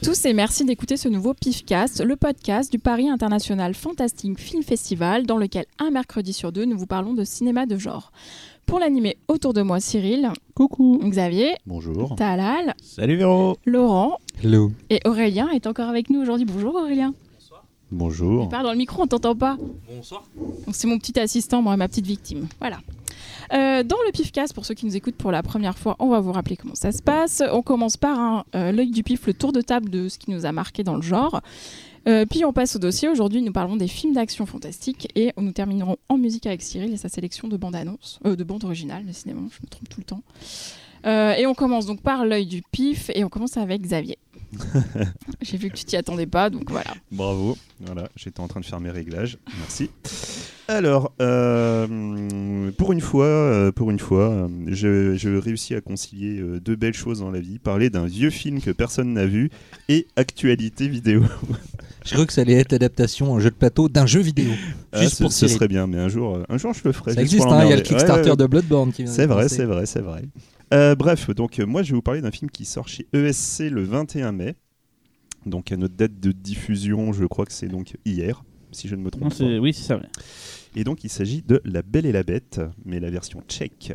Bonjour à tous et merci d'écouter ce nouveau PIFcast, le podcast du Paris International Fantastic Film Festival, dans lequel un mercredi sur deux, nous vous parlons de cinéma de genre. Pour l'animer autour de moi, Cyril. Coucou. Xavier. Bonjour. Talal. Salut Véro. Laurent. Hello. Et Aurélien est encore avec nous aujourd'hui. Bonjour Aurélien. Bonjour. Il parle dans le micro, on t'entend pas. Bonsoir. C'est mon petit assistant, moi, ma petite victime. Voilà. Euh, dans le PIFcast, pour ceux qui nous écoutent pour la première fois, on va vous rappeler comment ça se passe. On commence par un euh, l'œil du pif, le tour de table de ce qui nous a marqué dans le genre. Euh, puis on passe au dossier. Aujourd'hui, nous parlons des films d'action fantastique et nous terminerons en musique avec Cyril et sa sélection de bandes annonces, de bandes originales, décidément, je me trompe tout le temps. et on commence donc par l'œil du pif et on commence avec Xavier. J'ai vu que tu t'y attendais pas, donc voilà. Bravo. Voilà, j'étais en train de faire mes réglages. Merci. Alors, euh, pour une fois, euh, pour une fois, je, je, réussis à concilier euh, deux belles choses dans la vie parler d'un vieux film que personne n'a vu et actualité vidéo. je crois que ça allait être adaptation en jeu de plateau d'un jeu vidéo. Ah, juste pour ce serait bien, mais un jour, un jour je le ferai. Ça existe, hein, il y a le Kickstarter de Bloodborne qui vient C'est vrai, c'est vrai, c'est vrai. Bref, donc moi je vais vous parler d'un film qui sort chez ESC le 21 mai. Donc à notre date de diffusion, je crois que c'est donc hier, si je ne me trompe pas. Oui, c'est ça. Et donc il s'agit de La Belle et la Bête, mais la version tchèque.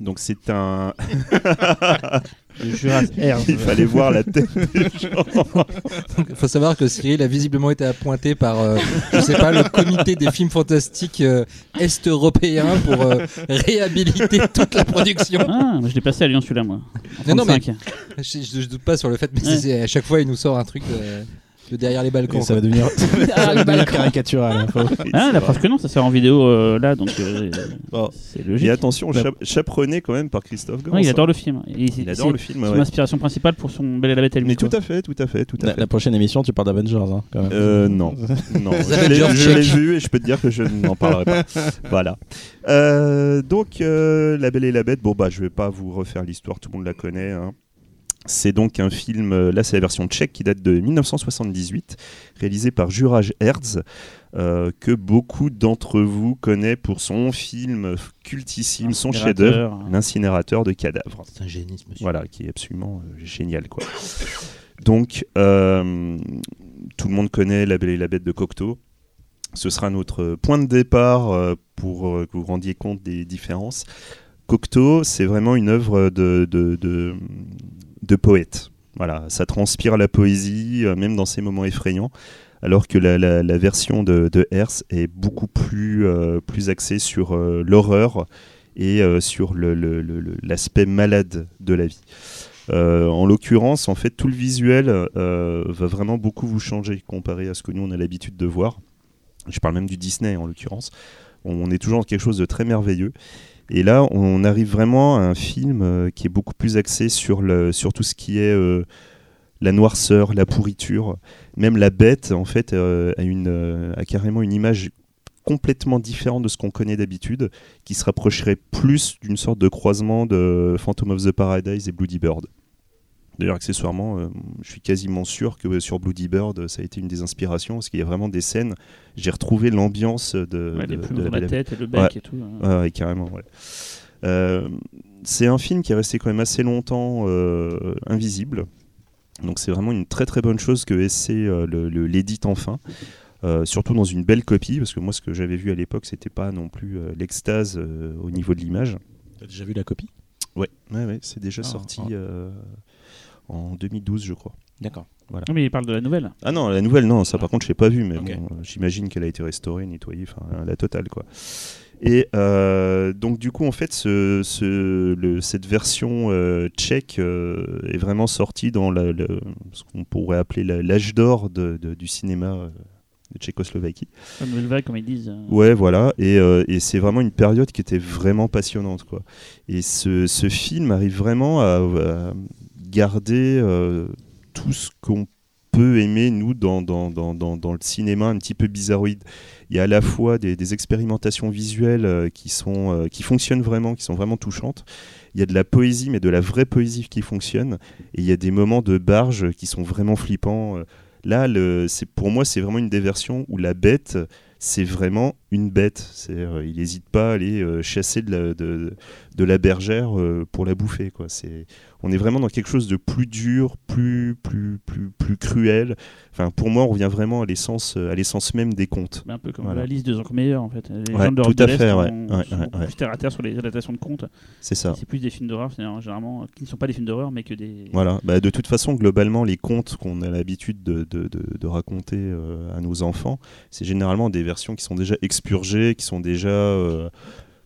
Donc c'est un. Il fallait voir la tête Il faut savoir que Cyril a visiblement été appointé par, euh, je sais pas, le comité des films fantastiques euh, est-européens pour euh, réhabiliter toute la production. Ah, je l'ai passé à Lyon celui-là, moi. Non, mais je, je, doute pas sur le fait, mais à chaque fois il nous sort un truc derrière les balcons. ça va devenir, caricatural. Hein, ah, la preuve que non, ça sort en vidéo euh, là, donc euh, c'est logique. Et attention, bah. chaperonné quand même par Christophe Gans. il adore le film. Il, adore le film. Son inspiration principale pour son Belle et la Bête Mais tout à fait, tout à fait, tout à la, fait. La prochaine émission, tu parles d'Avengers, hein, quand même. Euh, non, non. je l'ai vu et je peux te dire que je n'en parlerai pas. voilà. Euh, donc, La Belle et la Bête. Bon bah, je vais pas vous refaire l'histoire, tout le monde la connaît. Hein. C'est donc un film, euh, là c'est la version tchèque qui date de 1978, réalisé par Juraj Herz, euh, que beaucoup d'entre vous connaissent pour son film cultissime, son chef-d'œuvre, L'incinérateur de cadavres. C'est un génie, monsieur. Voilà, qui est absolument euh, génial, quoi. Donc, tout le monde connaît La Belle et la Bête de Cocteau. Ce sera notre point de départ pour que vous vous rendiez compte des différences. Cocteau, c'est vraiment une œuvre de, de, de poète. Voilà, ça transpire la poésie, euh, même dans ces moments effrayants, alors que la, version de, de est beaucoup plus, euh, plus axée sur euh, l'horreur et sur l'aspect malade de la vie. en l'occurrence, en fait, tout le visuel va vraiment beaucoup vous changer comparé à ce que nous on a l'habitude de voir. Je parle même du Disney en l'occurrence. On est toujours dans quelque chose de très merveilleux. Et là, on arrive vraiment à un film euh, qui est beaucoup plus axé sur, le, sur tout ce qui est euh, la noirceur, la pourriture. Même la bête, en fait, euh, une, a carrément une image complètement différente de ce qu'on connaît d'habitude, qui se rapprocherait plus d'une sorte de croisement de Phantom of the Paradise et Bloody Bird. D'ailleurs, accessoirement, euh, je suis quasiment sûr que sur Bloody Bird, ça a été une des inspirations, parce qu'il y a vraiment des scènes. J'ai retrouvé l'ambiance de, ouais, de, la, tête et le bec et tout. Hein. Ouais, carrément. Euh, c'est un film qui est resté quand même assez longtemps euh, invisible. Donc c'est vraiment une très très bonne chose que essaie le, l'édite enfin. surtout dans une belle copie, parce que moi ce que j'avais vu à l'époque, c'était pas non plus l'extase au niveau de l'image. T'as déjà vu la copie? Ouais, ouais, ouais c'est déjà ah, sorti. Ah en 2012, je crois. D'accord. Voilà. mais il parle de la nouvelle. Ah non, la nouvelle, non, ça par contre, je l'ai pas vu, mais bon, j'imagine qu'elle a été restaurée, nettoyée, enfin, la totale, quoi. Et euh, donc, du coup, en fait, ce, ce, le, cette version euh, tchèque euh, est vraiment sortie dans la, ce qu'on pourrait appeler l'âge d'or de, du cinéma de Tchécoslovaquie. La nouvelle vague, comme ils disent. Ouais, voilà. Et, et c'est vraiment une période qui était vraiment passionnante, quoi. Et ce, ce film arrive vraiment à garder euh, tout ce qu'on peut aimer, nous, dans, dans, dans, dans, le cinéma un petit peu bizarroïde. Il y a à la fois des, expérimentations visuelles euh, qui, sont, euh, qui fonctionnent vraiment, qui sont vraiment touchantes. Il y a de la poésie, mais de la vraie poésie qui fonctionne. Et il y a des moments de barge qui sont vraiment flippants. Là, le, pour moi, c'est vraiment une des versions où la bête, c'est vraiment une bête. C'est, euh, il n'hésite pas à aller euh, chasser de la, de, de la bergère euh, pour la bouffer. Quoi. C'est, on est vraiment dans quelque chose de plus dur, plus, plus, plus, plus cruel. Enfin, pour moi, on revient vraiment à l'essence, à l'essence même des contes. Un peu comme Voilà. la liste de Meyer en fait. Les Ouais, gens de l'Europe tout à de fait, ouais. sont- Ouais, sont ouais, beaucoup ouais. plus terre à terre sur les adaptations de contes. C'est ça. C'est plus des films d'horreur, généralement qui ne sont pas des films d'horreur, mais que des. Voilà. Bah, de toute façon, globalement, les contes qu'on a l'habitude de, raconter euh, à nos enfants, c'est généralement des versions qui sont déjà expurgées, qui sont déjà euh,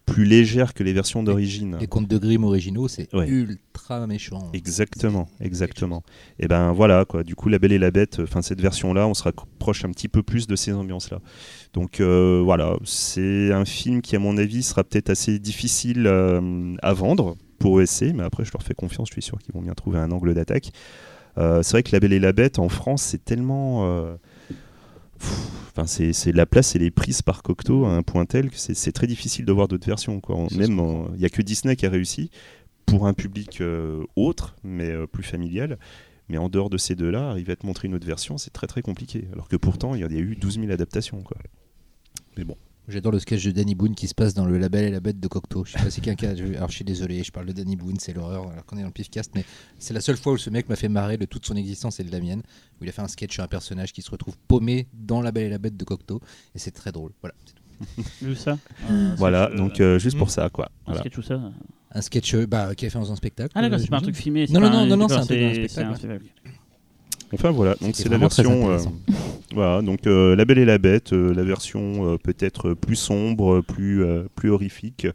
plus légères que les versions d'origine. Les contes de Grimm originaux, c'est Ouais. ultra méchant. Exactement, exactement. Et ben voilà quoi. Du coup, La Belle et la Bête, enfin cette version-là, on se rapproche un petit peu plus de ces ambiances-là. Donc euh, voilà, c'est un film qui, à mon avis, sera peut-être assez difficile euh, à vendre pour OSC, mais après, je leur fais confiance. Je suis sûr qu'ils vont bien trouver un angle d'attaque. Euh, c'est vrai que La Belle et la Bête en France, c'est tellement Enfin, c'est la place, elle est prise par Cocteau à un point tel que c'est très difficile de voir d'autres versions. Quoi. On- Même, il n'y a que Disney qui a réussi pour un public euh, autre, mais euh, plus familial. Mais en dehors de ces deux-là, arriver à te montrer une autre version, c'est très très compliqué. Alors que pourtant, il y a eu 12 000 adaptations. Quoi. Mais bon. J'adore le sketch de Danny Boone qui se passe dans le label et la bête de Cocteau. Je sais pas si quelqu'un a vu. Alors je suis désolé, je parle de Danny Boone, c'est l'horreur alors qu'on est dans le pifcast, mais c'est la seule fois où ce mec m'a fait marrer de toute son existence et de la mienne, où il a fait un sketch sur un personnage qui se retrouve paumé dans la belle et la bête de Cocteau, et c'est très drôle. Voilà. c'est tout. Vu ça? Un Voilà, sketch, donc euh, euh, juste pour ça. quoi. un sketch ou ça? Un sketch euh, bah, qui a fait dans un spectacle. Ah d'accord, euh, c'est pas un truc filmé. Non, pas non, non, non, c'est un un spectacle, Enfin voilà, donc c'est la version. euh, voilà, donc euh, La Belle et la Bête, euh, la version euh, peut-être plus sombre, plus, euh, plus horrifique.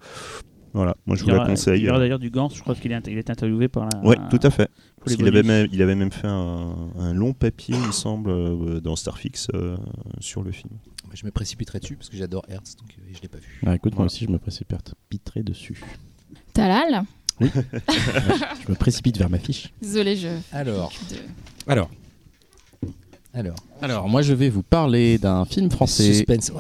Voilà, moi je Il vous la conseille. Il y aura d'ailleurs du Gans, je crois qu'il est, il est interviewé par la. Oui, tout à fait. Parce qu'il avait, même, il avait même fait un, un long papier, il me semble, euh, dans Starfix euh, sur le film. Je me précipiterai dessus parce que j'adore Hertz, donc je l'ai pas vu. Ah, écoute, moi Voilà. aussi, je me précipiterai dessus. Talal? Je me précipite vers ma fiche. Désolé, je. Alors, de- Alors, alors, alors, moi, je vais vous parler d'un film français. suspense.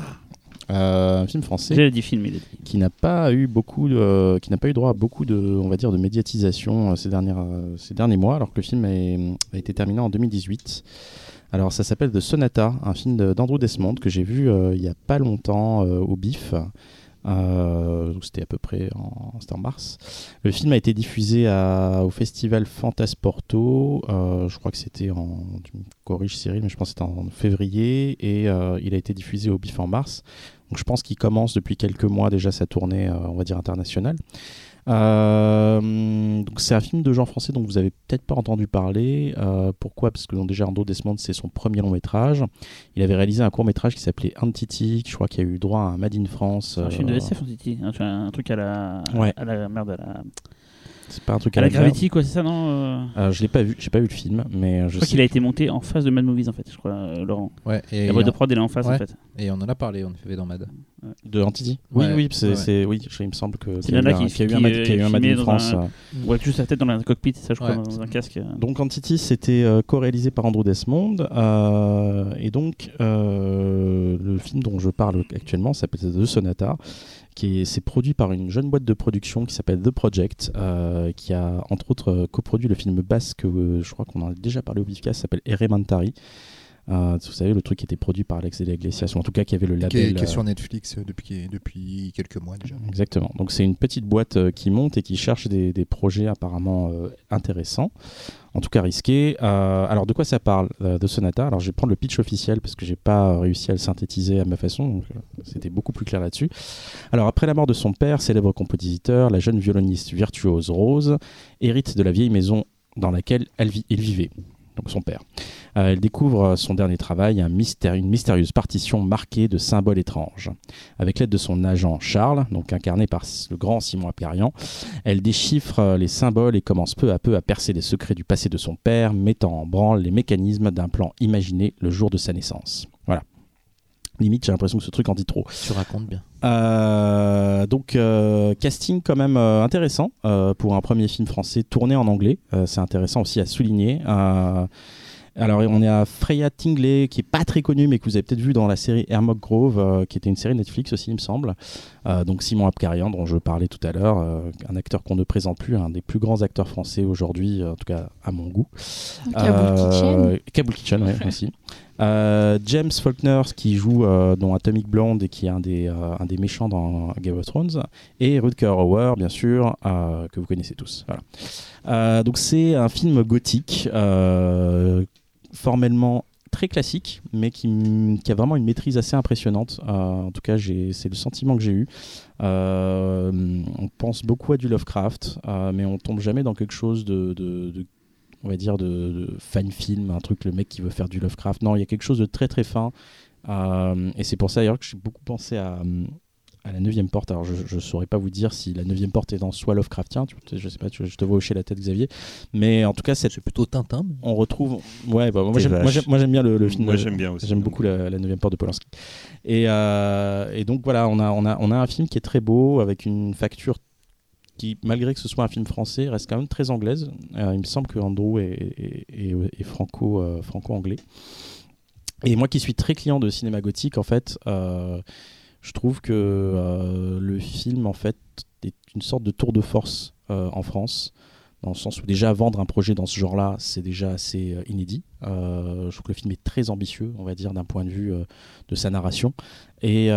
Euh, un film français. J'ai dit film, il a dit. qui n'a pas eu beaucoup de, qui n'a pas eu droit à beaucoup de on va dire de médiatisation euh, ces dernières euh, ces derniers mois alors que le film a été terminé en 2018 alors ça s'appelle The Sonata un film de- d'Andrew Desmond que j'ai vu euh, il y a pas longtemps euh, au BIF Euh, c'était à peu près en, en mars. Le film a été diffusé au festival Fantasporto. euh, je crois que c'était en, tu me mais je pense que en février et euh, il a été diffusé au BIF en mars. Donc je pense qu'il commence depuis quelques mois déjà sa tournée, euh, on va dire internationale. Euh, donc c'est un film de genre français dont vous avez peut-être pas entendu parler. Euh, pourquoi? Parce que donc, déjà Arnaud Desmond c'est son premier long métrage. Il avait réalisé un court métrage qui s'appelait Entity. Je crois qu'il y a eu droit à un Made in France. Un film de euh, SF, on dit. Un, truc à la. Ouais. À la merde, à la. C'est pas un truc À à la. Gravity, quoi, c'est ça, non euh Euh, je l'ai pas vu, j'ai pas vu le film, mais euh, je Je crois sais qu'il a été monté en face de Mad Movies, en fait, je crois, euh, Laurent. Ouais, et, La boîte de prod, elle est en face, en fait. et on en a parlé, on fait dans Mad. de Entity. Oui, Ouais, oui, c'est, oui, je- il me semble que C'est qu'il y a eu là un- qui- a eu un qui, Mad- y a eu un in France. Ouais, juste sa tête dans un cockpit, ça, je crois, dans un casque. Donc Entity, c'était co-réalisé par Andrew Desmond. et donc, le film dont je parle actuellement s'appelle The Sonata. Qui est, c'est produit par une jeune boîte de production qui s'appelle The Project, euh, qui a entre autres euh, coproduit le film basque, euh, je crois qu'on en a déjà parlé au Bifcast, s'appelle Erementari. Euh, vous savez, le truc qui était produit par Alex de Iglesias, ou en tout cas qui avait le Qui label. est, qui est euh, sur Netflix euh, depuis, depuis quelques mois déjà. Exactement. Donc c'est une petite boîte euh, qui monte et qui cherche des, des projets apparemment euh, intéressants, en tout cas risqués. Euh, alors de quoi ça parle euh, de Sonata? Alors je vais prendre le pitch officiel parce que j'ai pas réussi à le synthétiser à ma façon, euh, c'était beaucoup plus clair là-dessus. Alors après la mort de son père, célèbre compositeur, la jeune violoniste virtuose Rose hérite de la vieille maison dans laquelle elle vit, il vivait. Donc son père. Elle découvre euh, son dernier travail, une mystérieuse partition marquée de symboles étranges. Avec l'aide de son agent Charles, donc incarné par le grand Simon Apérian, elle déchiffre euh, les symboles et commence peu à peu à percer les secrets du passé de son père, mettant en branle les mécanismes d'un plan imaginé le jour de sa naissance. Voilà. Limite, j'ai l'impression que ce truc en dit trop. Tu racontes bien. Euh, donc euh, casting quand même euh, intéressant euh, pour un premier film français tourné en anglais. Euh, c'est intéressant aussi à souligner. Euh, alors on est à Freya Tingley qui est pas très connue mais que vous avez peut-être vu dans la série Hermog Grove euh, qui était une série Netflix aussi il me semble. Euh, donc Simon Apkarian dont je parlais tout à l'heure, euh, un acteur qu'on ne présente plus, un des plus grands acteurs français aujourd'hui, en tout cas à mon goût. Kaboul Kitchen. Kaboul Kitchen, ouais, aussi. Euh, James Faulkner qui joue euh, dans Atomic Blonde et qui est un des, euh, un des méchants dans Game of Thrones. Et Rutger Hauer, bien sûr, que vous connaissez tous. Donc c'est un film gothique, formellement très classique, mais qui, a vraiment une maîtrise assez impressionnante. En tout cas, c'est le sentiment que j'ai eu. On pense beaucoup à du Lovecraft, mais on tombe jamais dans quelque chose de- on va dire, de, de fan film, un truc le mec qui veut faire du Lovecraft. Non, il y a quelque chose de très très fin. Euh, et c'est pour ça d'ailleurs que j'ai beaucoup pensé à, à la neuvième porte. Alors je ne saurais pas vous dire si la neuvième porte est dans soit Lovecraftien, tu, je sais pas, tu- je te vois hocher la tête Xavier, mais en tout cas C'est plutôt Tintin. mais- on retrouve. Ouais, bah, moi j'aime bien le, le film. Moi, j'aime bien aussi. J'aime beaucoup la, la 9 porte de Polanski. Et, euh, et donc voilà, on a, on, a, on a un film qui est très beau, avec une facture qui, malgré que ce soit un film français, reste quand même très anglaise. Euh, il me semble que Andrew est, est- est- est franco, euh, franco-anglais. Et moi qui suis très client de cinéma gothique, en fait, euh, je trouve que le film, en fait, est une sorte de tour de force en France dans le sens où déjà vendre un projet dans ce genre-là, c'est déjà assez inédit. Je trouve que le film est très ambitieux, on va dire, d'un point de vue de sa narration. Et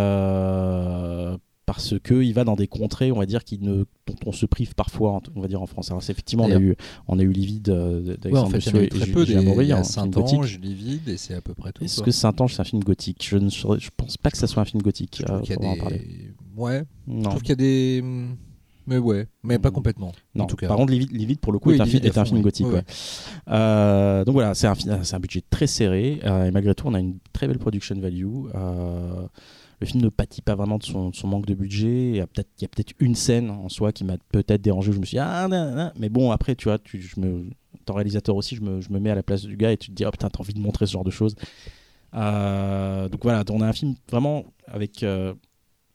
parce qu'il va dans des contrées, on va dire, qui ne, dont on se prive parfois, on va dire, en France. Alors effectivement, on a eu, on a eu Livide euh, Ouais, en d'Alexandre fait, il y en très et peu. Des- Il. Saint-Ange, Livide, et c'est à peu près tout. Est-ce que Saint-Ange, c'est un film gothique? Je ne saurais- je pense pas que ça soit un film gothique. Je euh, qu'il y a faudra en des. parler. Ouais, je Non. trouve qu'il y a des. Mais ouais, mais pas complètement. Non, en tout cas. par contre, Livide, Livide, pour le coup, Oui, est un, est un film oui. gothique. Oui, ouais. Euh, donc voilà, c'est un, un budget très serré, euh, et malgré tout, on a une très belle production value. Euh, le film ne pâtit pas vraiment de son, manque de budget. Il y a peut-être une scène en soi qui m'a peut-être dérangé. où Je me suis dit, ah, nan, nan. mais bon, après, tu vois, tu, en réalisateur aussi, je me, je me mets à la place du gars et tu te dis, oh putain, t'as envie de montrer ce genre de choses. Euh, donc voilà, on a un film vraiment avec. euh,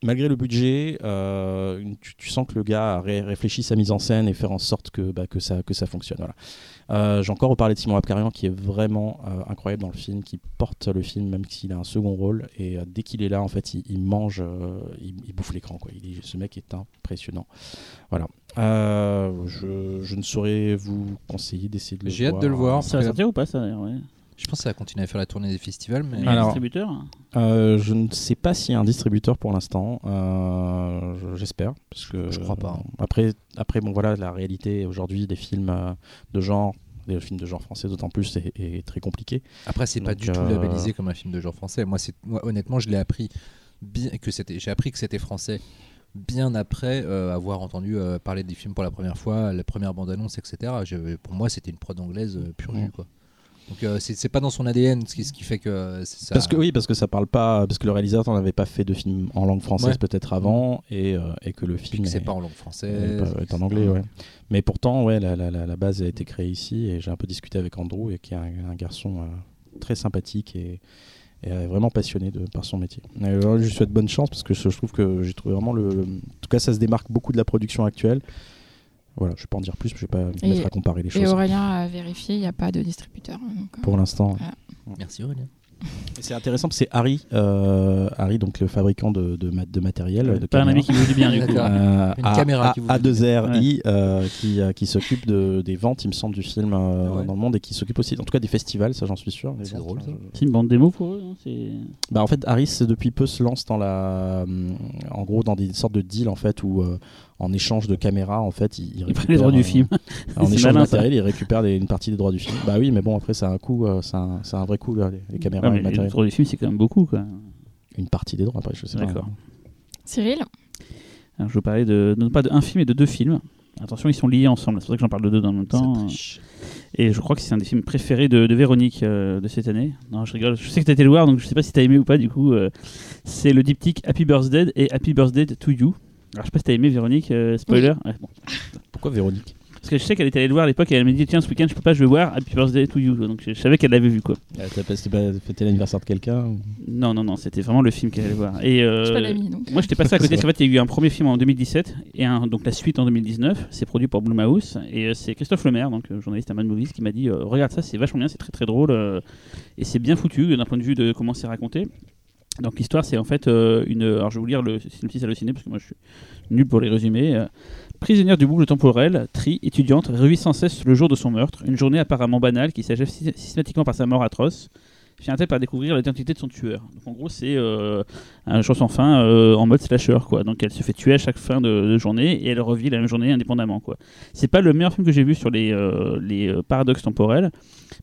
malgré le budget, euh, tu, tu sens que le gars a ré- réfléchi sa mise en scène et faire en sorte que, bah, que, ça, que ça fonctionne. Voilà. Euh, J'ai encore reparlé de Simon Abkarian qui est vraiment euh, incroyable dans le film, qui porte le film même s'il a un second rôle. Et euh, dès qu'il est là, en fait, il, il mange, euh, il, il bouffe l'écran. ce mec est impressionnant. Voilà. Euh, je, je ne saurais vous conseiller d'essayer de le J'ai voir. hâte de le voir. Ça va sortir ou pas ça d'ailleurs ouais. Je pense que ça va continuer à faire la tournée des festivals, mais. Il y a un Alors- distributeur Euh, je ne sais pas s'il y a un distributeur pour l'instant. Euh, je- J'espère. Parce que Je crois pas, hein. Après, après, bon voilà, la réalité aujourd'hui des films euh, de genre, des films de genre français d'autant plus, est, est très compliquée. Après, c'est pas du tout labellisé comme un film de genre français. Moi, honnêtement, je l'ai appris bien que c'était. J'ai appris que c'était français bien après euh, avoir entendu euh, parler des films pour la première fois, la première bande-annonce, etc. Je- pour moi, c'était une prod anglaise euh, pur jus, quoi. Donc, euh, c'est pas dans son ADN, ce qui, ce qui fait que euh, ça. Parce que oui, parce que ça parle pas, parce que le réalisateur n'avait pas fait de film en langue française Ouais. peut-être avant, et, euh, et que le film c'est est- pas en langue est, française. pas- est en anglais, ouais. Mais pourtant, ouais, la, la- la- la base a été créée ici, et j'ai un peu discuté avec Andrew, et qui est un, un garçon euh, très sympathique et, et vraiment passionné de, par son métier. Et, je lui souhaite bonne chance parce que je, je trouve que j'ai trouvé vraiment le, le- En tout cas, ça se démarque beaucoup de la production actuelle. Voilà, je vais pas en dire plus, je vais pas me Et- mettre à comparer les Et choses. Aurélien a vérifié, il n'y a pas de distributeur. hein, donc, euh, Pour l'instant. Merci Aurélien. Et C'est intéressant, parce que c'est Harry, euh, Harry, donc le fabricant de, de, ma- de matériel. de Pas un ami qui veut du bien du coup. Euh, Une A- caméra A- qui vous A2RI euh, qui, euh, qui s'occupe de, des ventes, il me semble, du film euh, Ouais. dans le monde et qui s'occupe aussi, en tout cas, des festivals, ça j'en suis sûr. C'est drôle, ça. C'est une bande démo pour eux. hein, c'est- Bah, en fait, Harris depuis peu se lance dans la, en gros, dans des sortes de deals en fait où, euh, en échange de caméras, en fait, il, il Ils prennent les droits du film. en échange de matériel, il récupère des- une partie des droits du film. Bah oui, mais bon, après, c'est un coût, euh, c'est un, vrai coût là, les, les caméras Ouais, et le matériel. les droits du film, c'est quand même beaucoup. Quoi. Une partie des droits, après, je sais pas. D'accord. Cyril Alors, je vais parler de, non pas d'un film, mais de deux films. Attention, ils sont liés ensemble. C'est pour ça que j'en parle de deux dans le même temps. Et je crois que c'est un des films préférés de, de Véronique euh, de cette année. Non, je rigole. Je sais que tu as été le voir, donc je sais pas si tu as aimé ou pas. Du coup, euh, c'est le diptyque Happy Birthday et Happy Birthday to You. Alors, je sais pas si tu as aimé Véronique, euh, spoiler. Ouais, bon. Pourquoi Véronique Parce que je sais qu'elle était allée le voir à l'époque et elle m'a dit Tiens, ce week-end, je peux pas, je vais voir Happy Birthday to You. Donc je, je savais qu'elle l'avait vu quoi. Euh, T'as pas, c'était pas fêté l'anniversaire de quelqu'un ou- Non, non, non, c'était vraiment le film qu'elle allait voir. Et, euh, Je suis pas l'ami, donc. Moi, j'étais passé à côté. parce qu'en fait, il y a eu un premier film en 2017 et un, donc la suite en 2019. C'est produit par Blumhouse et euh, c'est Christophe Lemaire, donc euh, journaliste à Mad Movies, qui m'a dit euh, regarde ça, c'est vachement bien, c'est très très drôle euh, et c'est bien foutu d'un point de vue de comment c'est raconté. Donc l'histoire, c'est en fait euh, une. Alors, je vais vous lire le synopsis halluciné parce que moi, je suis nul pour les résumer. Euh, Prisonnière du boucle temporel, Tri, étudiante, revit sans cesse le jour de son meurtre, une journée apparemment banale qui s'achève sy- systématiquement par sa mort atroce. finira par découvrir l'identité de son tueur. Donc en gros, c'est euh, un chose sans fin en mode slasher, quoi. Donc elle se fait tuer à chaque fin de, de journée et elle revit la même journée indépendamment, quoi. C'est pas le meilleur film que j'ai vu sur les, les paradoxes temporels,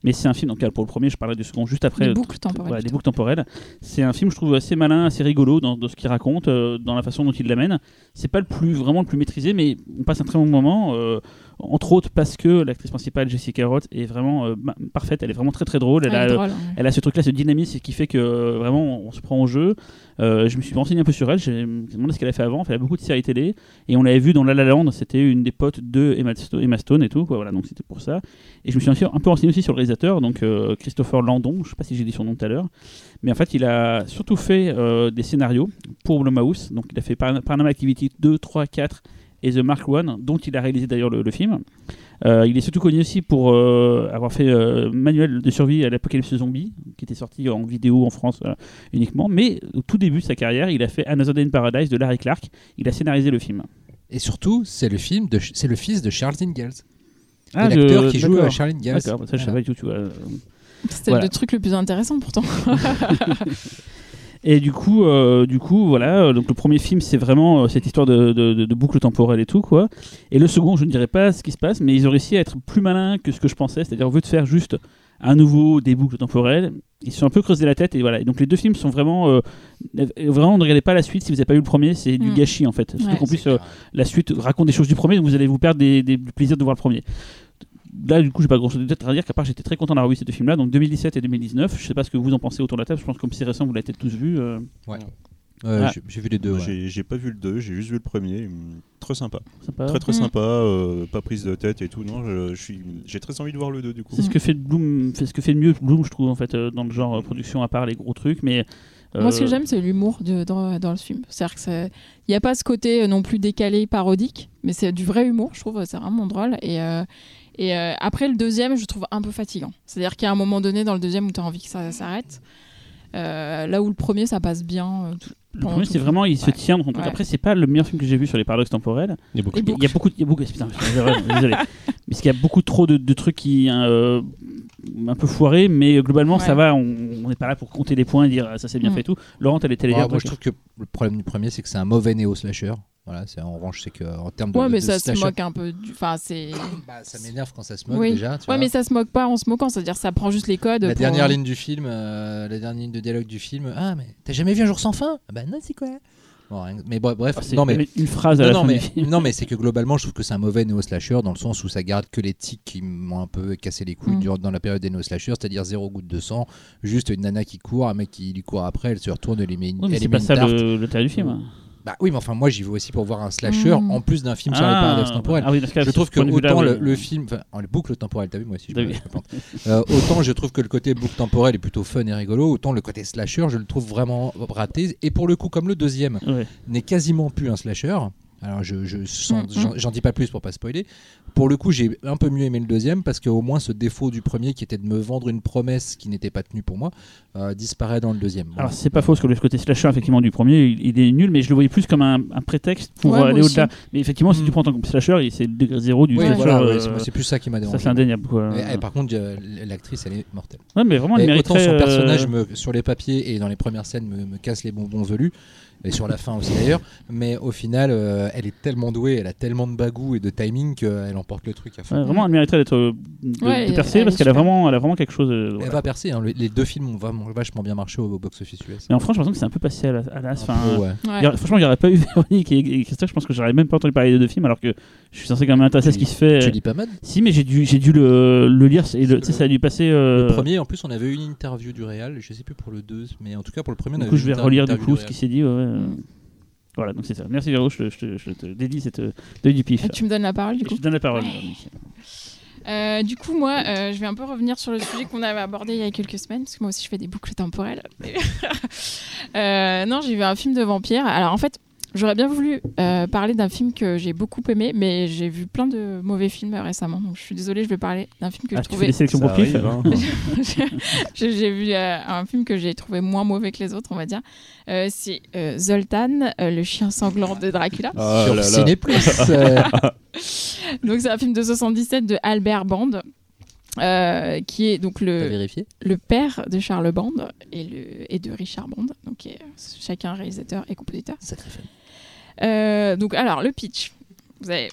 mais c'est un film. Donc pour le premier, je parlerai du second juste après. Boucles temporelles. Des boucles temporelles. C'est un film, je trouve, assez malin, assez rigolo dans, dans ce qu'il raconte, euh, dans la façon dont il l'amène. C'est pas le plus vraiment le plus maîtrisé, mais on passe un très bon moment. euh, entre autres parce que l'actrice principale, Jessica Roth, est vraiment euh, parfaite. Elle est vraiment très très drôle. Elle, a, drôle, ouais. elle a ce truc-là, ce dynamisme qui fait que euh, vraiment on se prend au jeu. Euh, je me suis renseigné un peu sur elle. J'ai demandé ce qu'elle a fait avant. Elle a beaucoup de séries télé et on l'avait vu dans La La Land. C'était une des potes de Emma Sto- Emma Stone et tout. Quoi, voilà, donc c'était pour ça. Et je me suis un peu renseigné aussi sur le donc euh, Christopher Landon. Je sais pas si j'ai dit son nom tout à l'heure, mais en fait il a surtout fait euh, des scénarios pour Blumhouse. Donc il a fait Par- Paranormal Activity 2, 3, 4 et The Mark One, dont il a réalisé d'ailleurs le, film. Euh, il est surtout connu aussi pour avoir fait Manuel de survie à l'apocalypse zombie, qui était sorti en vidéo en France uniquement. Mais au tout début de sa carrière, il a fait Another in Paradise de Larry Clark. Il a scénarisé le film. Et surtout, c'est le film c'est le fils de Charles Ingalls, Ah, l'acteur je- qui joue Charles Ingalls. D'accord, bah ça je savais Voilà. pas du tout. tu vois. C'était Voilà. le truc le plus intéressant pourtant. Et du coup, euh, du coup, voilà. euh, Donc le premier film, c'est vraiment euh, cette histoire de, de, de- de boucle temporelle et tout, quoi. Et le second, je ne dirais pas ce qui se passe, mais ils ont réussi à être plus malins que ce que je pensais. C'est-à-dire, au lieu de faire juste à nouveau des boucles temporelles, ils se sont un peu creusé la tête et voilà. Et donc les deux films sont vraiment, euh, vraiment, ne regardez pas la suite si vous n'avez pas vu le premier, c'est du Mm. gâchis en fait. Surtout Ouais. qu'en plus, euh, la suite raconte des choses du premier, donc vous allez vous perdre des, des- du plaisir de voir le premier. Là, du coup, j'ai pas grand chose à dire, qu'à part j'étais très content d'avoir vu ces deux films-là, donc 2017 et 2019. Je sais pas ce que vous en pensez autour de la table, je pense que comme c'est récent, vous l'avez peut-être tous vu. euh, Euh, Ah. j'ai- vu les deux. ouais. J'ai j'ai pas vu le 2, j'ai juste vu le premier. Très sympa. sympa. Très très Mm. sympa, euh, pas prise de tête et tout. Non, je, je suis, j'ai très envie de voir le 2 du coup. C'est ce que fait Bloom, c'est ce que fait de mieux Bloom, je trouve, en fait, euh, dans le genre euh, production, à part les gros trucs. Mais Moi, ce que j'aime, c'est l'humour dans, dans le film. C'est-à-dire qu'il n'y a pas ce côté non plus décalé, parodique, mais c'est du vrai humour, je trouve. C'est vraiment drôle. Et, euh, et euh, après, le deuxième, je trouve un peu fatigant. C'est-à-dire qu'il y a un moment donné dans le deuxième où tu as envie que ça s'arrête. Euh, là où le premier, ça passe bien. euh, tout- Le premier, c'est vraiment, il se Ouais. tient truc. Ouais. Après, c'est pas le meilleur film que j'ai vu sur les paradoxes temporels. Les. Les Il y a- il y a beaucoup, il y a beaucoup, putain, désolé. Mais parce qu'il y a beaucoup trop de, de trucs qui euh, un peu foirés, mais globalement, ça va. On n'est pas là pour compter les points et dire ah, ça c'est bien Mm. fait et tout. Laurent, t'allais Ah, dire. moi, je trouve que le problème du premier, c'est que c'est un mauvais néo-slasher. Voilà, c'est en revanche, c'est qu'en termes de. Ouais, mais de ça se slasher- moque un peu. du- Enfin, c'est. Bah, ça m'énerve quand ça se moque Oui. déjà. tu Ouais, vois. mais ça se moque pas en se moquant. C'est-à-dire, ça prend juste les codes. La pour- dernière ligne du film, euh, la dernière ligne de dialogue du film. Ah, mais t'as jamais vu un jour sans fin? Ah Bah non, c'est quoi? Bon, Mais bref, Ah, c'est non mais. une phrase à Non, la non, fin mais, du film. non, mais c'est que globalement, je trouve que c'est un mauvais néo-slasher dans le sens où ça garde que les tics qui m'ont un peu cassé les couilles Mm. durant- dans la période des néo-slashers, c'est-à-dire zéro goutte de sang, juste une nana qui court, un mec qui lui court après, elle se retourne, elle lui met une, Ouais, mais elle pas met une ça tarte. le, le du film. Bah oui, mais enfin, moi j'y vais aussi pour voir un slasher Mm. en plus d'un film sur les paradoxes temporels. ah oui, je trouve que autant le, le film, enfin, en les boucles temporelles, t'as vu moi aussi, je je. Euh, autant je trouve que le côté boucle temporelle est plutôt fun et rigolo, autant le côté slasher, je le trouve vraiment raté. Et pour le coup, comme le deuxième Ouais. n'est quasiment plus un slasher. Alors je, je sens- Mm, j'en- j'en dis pas plus pour pas spoiler. Pour le coup, j'ai un peu mieux aimé le deuxième parce qu'au moins ce défaut du premier qui était de me vendre une promesse qui n'était pas tenue pour moi euh, disparaît dans le deuxième. Bon. Alors c'est pas faux parce que le côté slasher effectivement du premier il, il est nul mais je le voyais plus comme un, un prétexte pour Ouais, euh, aller au-delà. Mais effectivement si Mm. tu prends en tant que slasher c'est le degré zéro du Oui, slasher. voilà, euh, ouais, c'est- plus ça qui m'a ça dérangé. c'est indéniable quoi. Et- et par contre, euh, l'actrice, elle est mortelle. Ouais mais vraiment elle mériterait. autant son personnage, me, sur les papiers et dans les premières scènes, me, me casse les bonbons velus, et sur la fin aussi d'ailleurs, mais au final, euh, elle est tellement douée, elle a tellement de bagou et de timing qu'elle emporte le truc à fond. ouais, vraiment elle mériterait d'être euh, de, Ouais, de elle- percer elle parce qu'elle a vraiment elle a vraiment quelque chose. euh, Elle va percer, hein, le- les deux films ont vraiment vachement bien marché au, au box-office US. Mais en France j'ai l'impression que c'est un peu passé à la, à peu, ouais. Aurait- franchement il n'y aurait pas eu Véronique et, et Christophe je pense que j'aurais même pas entendu parler des deux films alors que je suis censé quand même m'intéresser à ce qui se fait. Tu lis pas mal? Si mais j'ai dû j'ai dû le, le lire et le- tu sais ça a dû passer. euh, Le premier, en plus, on avait eu une interview du Real, je sais plus pour le 2, mais en tout cas pour le premier, on Du avait coup, je vais relire du coup ce qui s'est dit. ouais, ouais. Voilà, donc c'est ça. Merci Véro, je, te- je te- je te dédie cette deuil du pif. Et tu me donnes la parole, du coup je te donne la parole. Ouais. Euh, du coup, moi, euh, je vais un peu revenir sur le sujet qu'on avait abordé il y a quelques semaines, parce que moi aussi, je fais des boucles temporelles. Euh, non, j'ai vu un film de vampire. Alors, en fait, j'aurais bien voulu euh, parler d'un film que j'ai beaucoup aimé, mais j'ai vu plein de mauvais films récemment, donc je suis désolée, je vais parler d'un film que Ah, je tu fais trouvais hein. j'ai vu euh, un film que j'ai trouvé moins mauvais que les autres, on va dire. Euh, c'est euh, Zoltan, euh, le chien sanglant de Dracula. Ah Sur là là. Ciné Plus. euh, Donc c'est un film de 77 de Albert Band. euh, qui est donc le, le père de Charles Band et, le, et de Richard Band, donc qui est chacun réalisateur et compositeur. Sacré film. Euh, donc alors le pitch. Vous avez,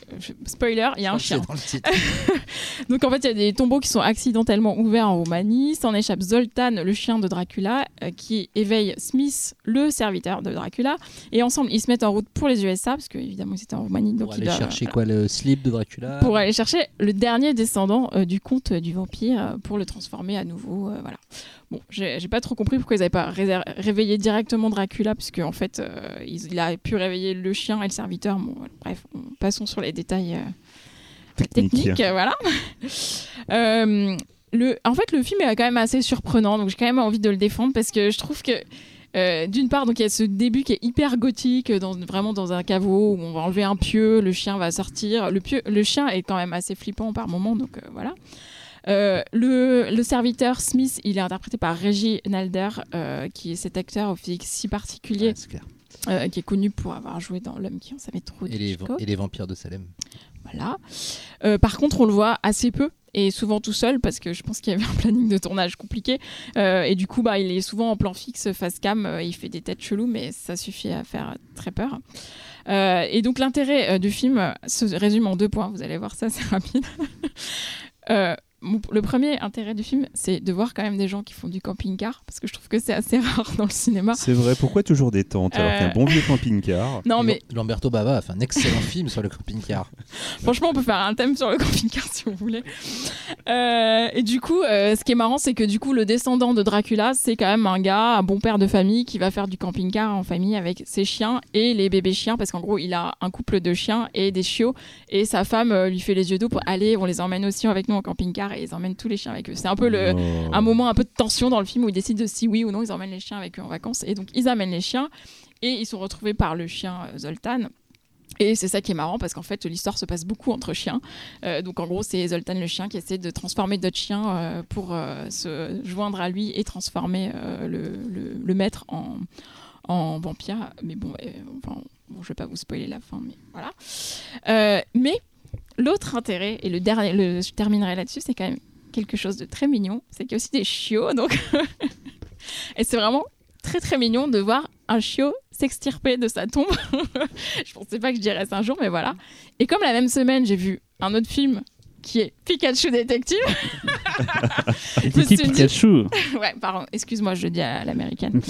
spoiler, il y a un chien. Donc en fait, il y a des tombeaux qui sont accidentellement ouverts en Roumanie. S'en échappe Zoltan, le chien de Dracula, euh, qui éveille Smith, le serviteur de Dracula. Et ensemble, ils se mettent en route pour les USA, parce qu'évidemment, ils étaient en Roumanie. Donc Pour ils aller doivent- chercher quoi Le slip de Dracula pour aller chercher le dernier descendant euh, du comte du vampire euh, pour le transformer à nouveau. euh, voilà. Bon, j'ai pas trop compris pourquoi ils n'avaient pas réveillé directement Dracula, puisque en fait, euh, il a pu réveiller le chien et le serviteur. Bon, voilà. bref, on- passons sur les détails euh, Technique. techniques. euh, voilà. Euh, le, en fait, le film est quand même assez surprenant, donc j'ai quand même envie de le défendre parce que je trouve que. euh, D'une part, donc il y a ce début qui est hyper gothique, dans, vraiment dans un caveau où on va enlever un pieu, le chien va sortir. Le, pieu, le chien est quand même assez flippant par moment, donc euh, voilà. Euh, le, le serviteur Smith, il est interprété par Reggie Nalder, euh, qui est cet acteur au physique si particulier, Ouais, c'est clair. euh, qui est connu pour avoir joué dans L'homme qui en savait trop. et, les, d'Hitchcock. et les vampires de Salem. Voilà. Par contre, on le voit assez peu et souvent tout seul parce que je pense qu'il y avait un planning de tournage compliqué. Et du coup, bah, il est souvent en plan fixe, face cam. il fait des têtes cheloues, mais ça suffit à faire très peur. Euh, et donc, l'intérêt euh, du film se résume en deux points. Vous allez voir ça, c'est rapide. Euh, le premier intérêt du film, c'est de voir quand même des gens qui font du camping-car parce que je trouve que c'est assez rare dans le cinéma. C'est vrai, pourquoi toujours des tentes alors Euh. qu'un bon vieux camping-car Non, mais Lamberto Bava a fait un excellent film sur le camping-car. Franchement, on peut faire un thème sur le camping-car si vous voulez. Euh, et du coup, euh, ce qui est marrant, c'est que du coup, le descendant de Dracula, c'est quand même un gars, un bon père de famille, qui va faire du camping-car en famille avec ses chiens et les bébés chiens, parce qu'en gros, il a un couple de chiens et des chiots, et sa femme euh, lui fait les yeux doux pour aller, on les emmène aussi avec nous en camping-car, et ils emmènent tous les chiens avec eux. C'est un peu le, Oh. un moment un peu de tension dans le film où ils décident de si oui ou non ils emmènent les chiens avec eux en vacances. Et donc ils amènent les chiens et ils sont retrouvés par le chien euh, Zoltan. Et c'est ça qui est marrant parce qu'en fait l'histoire se passe beaucoup entre chiens. Euh, donc en gros c'est Zoltan le chien qui essaie de transformer d'autres chiens euh, pour euh, se joindre à lui et transformer le, le- le maître en, en vampire. Mais bon, enfin, bon, je vais pas vous spoiler la fin, mais voilà. Mais l'autre intérêt, et le dernier, le- je terminerai là-dessus, c'est quand même quelque chose de très mignon. C'est qu'il y a aussi des chiots, donc. et c'est vraiment très très mignon de voir un chiot s'extirper de sa tombe. je pensais pas que je dirais ça un jour, mais voilà. Et comme la même semaine, j'ai vu un autre film qui est Pikachu Détective. Détective Pikachu? ouais, pardon, excuse-moi, je le dis à l'américaine.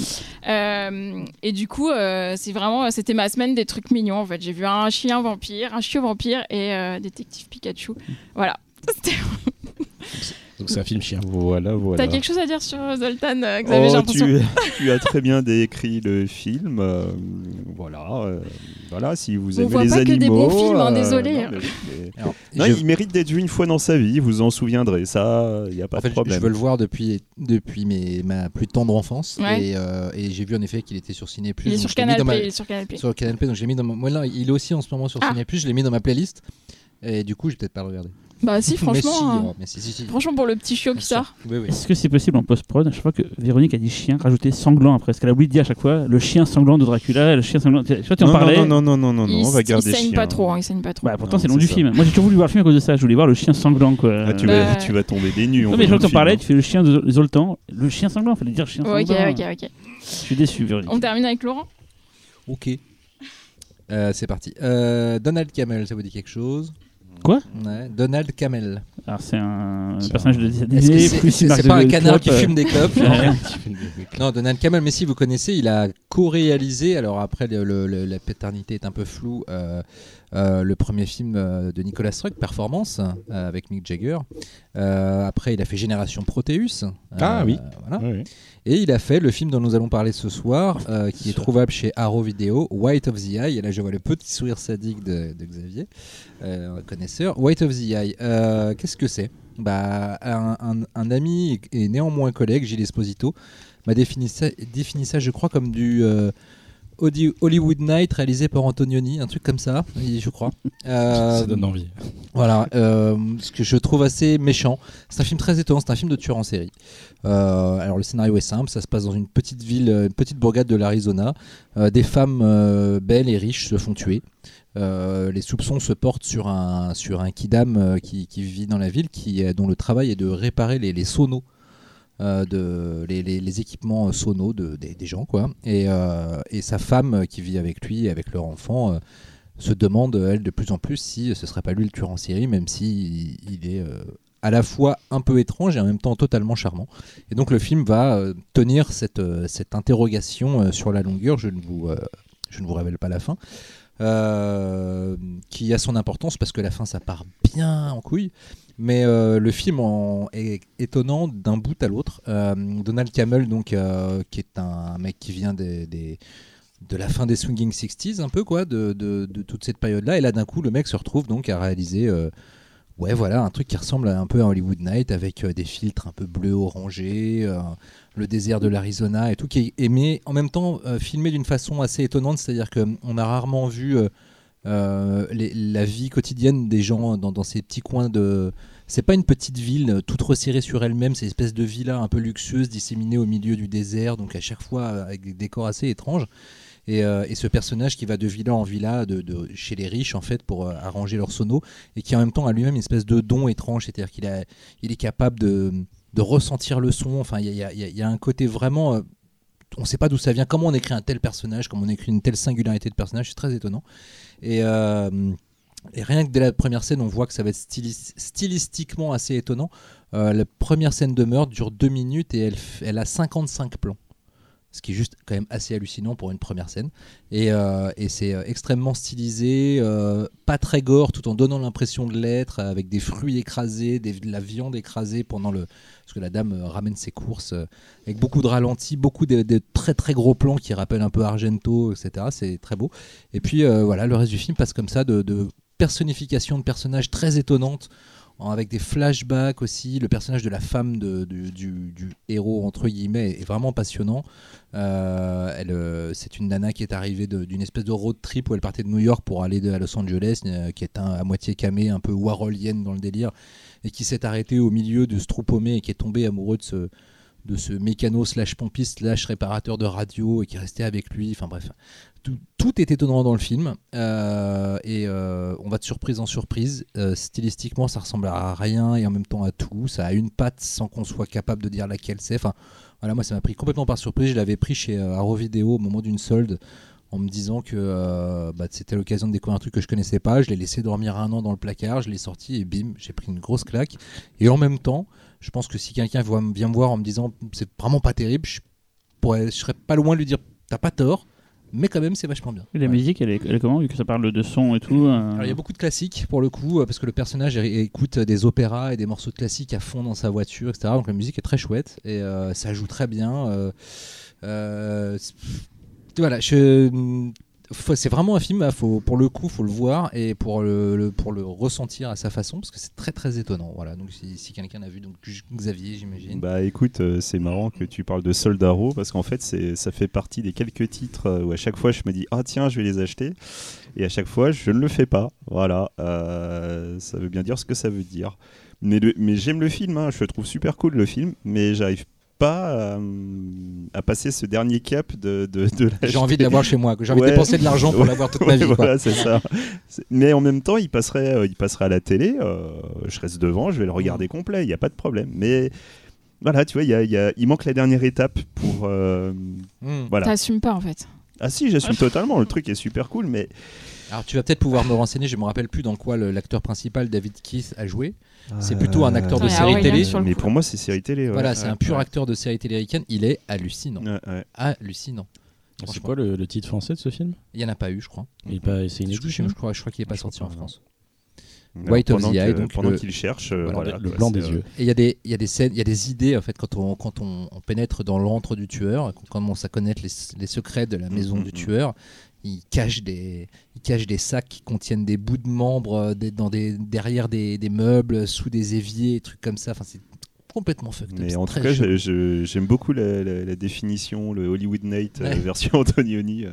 Euh, et du coup, euh, c'est vraiment, c'était ma semaine des trucs mignons. En fait, j'ai vu un chien vampire, un chiot vampire et euh, détective Pikachu. Voilà. Donc c'est un film chien. Voilà, voilà. T'as quelque chose à dire sur Zoltan, euh, Xavier, j'ai Oh, tu, tu as très bien décrit le film. euh, voilà, euh, voilà, si vous On aimez voit les pas animaux. que des bons films, hein, euh, désolé. non, mais- mais- Alors, non, je- il mérite d'être vu une fois dans sa vie. Vous vous en souviendrez. Ça, il n'y a pas en de je- problème. je veux le voir depuis, depuis mes, ma plus tendre enfance. Ouais. Et, euh, et j'ai vu en effet qu'il était sur Ciné Il est sur Canal est sur Canal. Sur Canal donc j'ai mis dans mon... Moi là, il est aussi en ce moment sur Ah. Ciné je l'ai mis dans ma playlist. Et du coup, j'ai peut-être pas le regarder. Bah si, mais si, franchement, hein. mais si, si, si. franchement pour le petit chiot qui sort. Oui, oui. Est-ce que c'est possible en post-prod À chaque fois que Véronique a dit chien, rajouter sanglant après. Parce qu'elle a oublié de dire à chaque fois le chien sanglant de Dracula, le chien sanglant. Tu vois, tu en non, parlais. non, non, non, non, non, non, il, on va il garder saigne chien. pas trop, hein, il saigne pas trop. Bah, pourtant, c'est le nom du ça. film. Moi, j'ai toujours voulu voir le film à cause de ça. Je voulais voir le chien sanglant, quoi. Ah, tu, Bah, vas, tu vas tomber des nues. Non, mais je t'en parlais, tu fais le chien de Zoltan. Le chien sanglant, fallait dire chien Ok, sanglant. ok, ok. Je suis déçu, Véronique. On termine avec Laurent? Ok. Euh, c'est parti. Euh, Donald Camel, ça vous dit quelque chose? Quoi Ouais, Donald Camel. Alors, c'est un personnage de Est-ce que Disney, c'est pas un canard clope, qui euh, fume des clopes. Non, Donald Camel, mais si vous connaissez, il a co-réalisé, alors après le- le- le- la paternité est un peu floue, euh, euh, le premier film de Nicolas Struck, Performance, euh, avec Mick Jagger. Euh, après, il a fait Génération Proteus. Ah oui. Voilà. Ouais. Et il a fait le film dont nous allons parler ce soir, euh, qui est trouvable chez Arrow Video, White of the Eye. Et là, je vois le petit sourire sadique de, de Xavier, euh, connaisseur. White of the Eye, euh, qu'est-ce que c'est? Bah, un, un- un ami et néanmoins collègue, Gilles Esposito, m'a défini ça, défini ça, je crois, comme du Hollywood Night réalisé par Antonioni, un truc comme ça, je crois. Euh, Ça donne envie. voilà, euh, ce que je trouve assez méchant. C'est un film très étonnant, c'est un film de tueur en série. Euh, alors le scénario est simple, ça se passe dans une petite ville, une petite bourgade de l'Arizona. Des femmes belles et riches se font tuer. Euh, les soupçons se portent sur un, sur un kidam euh, qui, qui vit dans la ville, qui, dont le travail est de réparer les, les sonos. Euh, de, les, équipements euh, sonos de, des, gens quoi et, euh, et sa femme qui vit avec lui et avec leur enfant se demande, elle, de plus en plus si ce serait pas lui le tueur en série, même si il, est à la fois un peu étrange et en même temps totalement charmant. Et donc le film va tenir cette, cette interrogation sur la longueur, je ne vous, je ne vous révèle pas la fin, qui a son importance parce que la fin ça part bien en couille. Mais euh, le film est étonnant d'un bout à l'autre. Euh, Donald Camel, donc, euh, qui est un mec qui vient des, de la fin des swinging 60s un peu quoi de, toute cette période là et là d'un coup le mec se retrouve donc à réaliser ouais voilà un truc qui ressemble un peu à Hollywood Night avec des filtres un peu bleu orangé euh, le désert de l'Arizona et tout qui est aimé en même temps filmé d'une façon assez étonnante c'est à dire qu'on a rarement vu les- la vie quotidienne des gens dans ces petits coins de c'est pas une petite ville euh, toute resserrée sur elle-même, c'est une espèce de villa un peu luxueuse disséminée au milieu du désert, donc à chaque fois euh, avec des décors assez étranges. Et, euh, et ce personnage qui va de villa en villa de, chez les riches en fait pour arranger leurs sonos et qui en même temps a lui-même une espèce de don étrange, c'est-à-dire qu'il il est capable de, ressentir le son. Enfin, il y a, un côté vraiment. on ne sait pas d'où ça vient, comment on écrit un tel personnage, comment on écrit une telle singularité de personnage, c'est très étonnant. Et, et rien que dès la première scène, on voit que ça va être stylis- stylistiquement assez étonnant. Euh, la première scène de meurtre dure deux minutes et elle, elle a 55 plans. Ce qui est juste quand même assez hallucinant pour une première scène. Et, euh, et c'est euh, extrêmement stylisé, pas très gore, tout en donnant l'impression de l'être, avec des fruits écrasés, de la viande écrasée pendant le. Parce que la dame ramène ses courses, avec beaucoup de ralentis, beaucoup de, très très gros plans qui rappellent un peu Argento, etc. C'est très beau. Et puis voilà, le reste du film passe comme ça de personnification de personnages très étonnantes, en- avec des flashbacks aussi. Le personnage de la femme de- du, héros, entre guillemets, est vraiment passionnant. Euh, elle, euh, c'est une nana qui est arrivée d'une espèce de road trip où elle partait de New York pour aller de- à Los Angeles, euh, qui est à moitié camé, un peu warholienne dans le délire, et qui s'est arrêtée au milieu de ce trou paumé et qui est tombée amoureux de ce, mécano slash pompiste slash réparateur de radio et qui est resté avec lui. Enfin bref, tout, est étonnant dans le film euh, et euh, on va de surprise en surprise. Euh, stylistiquement, ça ressemble à rien et en même temps à tout. Ça a une patte sans qu'on soit capable de dire laquelle c'est. Enfin voilà, moi ça m'a pris complètement par surprise. Je l'avais pris chez Arrow Video au moment d'une solde en me disant que bah, c'était l'occasion de découvrir un truc que je connaissais pas. Je l'ai laissé dormir un an dans le placard, je l'ai sorti et bim, j'ai pris une grosse claque. Et en même temps, je pense que si quelqu'un vient me voir en me disant c'est vraiment pas terrible, je, pourrais, je serais pas loin de lui dire t'as pas tort, mais quand même c'est vachement bien. Et la Ouais. musique, elle est, elle est comment Vu que ça parle de son et tout. euh, Alors, il y a beaucoup de classiques pour le coup, euh, parce que le personnage écoute des opéras et des morceaux de classiques à fond dans sa voiture, etc. Donc la musique est très chouette et euh, ça joue très bien. euh, euh, voilà, je- c'est vraiment un film, pour le coup, faut le voir et pour le, ressentir à sa façon, parce que c'est très très étonnant. Voilà, donc si, quelqu'un a vu, donc Xavier, j'imagine. Bah écoute, euh, c'est marrant que tu parles de Soldaro parce qu'en fait ça fait partie des quelques titres euh, où à chaque fois je me dis ah tiens je vais les acheter et à chaque fois je ne le fais pas. Voilà, euh, ça veut bien dire ce que ça veut dire. Mais, j'aime le film, hein, je trouve super cool le film, mais j'arrive pas à, à passer ce dernier cap de, de, de J'ai envie de l'avoir chez moi, que j'ai envie Ouais. de dépenser de l'argent pour Ouais. l'avoir toute ma vie. quoi. voilà, c'est ça. C'est- Mais en même temps, il passerait, euh, il passerait à la télé. euh, je reste devant, je vais le regarder complet. Il n'y a pas de problème. Mais voilà, tu vois, il y a- il y a- il manque la dernière étape pour. euh, Hmm. voilà. T'assumes pas en fait. Ah si, j'assume totalement. Le truc est super cool, mais Alors tu vas peut-être pouvoir me renseigner, je me rappelle plus dans quoi l'acteur principal David Keith a joué. C'est plutôt un acteur de Euh, série télé. Mais pour moi, c'est série télé. ouais. voilà, c'est Ouais, un pur ouais. acteur de série télé américaine, il est hallucinant. Ouais, ouais. Hallucinant. C'est Franchement. quoi le, le titre français de ce film? Il n'y en a pas eu, je crois. Il est pas- C'est Je, inédit je- je crois, je crois qu'il n'est pas Je sorti en France. White of the Eye, donc pendant le- qu'il cherche, euh, voilà, voilà, le blanc c'est, des euh, yeux. Et il y, a des- il y a des scènes, il y a des idées en fait quand on, quand on, on pénètre dans l'antre du tueur, qu'on commence à connaître les, les secrets de la maison Mhm, du mhm. tueur. Il cache des, des sacs qui contiennent des bouts de membres euh, dans des, derrière des, meubles, sous des éviers, trucs comme ça. Complètement fucked up. Mais en tout cas, je- je- j'aime beaucoup la, la- la définition, le Hollywood Night euh, Ouais. version Antonioni.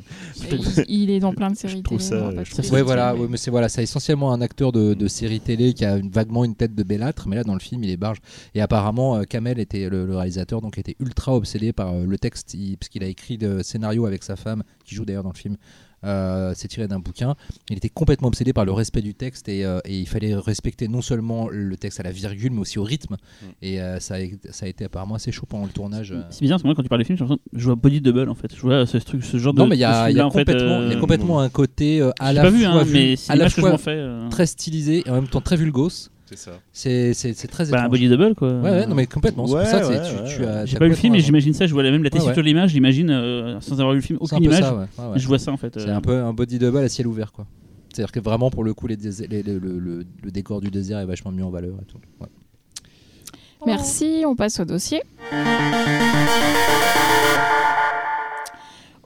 Il, il est dans plein de séries trouve télé, ça- pas je trouve Ouais, voilà, ouais, mais c'est voilà, c'est essentiellement un acteur de, de série télé qui a une- vaguement une tête de bellâtre, mais là dans le film il est barge. Et apparemment, euh, Kamel était le, le réalisateur, donc était ultra obsédé par euh, le texte, il- parce qu'il a écrit le scénario avec sa femme, qui joue d'ailleurs dans le film. Euh, c'est tiré d'un bouquin. Il était complètement obsédé par le respect du texte et, euh, et il fallait respecter non seulement le texte à la virgule, mais aussi au rythme. Et euh, ça, a, ça a été apparemment assez chaud pendant le tournage. euh. C'est bizarre, parce que moi, quand tu parles des films, j'ai l'impression que je vois Body Double en fait. Je vois ce, truc, ce genre de. Non, mais il y a, de complètement, un côté euh, à J'ai la pas vu, fois hein, mais à la euh. très stylisé et en même temps très vulgose. C'est ça. C'est c'est- c'est très Bah, un étrange. Body Double quoi. Ouais, ouais, non, mais complètement. c'est Ouais, pour ça, c'est- ouais, tu, ouais, tu as. J'ai pas vu le film, mais j'imagine ça. Je vois la même la texture ouais. de l'image, j'imagine, euh, sans avoir vu le film. C'est aucune image. ça, ouais. Ouais, ouais. Je vois ça en fait. C'est euh. un peu un body double à ciel ouvert, quoi. C'est-à-dire que vraiment, pour le coup, les le, le- le- le décor du désert est vachement mis en valeur et tout. Ouais. Merci, on passe au dossier.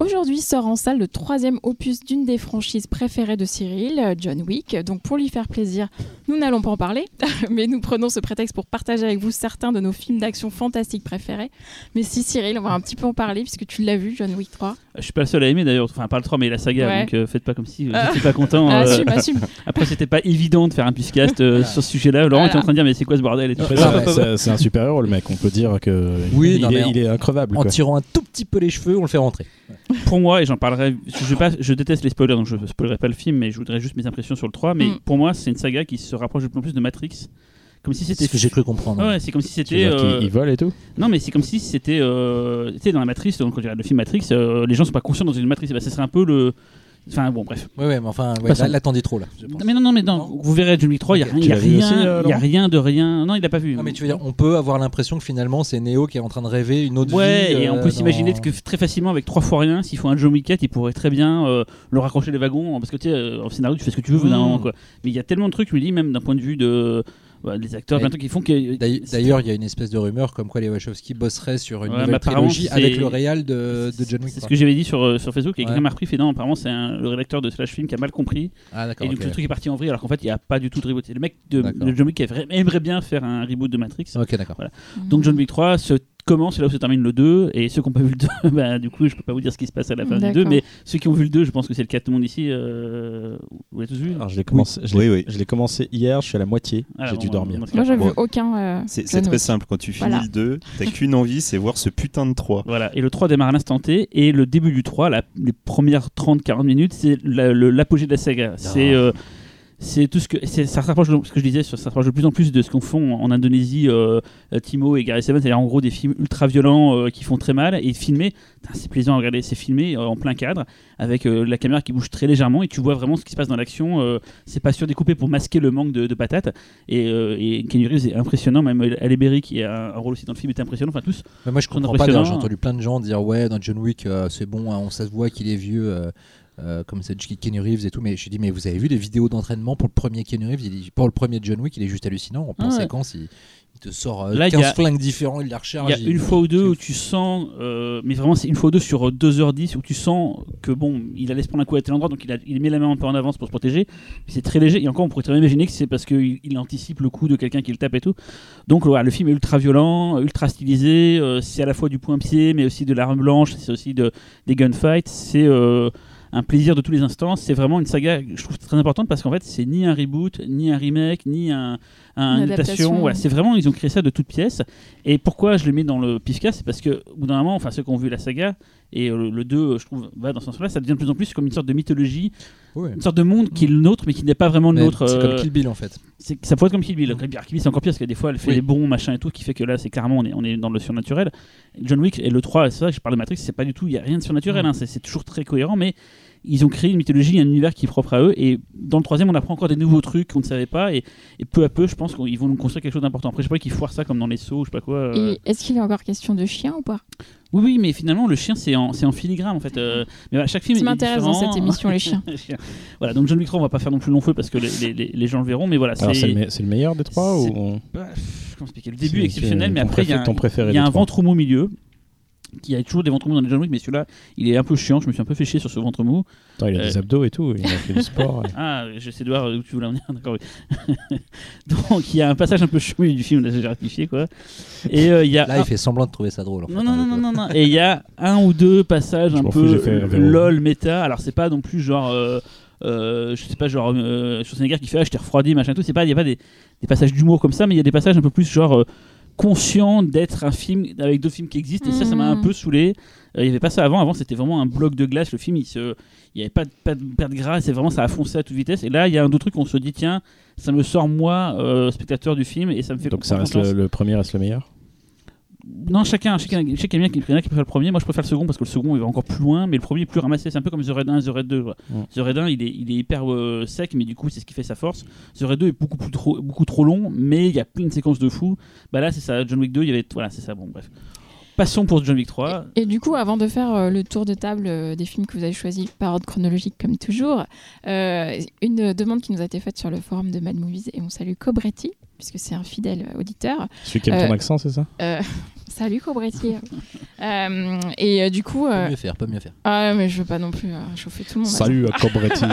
Aujourd'hui sort en salle le troisième opus d'une des franchises préférées de Cyril, euh, John Wick. Donc pour lui faire plaisir, nous n'allons pas en parler, mais nous prenons ce prétexte pour partager avec vous certains de nos films d'action fantastiques préférés. Mais si Cyril, on va un petit peu en parler puisque tu l'as vu, John Wick 3. Je suis pas le seul à aimer d'ailleurs, enfin pas le 3 mais la saga, Ouais. donc euh, faites pas comme si euh, Ah. j'étais pas content. Ah, euh, assume, assume. Après c'était pas évident de faire un puiscast euh, Voilà. sur ce sujet-là. Laurent Voilà. était en train de dire mais c'est quoi ce bordel c'est- un super héros le mec, on peut dire que Oui, il, non, est, mais en- il est increvable. En quoi. tirant un tout petit peu les cheveux, on le fait rentrer. Pour moi, et j'en parlerai, je, vais pas, je déteste les spoilers donc je ne spoilerai pas le film, mais je voudrais juste mes impressions sur le 3. Mais Mm. pour moi, c'est une saga qui se rapproche de plus en plus de Matrix. Comme si C'est c'était. ce que j'ai cru comprendre. Ah ouais, c'est comme si c'était. euh, il vole et tout Non, mais c'est comme si c'était. Euh... Tu sais, dans la Matrix, donc, quand tu regardes le film Matrix, euh, les gens sont pas conscients dans une Matrix. Bah, ce serait un peu le. Enfin, bon, bref. Ouais, ouais, mais enfin, ouais, là, là, t'en dis trop, là. je pense. Non, mais non, non, mais non, Non. vous verrez John Wick 3, il n'y a, vu rien, aussi, euh, y a rien de rien. Non, il a pas vu. Ah, mais tu veux dire, on peut avoir l'impression que finalement, c'est Neo qui est en train de rêver une autre Ouais, vie. et on euh, peut s'imaginer que très facilement, avec trois fois rien, s'ils font un John Wick 4, ils pourraient très bien euh, le raccrocher les wagons. Parce que tu sais, en scénario, tu fais ce que tu veux, Mm. moment, quoi. Mais il y a tellement de trucs, je me dis, même d'un point de vue de. Ouais, des acteurs, trucs qui font que. D'ailleurs- il y a une espèce de rumeur comme quoi les Wachowski bosseraient sur une Ouais, nouvelle trilogie avec le réal de, de John Wick. C'est ce que j'avais dit sur, euh, sur Facebook et Ouais. quelqu'un m'a repris fait non apparemment c'est le rédacteur de Slash Film qui a mal compris Ah, et donc le truc est parti en vrille alors qu'en fait il n'y a pas du tout de reboot le mec de, John Wick aimerait, bien faire un reboot de Matrix Ok, d'accord. donc John Wick 3 se commence et là où se termine le 2 et ceux qui n'ont pas vu le 2 bah, du coup je peux pas vous dire ce qui se passe à la fin du 2 D'accord. mais ceux qui ont vu le 2 je pense que c'est le cas de tout le monde ici euh, vous l'avez tous vu Alors, je l'ai commencé, je l'ai- Oui, oui. je l'ai commencé hier, je suis à la moitié, Ah, j'ai bon, dû dormir. Moi, j'ai Bon. vu aucun. euh, C'est très simple. Quand tu finis Voilà. le 2, t'as qu'une envie, c'est voir ce putain de 3. Voilà, et le 3 démarre à l'instant T, et le début du 3, la- les premières 30-40 minutes, c'est la- l'apogée de la saga. C'est euh, c'est tout ce que ça se rapproche de ce que je disais ça se rapproche de plus en plus de ce qu'on font en Indonésie euh, euh, Timo et Gary Seven c'est-à-dire en gros des films ultra violents euh, qui font très mal et filmés c'est plaisant à regarder c'est filmé euh, en plein cadre avec la caméra qui bouge très légèrement et tu vois vraiment ce qui se passe dans l'action c'est pas surdécoupé pour masquer le manque de, de patates et, et Kenny Reeves est impressionnant même Halle Berry qui a un rôle aussi dans le film est impressionnant enfin tous Mais moi, je comprends pas. J'ai entendu plein de gens dire Ouais, dans John Wick, c'est bon, hein, on ça se voit qu'il est vieux. Euh, euh, comme c'est Kenny Reeves et tout, mais je dis mais vous avez vu les vidéos d'entraînement pour le premier Kenny Reeves, il est- pour le premier John Wick, il est juste hallucinant. En Ah ouais. séquence, il, il te sort euh, Là, il y 15 a- flingues différents, il la Il recharge. y a une fois ou deux où tu sens, euh, mais vraiment c'est une fois ou deux sur euh, 2h10 où tu sens que bon, il allait se prendre un coup à tel endroit, donc il, a, il met la main un peu en avance pour se protéger. C'est très léger et encore on pourrait très bien imaginer que c'est parce qu'il il anticipe le coup de quelqu'un qui le tape et tout. Donc voilà, le film est ultra violent, ultra stylisé, euh, c'est à la fois du point-pied mais aussi de l'arme blanche, c'est aussi de, des gunfights, c'est euh, un plaisir de tous les instants. C'est vraiment une saga, je trouve très importante parce qu'en fait c'est ni un reboot, ni un remake, ni un, un- Une adaptation. Voilà, c'est vraiment ils ont créé ça de toutes pièces. Et pourquoi je le mets dans le pifka, c'est parce que au bout d'un moment, enfin ceux qui ont vu la saga et euh, le, le 2, euh, je trouve, va dans ce sens-là, ça devient de plus en plus comme une sorte de mythologie, Ouais. une sorte de monde qui est le nôtre mais qui n'est pas vraiment le Mais nôtre. C'est euh, comme Kill Bill en fait. ça pourrait être comme Kill Bill. Kill Bill, c'est encore pire parce que des fois elle fait Oui. des bons machins et tout, qui fait que là c'est clairement on est, on est dans le surnaturel. John Wick et le 3, c'est que je parle de Matrix, c'est pas du tout, il y a rien de surnaturel, hein, c'est toujours très cohérent, mais ils ont créé une mythologie, un univers qui est propre à eux. Et dans le troisième, on apprend encore des nouveaux trucs qu'on ne savait pas. Et, et peu à peu, je pense qu'ils vont nous construire quelque chose d'important. Après, je sais pas qu'ils foirent ça comme dans les sauts, je sais pas quoi. euh. Et est-ce qu'il est encore question de chien ou pas? Oui, oui, mais finalement, le chien, c'est en, c'est en filigrane en fait. Euh, mais voilà, chaque film Ça m'intéresse dans cette émission, les chiens. voilà, donc John Wick 3, on va pas faire non plus long feu parce que les, les- les- les gens le verront. Mais voilà, Alors, c'est c'est. le, me- c'est le meilleur des trois ou... Bah, pff, comment expliquer? Le début est exceptionnel, mais après, il y a un, y a un ventre au milieu. Il y a toujours des ventres mous dans les John Wick, mais celui-là, il est un peu chiant. Je me suis un peu fait chier sur ce ventre mou. Attends, il a Euh. des abdos et tout, il a fait du sport. Ah, j'essaie de voir où tu voulais en venir. D'accord, oui. Donc, il y a un passage un peu chou du film, là, j'ai rectifié, quoi. Et euh, il y a. Là, un- il fait semblant de trouver ça drôle. en fait, Non, non, hein, non, non, non, non. Et il y a un ou deux passages Je un fous, peu fait lol méta. Alors, c'est pas non plus genre. euh, euh, je sais pas, genre euh, Schwarzenegger qui fait ah, je t'ai refroidi, machin, tout. C'est pas, il y a pas des, des passages d'humour comme ça, mais il y a des passages un peu plus genre euh, conscient d'être un film avec d'autres films qui existent. Et ça, ça m'a un Mhm. peu saoulé. Euh, il y avait pas ça avant. Avant, c'était vraiment un bloc de glace. Le film, il se, il y avait pas de, pas de perte de grâce. C'est vraiment ça a foncé à toute vitesse. Et là, il y a un autre truc où on se dit tiens, ça me sort moi, euh, spectateur du film, et ça me fait. Donc ça reste le, le premier reste le meilleur? Non, chacun, chacun, chacun bien qui préfère qui préfère le premier. Moi, je préfère le second parce que le second il va encore plus loin, mais le premier est plus ramassé. C'est un peu comme The Red 1 et The Red 2. quoi. Mm. The Red 1, il est, il est hyper euh, sec, mais du coup, c'est ce qui fait sa force. The Red 2 est beaucoup, plus trop, beaucoup trop long, mais il y a plein de séquences de fou. Bah là, c'est ça. John Wick 2, il y avait. Voilà, c'est ça. Bon, bref. Passons pour John Wick 3. Et du coup, avant de faire euh, le tour de table euh, des films que vous avez choisis par ordre chronologique comme toujours, euh, une demande qui nous a été faite sur le forum de Mad Movies et on salue Cobretti puisque c'est un fidèle auditeur. Celui qui aime Euh, ton accent, c'est ça? Euh, salut Cobretti. Euh, et euh, du coup, euh, Pas mieux faire, pas mieux faire. ah mais je veux pas non plus euh, chauffer tout le monde. Salut à Cobretti.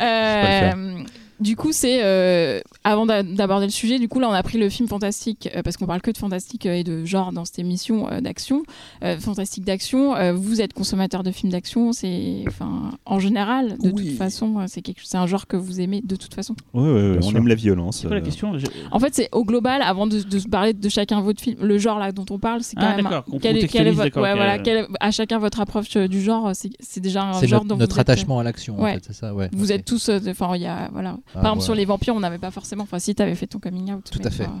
Euh, du coup, c'est euh, avant d'a- d'aborder le sujet. Du coup, là, on a pris le film fantastique euh, parce qu'on parle que de fantastique euh, et de genre dans cette émission euh, d'action, euh, fantastique d'action. Euh, vous êtes consommateur de films d'action, c'est, enfin, en général, de Oui. toute façon, c'est quelque, c'est un genre que vous aimez de toute façon. Ouais, ouais, ouais, Bien on sûr. aime la violence. C'est quoi la question? En fait, c'est au global, avant de, de se parler de chacun votre film, le genre là dont on parle, c'est quand Ah, même. Quel, est- quel est contextualise, votre, d'accord, ouais, ok. voilà, quel est- à chacun votre approche du genre, c'est, déjà un genre notre, dont notre vous êtes, attachement à l'action, ouais. en fait, c'est ça, ouais. Vous êtes tous, euh, enfin, il y a, voilà. Ah, Par exemple, ouais. sur les vampires, on n'avait pas forcément. Enfin, si t'avais fait ton coming out. Tout à fait. pas-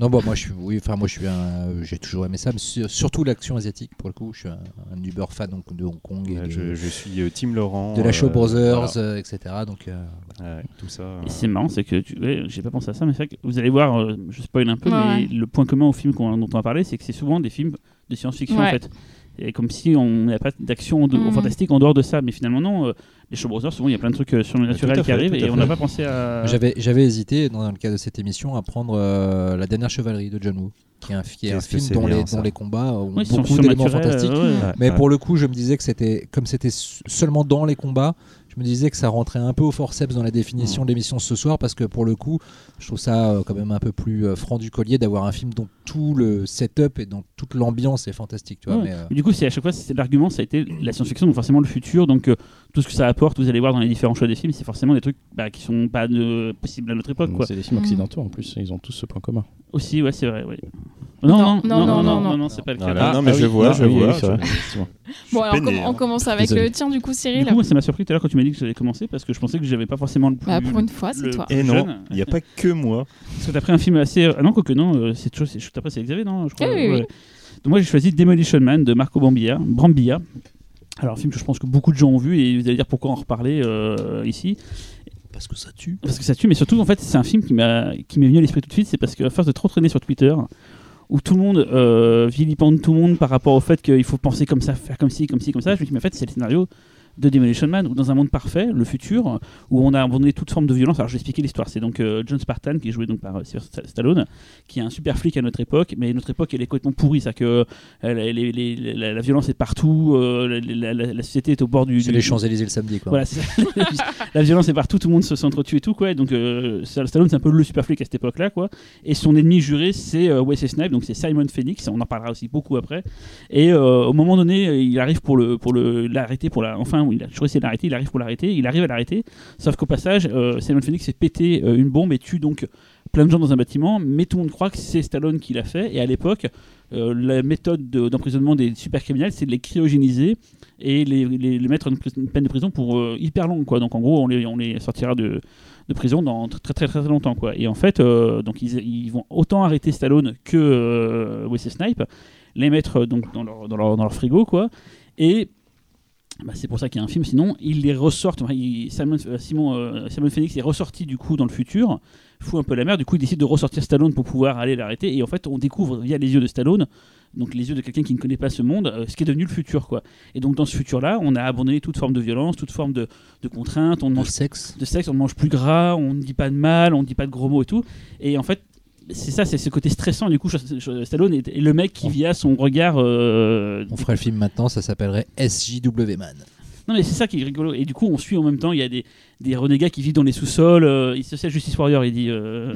Non, bon, moi, je suis, oui, enfin, moi, je suis un, euh, j'ai toujours aimé ça, mais sur- surtout l'action asiatique, pour le coup. Je suis un, un uber fan donc, de Hong Kong et ouais, de, je, je suis euh, Tim Laurent. de la euh, Brothers, voilà. euh, etc. Donc, euh, Ouais, tout ça. euh, Et c'est marrant, c'est que tu... ouais, j'ai pas pensé à ça, mais c'est vrai que vous allez voir, euh, je spoil un peu, Ouais, mais ouais. le point commun au film qu'on- dont on va parler, c'est que c'est souvent des films de science-fiction Ouais. en fait. Et comme si on n'avait pas d'action de- Mhm. fantastique en dehors de ça, mais finalement non. euh, les Shaw Brothers, souvent il y a plein de trucs euh, surnaturels qui fait, arrivent et on n'a pas pensé à. J'avais, j'avais hésité, dans le cadre de cette émission, à prendre euh, La dernière chevalerie de John Woo, qui est un, qui est un Qu'est-ce que film dont, bien, les, ça. dont les combats ont Oui, beaucoup d'éléments fantastiques. euh, ouais. Mais ouais. pour le coup, je me disais que c'était, comme c'était seulement dans les combats, je me disais que ça rentrait un peu au forceps dans la définition de l'émission ce soir, parce que pour le coup, je trouve ça euh, quand même un peu plus euh, franc du collier d'avoir un film dont tout le setup et dont toute l'ambiance est fantastique. Tu vois, Ouais. mais, euh, Mais Du coup, c'est à chaque fois, c'est l'argument, ça a été la science-fiction, donc forcément le futur, donc euh, tout ce que ça apporte, vous allez voir dans les différents choix des films, c'est forcément des trucs bah, qui sont pas de- possibles à notre époque. C'est des films Mm. occidentaux en plus, ils ont tous ce point commun. Aussi, ouais, c'est vrai, oui. Non, Non, non, non, non, non, non, non. c'est pas le cas. Ah, non, mais ah je oui, vois, je oui, vois. oui. Bon, alors on hein. commence avec Désolé. le tien, du coup, Cyril. Du coup, moi, ça m'a surpris tout à l'heure quand tu m'as dit que j'allais commencer parce que je pensais que j'avais pas forcément le plus. Bah, pour une fois, c'est toi. Et non, il n'y a pas que moi. Parce que t'as pris un film assez. Ah non, quoique non, euh, c'est toujours. c'est- Après, c'est Xavier, non je crois, Oui, oui, oui. ouais. Donc, moi, j'ai choisi Demolition Man de Marco Bambilla. Brambilla. Alors, un film que je pense que beaucoup de gens ont vu et vous allez dire pourquoi en reparler euh, ici. parce que ça tue. Parce que ça tue, mais surtout, en fait, c'est un film qui m'a qui m'est venu à l'esprit tout de suite. C'est parce qu'à force de trop traîner sur Twitter, où tout le monde euh, vilipende tout le monde par rapport au fait qu'il faut penser comme ça, faire comme ci, comme ci, comme ça, je me dis, mais en fait, c'est le scénario de Demolition Man, où dans un monde parfait, le futur, où on a abandonné toute forme de violence. Alors, je vais expliquer l'histoire. C'est donc euh, John Spartan, qui est joué donc par euh, Sylvester Stallone, qui est un super flic à notre époque, mais notre époque, elle est complètement pourrie. C'est-à-dire que euh, les- les- les- la, la violence est partout, euh, la, la- la société est au bord du. C'est du- les Champs-Élysées le samedi, quoi. voilà, la violence est partout, tout le monde se s'entretue et tout quoi. Et donc euh, Stallone c'est un peu le super flic à cette époque-là quoi. Et son ennemi juré c'est Wesley Snipes, donc c'est Simon Phoenix. On en parlera aussi beaucoup après. Et au moment donné, il arrive pour le pour le l'arrêter pour la enfin il a toujours essayé de l'arrêter. Il arrive pour l'arrêter. Il arrive à l'arrêter. Sauf qu'au passage, euh, Simon Phoenix fait péter euh, une bombe et tue donc plein de gens dans un bâtiment. Mais tout le monde croit que c'est Stallone qui l'a fait. Et à l'époque, euh, la méthode de- d'emprisonnement des super criminels, c'est de les cryogéniser et les, les- mettre en une peine de prison pour euh, hyper longue quoi. Donc en gros, on les, sortira de, prison dans très très très, longtemps quoi. Et en fait, donc ils, vont autant arrêter Stallone que Wesley Snipe, les mettre donc dans leur, dans leur, dans leur frigo quoi. Et bah, c'est pour ça qu'il y a un film. Sinon, ils les il- Simon, euh, Simon, euh, Simon Phoenix est ressorti du coup dans le futur, fout un peu la merde. Du coup, il décide de ressortir Stallone pour pouvoir aller l'arrêter. Et en fait, on découvre via les yeux de Stallone, donc les yeux de quelqu'un qui ne connaît pas ce monde, euh, ce qui est devenu le futur quoi. Et donc dans ce futur-là, on a abandonné toute forme de violence, toute forme de, de contrainte. On Dans mange sexe. de sexe, on ne mange plus gras, on ne dit pas de mal, on ne dit pas de gros mots et tout. Et en fait, c'est ça, c'est ce côté stressant. Du coup, Stallone est le mec qui, via son regard. euh, On ferait le film maintenant, ça s'appellerait SJW Man. Non, mais c'est ça qui est rigolo. Et du coup, on suit en même temps. Il y a des, des renégats qui vivent dans les sous-sols. euh, il se sait Justice Warrior, il dit. Euh...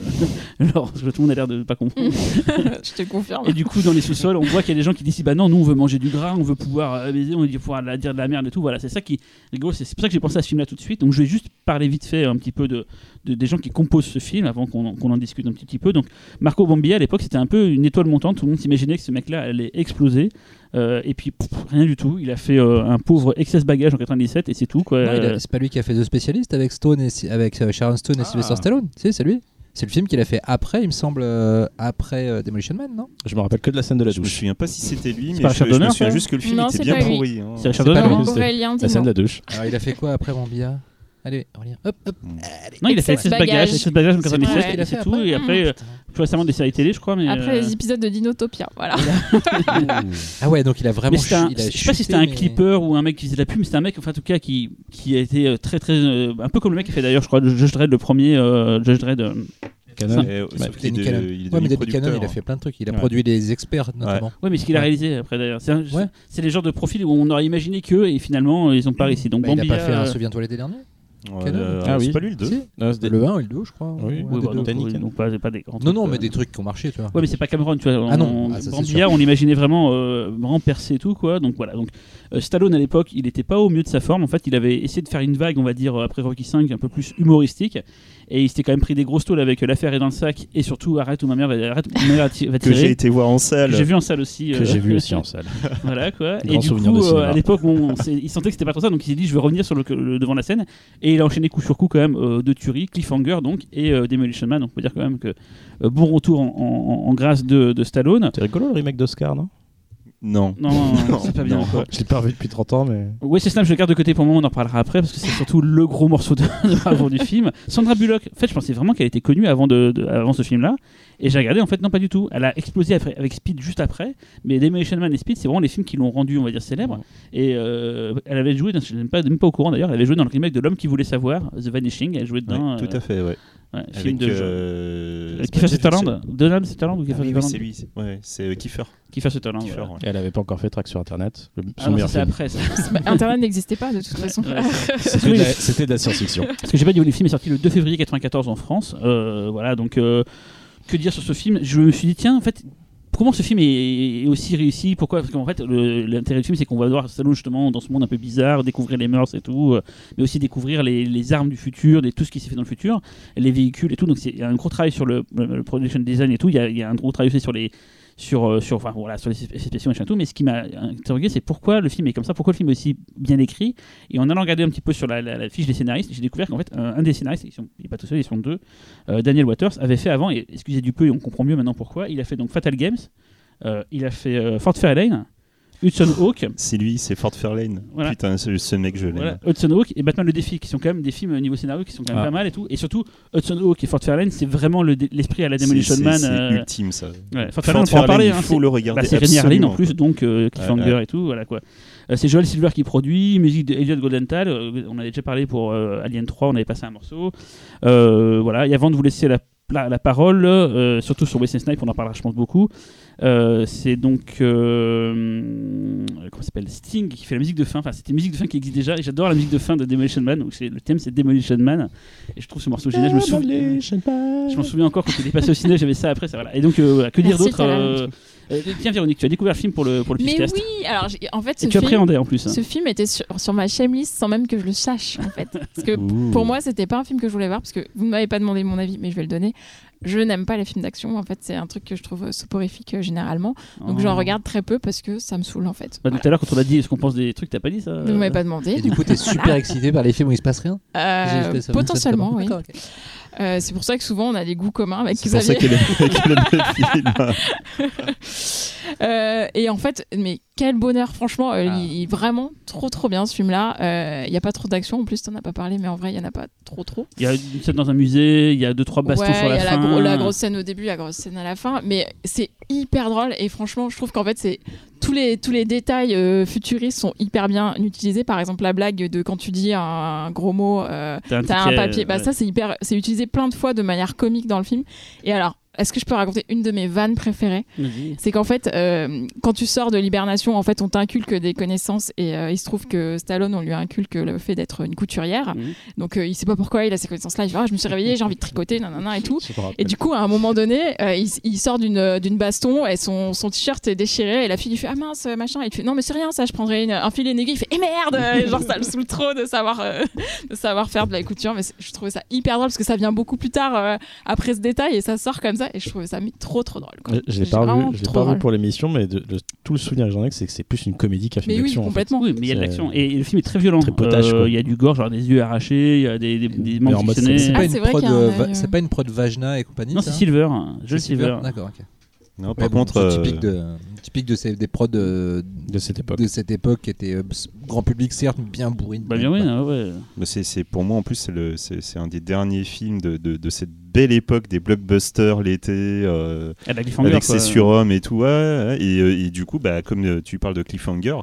Alors, tout le monde a l'air de pas comprendre. je te confirme. Et du coup, dans les sous-sols, on voit qu'il y a des gens qui disent bah non, nous on veut manger du gras, on veut pouvoir euh, baiser, on veut pouvoir la- dire de la merde et tout. Voilà, c'est ça qui rigolo. C'est pour ça que j'ai pensé à ce film-là tout de suite. Donc je vais juste parler vite fait un petit peu de, de- des gens qui composent ce film avant qu'on en- discute un petit, petit peu. Donc Marco Bambia à l'époque c'était un peu une étoile montante. Tout le monde s'imaginait que ce mec-là allait exploser. Euh, et puis pff, rien du tout. Il a fait euh, un pauvre excess bagage en 97 et c'est tout quoi. Euh, C'est pas lui qui a fait The Specialist avec Stone et avec euh, Sharon Stone et Ah. Sylvester Stallone Si, c'est lui. C'est le film qu'il a fait après, il me semble, euh, après euh, Demolition Man, non? Je me rappelle que de la scène de la Je me douche. souviens pas si c'était lui, mais je, je me souviens juste que le film Non, était c'est bien pourri. hein. c'est Richard c'est pas Donner, lui. non Aurélien, La scène de la douche. Alors il a fait quoi après Bambia Allez, Aurélien, hop, hop. Allez. Non, il a fait Excess excess bagage, bagage. excess bagage en C'est 97 vrai. et qu'il a c'est tout. après Et après, euh, plus récemment des séries télé, je crois. Mais Après euh, les épisodes de Dinotopia, voilà. Ah ouais, donc il a vraiment. Mais un- il a je sais pas si chuté, c'était un mais- clipper ou un mec qui faisait de la pub, mais c'était un mec, enfin en tout cas, qui, qui a été euh, très très. euh, un peu comme le mec qui fait d'ailleurs, je crois, Judge Dredd, le premier euh, Judge Dredd. euh, Canon. Et, Ouais, de- il est Ouais, mais David Cannon, il a producteur. fait plein de trucs. Il a Ouais. produit les experts, notamment. Ouais, mais ce qu'il a Ouais. réalisé après d'ailleurs. C'est Ouais. c'est les genres de profils où on aurait imaginé que et finalement ils ont pas réussi. Donc Bah, il a pas fait un euh, Souviens-toi l'été dernier Ouais. Euh, Ah oui. C'est pas lui le 2 Si. Non, c'était- Le 1 et le 2, je crois. Oui, bah, pas, pas des grands Non, non, mais euh. des trucs qui ont marché, tu vois. Ouais, mais c'est pas Cameron, tu vois. Ah non, On- ah, ça, Bambia, on l'imaginait vraiment, euh, et tout, quoi. Donc voilà. Donc euh, Stallone à l'époque, il était pas au mieux de sa forme. En fait, il avait essayé de faire une vague, on va dire, après Rocky 5, un peu plus humoristique. Et il s'était quand même pris des grosses tôles avec euh, l'affaire est dans le sac et surtout arrête ou ma mère va, arrête, ou ma mère va ti- va Que j'ai tirer. été voir en salle. j'ai vu en salle aussi. Que euh, j'ai vu aussi en salle. voilà quoi. Grand Et du souvenir coup, de euh, cinéma. à l'époque, bon, il sentait que c'était pas trop ça, donc il s'est dit je vais revenir sur le, le devant de la scène. Et il a enchaîné coup sur coup quand même euh, de tuerie, cliffhanger donc et euh, Demolition Man. Donc on peut dire quand même que euh, bon retour en, en- en grâce de, de Stallone. C'est rigolo le remake d'Oscar, non? Non. Non, non, non, c'est pas bien. Quoi. Je l'ai pas revu depuis 30 ans, mais. Oui, c'est Snap, je le garde de côté pour le moment, on en reparlera après parce que c'est surtout le gros morceau de, de bravoure du film. Sandra Bullock, en fait, je pensais vraiment qu'elle était connue avant, de, de- avant ce film-là. Et j'ai regardé, en fait, non, pas du tout. Elle a explosé après- avec Speed juste après. Mais Demolition Man et Speed, c'est vraiment les films qui l'ont rendu, on va dire, célèbre. Et euh, elle avait joué, dans- je n'ai même pas, même pas au courant d'ailleurs, elle avait joué dans le remake de L'homme qui voulait savoir, The Vanishing. Elle jouait dedans. Ouais, tout euh, à fait, ouais. Ouais, film Avec. de. euh, c'est Kiefer Sutherland Donald Sutherland ou Ah Kiefer oui, oui, Sutherland c'est lui. c'est- Ouais, c'est euh, Kiefer. Kiefer Sutherland. Kiefer, voilà. ouais. Et elle avait pas encore fait track sur internet. Le- Ah non, c'est film. après ça. Internet n'existait pas de toute façon. Ouais, C'était de la- C'était de la science-fiction. Parce que j'ai pas dit, le film est sorti le 2 février 94 en France. Euh, voilà, donc euh, que dire sur ce film? Je me suis dit, tiens, en fait, comment ce film est, aussi réussi? Pourquoi? Parce qu'en fait, l'intérêt du film, c'est qu'on va voir Stallone justement dans ce monde un peu bizarre, découvrir les mœurs et tout, euh, mais aussi découvrir les, armes du futur, tout ce qui s'est fait dans le futur, les véhicules et tout. Donc il y a un gros travail sur le, production design et tout. Il y a un gros travail aussi sur les sur, euh, sur, enfin, voilà, sur les spéciaux et tout, mais ce qui m'a interrogé c'est pourquoi le film est comme ça, pourquoi le film est aussi bien écrit et en allant regarder un petit peu sur la, fiche des scénaristes, j'ai découvert qu'en fait un, des scénaristes, ils sont, n'est pas tout seul, ils sont deux, euh, Daniel Waters avait fait avant, et excusez du peu et on comprend mieux maintenant pourquoi, il a fait donc Fatal Games, euh, il a fait Fort Fairlane, Hudson Hawk, C'est lui, c'est Fort Fairlane. Voilà. Putain, ce, ce mec, je l'aime. voilà, Hudson Hawk et Batman le défi, qui sont quand même des films au niveau scénario qui sont quand même Ah. pas mal et tout, et surtout Hudson Hawk et Fort Fairlane, c'est vraiment le l'esprit à la Demolition Man. C'est euh, ultime, ça. ouais, Fort Fort Fairlane, on peut en parler. Fairlane, hein, il faut le regarder. bah, c'est Harlin en plus, donc euh, Cliffhanger et tout, voilà quoi. Euh, c'est Joel Silver qui produit, musique d'Eliot Goldenthal. euh, on avait déjà parlé pour euh, Alien 3, on avait passé un morceau. Euh, voilà, et avant de vous laisser la, la, la parole, euh, surtout sur Wesley Snipe, on en parlera, je pense, beaucoup. Euh, c'est donc euh, comment ça s'appelle Sting qui fait la musique de fin. Enfin, c'était une musique de fin qui existe déjà. Et j'adore la musique de fin de Demolition Man. Donc c'est- le thème c'est Demolition Man. Et je trouve ce morceau génial. Je me souviens. Je m'en souviens encore quand il est passé au ciné, j'avais ça après. Ça, voilà. Et donc, euh, que dire d'autre. Euh, Tiens, Véronique, tu as découvert le film pour le, pour le Mais podcast. oui, alors j'ai- en fait, Et ce tu film, appréhendais en plus. hein. ce film était sur, sur ma list sans même que je le sache en fait. Parce que pour moi, c'était pas un film que je voulais voir parce que vous ne m'avez pas demandé mon avis, mais je vais le donner. Je n'aime pas les films d'action. En fait, c'est un truc que je trouve soporifique euh, généralement. Donc Oh. j'en regarde très peu parce que ça me saoule en fait. Bah, Voilà. Tout à l'heure, quand on a dit est-ce qu'on pense des trucs, t'as pas dit ça Vous ne m'avez pas demandé. Et du coup, t'es super excité par les films où il se passe rien Euh, potentiellement, oui. Euh, c'est pour ça que souvent on a des goûts communs avec C'est pour ça Xavier. qu'elle aime qu'elle aime le film. Euh, et en fait, mais quel bonheur, franchement, euh, Ah. il, il est vraiment trop trop bien ce film-là. Euh, Il n'y a pas trop d'action, en plus t'en as pas parlé, mais en vrai il y en a pas trop trop. Il y a une scène dans un musée, il y a deux trois bastons ouais, sur la il y a fin. la, gro- la grosse scène au début, la grosse scène à la fin, mais c'est hyper drôle et franchement, je trouve qu'en fait c'est tous les tous les détails euh, futuristes sont hyper bien utilisés. Par exemple, la blague de quand tu dis un gros mot. euh, T'as un, T'as un papier, bah ouais. ça c'est hyper, c'est utilisé plein de fois de manière comique dans le film. Et alors, est-ce que je peux raconter une de mes vannes préférées? C'est qu'en fait, euh, quand tu sors de l'hibernation, en fait, on t'inculque des connaissances et euh, il se trouve que Stallone, on lui inculque le fait d'être une couturière. Donc, euh, il sait pas pourquoi il a ces connaissances-là. Il fait, Ah, je me suis réveillé, j'ai envie de tricoter, nanana et tout. Et du coup, à un moment donné, euh, il, il sort d'une d'une baston et son, son t-shirt est déchiré. Et la fille lui fait Ah mince, machin. Et il fait Non, mais c'est rien, ça, je prendrais une- un filet aiguille. Il fait Eh merde Genre, ça le saoule trop de savoir, de savoir faire de la couture. Mais je trouvais ça hyper drôle parce que ça vient beaucoup plus tard après ce détail et ça sort comme ça. Et je trouvais ça mais trop, trop drôle. quoi. Je- Je l'ai pas vu, trop pas pour l'émission, mais de- de- tout le souvenir que j'en ai, c'est que c'est plus une comédie qu'un film Mais oui, d'action. en fait. complètement. Oui, mais il y a de l'action. Et le film est très violent. Très potache, Euh. Il y a du gore, genre des yeux arrachés, il y a des, des, des membres C'est sectionnés. Ah, pas, une prod, qu'il y a un euh, œil, Va- euh. c'est pas une prod Vagna et compagnie Non, c'est Silver. Joel C'est Silver. D'accord, ok. Non, par bon, contre, c'est euh, typique de, typique de ces, des prods De cette époque. de cette époque qui était euh, grand public certes, mais bien bourrine. Bah bien oui, hein, ouais. bah, c'est, pour moi en plus c'est, un des derniers films de, de, de cette belle époque des blockbusters l'été euh, avec ses surhommes et tout ouais, et, euh, et du coup bah, comme tu parles de cliffhanger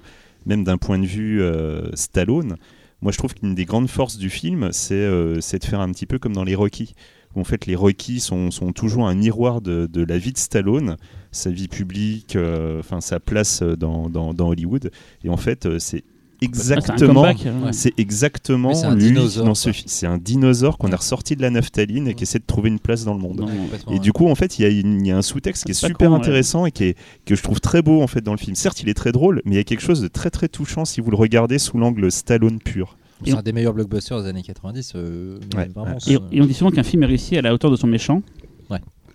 même d'un point de vue euh, Stallone moi je trouve qu'une des grandes forces du film c'est, euh, c'est de faire un petit peu comme dans les Rocky où en fait les Rocky sont, sont toujours un miroir de, de la vie de Stallone sa vie publique euh, enfin sa place dans, dans, dans Hollywood et en fait euh, c'est Ah, c'est exactement c'est exactement c'est un lui dinosaure, dans ce c'est un dinosaure qu'on a ressorti de la naphtaline et qui essaie de trouver une place dans le monde. Non, Et ouais. du coup, en fait, il y, a y un sous-texte qui est super con, ouais. intéressant et qui est, que je trouve très beau en fait dans le film. Certes, il est très drôle, mais il y a quelque chose de très très touchant si vous le regardez sous l'angle Stallone pur. C'est un des meilleurs blockbusters des années 90. euh, mais Ouais, vraiment, ouais. Et, et on dit souvent qu'un film est réussi à la hauteur de son méchant.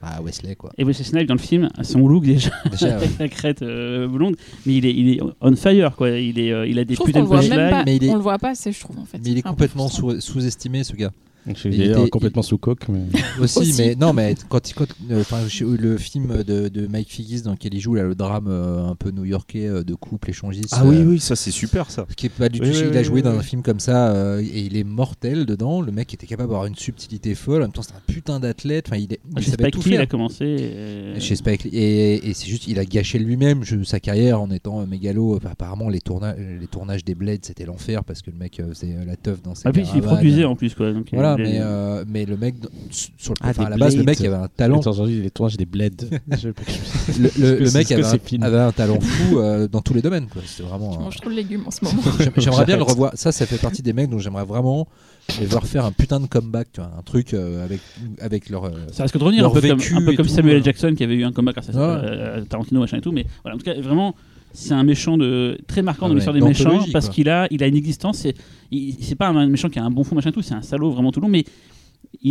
Ah, Wesley quoi. Et Wesley Snipes dans le film, son look déjà, Déjà, ouais. avec la crête euh, blonde, mais il est, il est on fire quoi. Il est, euh, il a des putains de le voit même punchlines. pas. mais il est- On le voit pas assez, je trouve en fait. mais il est complètement frustrant. sous- sous-estimé ce gars. Je Il d'ailleurs était- complètement sous coque. Mais... Aussi, Aussi. mais non, mais quand, quand euh, le film de, de Mike Figgis dans lequel il joue là, le drame euh, un peu new-yorkais euh, de couple échangiste. Ah oui, euh, oui, ça c'est super ça. Qui est pas du tout. Oui, il oui, a joué oui, dans oui. un film comme ça euh, et il est mortel dedans. Le mec était capable d'avoir une subtilité folle. En même temps, c'est un putain d'athlète. Enfin, il, est, il Chez savait Spike tout Lee, il a commencé. euh, Chez Spike Lee. Et, et c'est juste, il a gâché lui-même sa carrière en étant euh, mégalo. Enfin, apparemment, les, tourna- les tournages des Blades, c'était l'enfer parce que le mec euh, faisait la teuf dans ses Ah puis il produisait en plus quoi. Donc, Voilà, il- mais, euh, mais le mec, sur le, Ah, enfin, à la base, le mec avait un talent. Attends, aujourd'hui, les tournages des bleds. Le, le- mec avait, un, film. avait un talent fou euh, dans tous les domaines. quoi. Vraiment. Je euh, mange trop de légumes en ce moment. J'aim- J'aimerais bien le revoir. Ça, ça fait partie des mecs dont j'aimerais vraiment les voir faire un putain de comeback, tu vois, un truc euh, avec avec leur. euh, Ça risque de revenir un peu, comme, vécu un peu et comme tout, Samuel euh. Jackson qui avait eu un comeback à Tarantino machin et tout. Mais voilà, en tout cas vraiment c'est un méchant de très marquant Ah dans ouais, l'histoire des méchants parce qu'il a il a une existence. C'est pas un méchant qui a un bon fond machin tout. C'est un salaud vraiment tout long, mais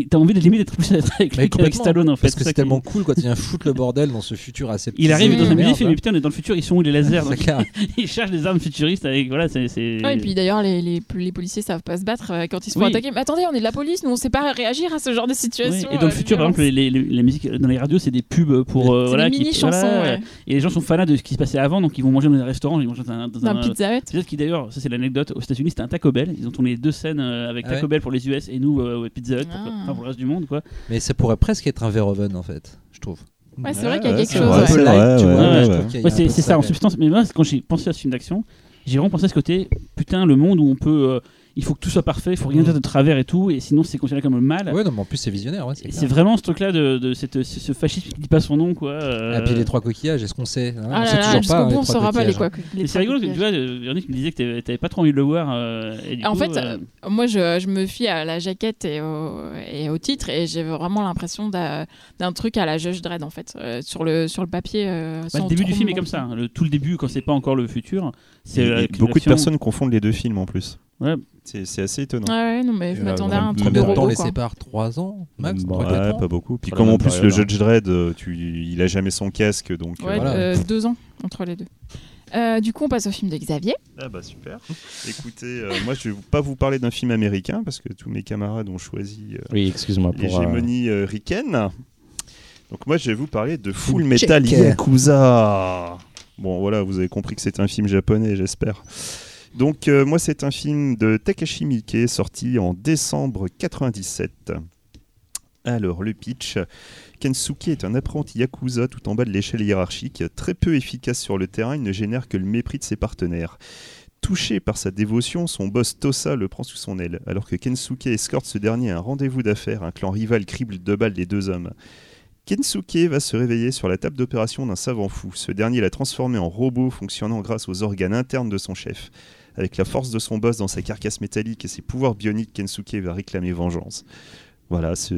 t'as envie de limite d'être plus avec, lui qu'avec Stallone en fait. Parce que c'est tellement cool quand il vient foutre le bordel dans ce futur assez. Il arrive dans un musée, il fait mais putain on est dans le futur, ils sont où les lasers C'est donc clair. Il cherche des armes futuristes avec voilà c'est. et puis d'ailleurs, les, les, les policiers savent pas se battre euh, quand ils se font Oui. attaquer. Mais attendez, on est de la police, nous on sait pas réagir à ce genre de Oui, situation. Et dans le euh, futur, par exemple, les, les, les musiques dans les radios, c'est des pubs pour. euh, C'est voilà, des voilà, ouais. Et les gens sont fanats de ce qui se passait avant, donc ils vont manger dans un restaurant, ils vont manger dans un, un- Pizza Hut. C'est peut-être qui d'ailleurs, ça c'est l'anecdote, aux États-Unis c'était un Taco Bell. Ils ont tourné les deux scènes euh, avec Ah Taco Bell pour les US et nous euh, Pizza Hut pour, Ah. enfin, pour le reste du monde quoi. Mais ça pourrait presque être un Verhoeven en fait, je trouve. Ouais, c'est vrai qu'il y a quelque chose. c'est ça en substance. Mais moi, quand j'ai pensé à ce film d'action, j'ai vraiment pensé à ce côté, putain, le monde où on peut. Il faut que tout soit parfait, il faut rien Mm. faire de travers et tout, et sinon c'est considéré comme le mal. Ouais, non, mais en plus c'est visionnaire. Ouais, c'est vraiment ce truc-là de, de cette, ce, ce fascisme qui dit pas son nom quoi. euh, Et puis les trois coquillages, est-ce qu'on sait? Hein, Ah On là sait là, toujours jusqu'au pas. hein, on saura pas les coquillages. quoi. C'est rigolo que tu vois, Véronique me disait que t'avais- pas trop envie de le voir. euh, et du En coup, fait, euh, euh, moi je, je me fie à la jaquette et au, et au titre et j'ai vraiment l'impression d'un truc à la Judge Dredd en fait. Euh, sur, le, sur le papier. euh, bah, le début du film est comme ça. hein. Le, tout le début, quand c'est pas encore le futur, c'est beaucoup de personnes confondent les deux films en plus. Ouais. C'est c'est assez étonnant. Ouais, non, mais je Euh, m'attendais à un truc de de temps robot. les quoi. sépare 3 ans max Bon, trois, Ouais, ans pas beaucoup. Puis comme en plus le. Judge Dredd, euh, tu, il a jamais son casque, donc. euh, Ouais, Voilà. euh, deux ans entre les deux. Euh, du coup, on passe au film de Xavier. Ah bah super. Écoutez, euh, moi je vais pas vous parler d'un film américain parce que tous mes camarades ont choisi euh, Oui, excuse-moi pour. euh, l'hégémonie euh, ricaine. Donc moi je vais vous parler de Full Metal Checker. Yakuza. Bon voilà, vous avez compris que c'est un film japonais, j'espère. Donc euh, moi c'est un film de Takashi Miike sorti en décembre 97. Alors le pitch, Kensuke est un apprenti yakuza tout en bas de l'échelle hiérarchique, très peu efficace sur le terrain, il ne génère que le mépris de ses partenaires. Touché par sa dévotion, son boss Tosa le prend sous son aile, alors que Kensuke escorte ce dernier à un rendez-vous d'affaires, un clan rival crible de balles les deux hommes. Kensuke va se réveiller sur la table d'opération d'un savant fou. Ce dernier l'a transformé en robot fonctionnant grâce aux organes internes de son chef. Avec la force de son boss dans sa carcasse métallique et ses pouvoirs bioniques, Kensuke va réclamer vengeance. Voilà, c'est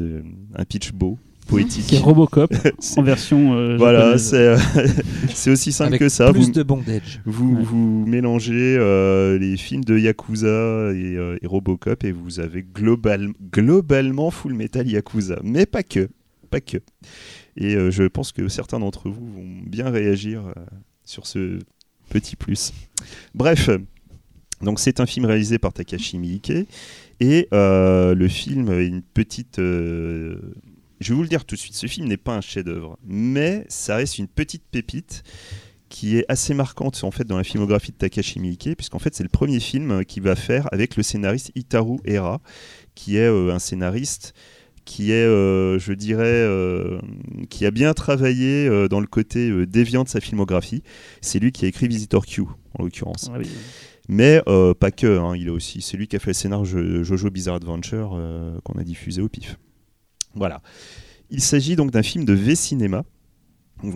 un pitch beau, poétique. C'est Robocop C'est- en version. euh, Voilà, c'est euh, c'est aussi simple Avec que ça. plus Vous, de bondage. vous, Ouais. vous mélangez euh, les films de Yakuza et, euh, et Robocop et vous avez global, globalement Full Metal Yakuza. Mais pas que. Pas que. Et euh, je pense que certains d'entre vous vont bien réagir euh, sur ce petit plus. Bref, donc c'est un film réalisé par Takashi Miike et euh, le film est une petite. euh, je vais vous le dire tout de suite, ce film n'est pas un chef-d'œuvre, mais ça reste une petite pépite qui est assez marquante en fait dans la filmographie de Takashi Miike, puisqu'en fait c'est le premier film qu'il va faire avec le scénariste Itaru Hara, qui est euh, un scénariste qui est, je dirais, qui a bien travaillé dans le côté déviant de sa filmographie. C'est lui qui a écrit Visitor Q, en l'occurrence. Ah oui. Mais euh, pas que, hein, il a aussi, c'est lui qui a fait le scénar Jo- Jojo Bizarre Adventure euh, qu'on a diffusé au pif. Voilà. Il s'agit donc d'un film de V-Cinéma.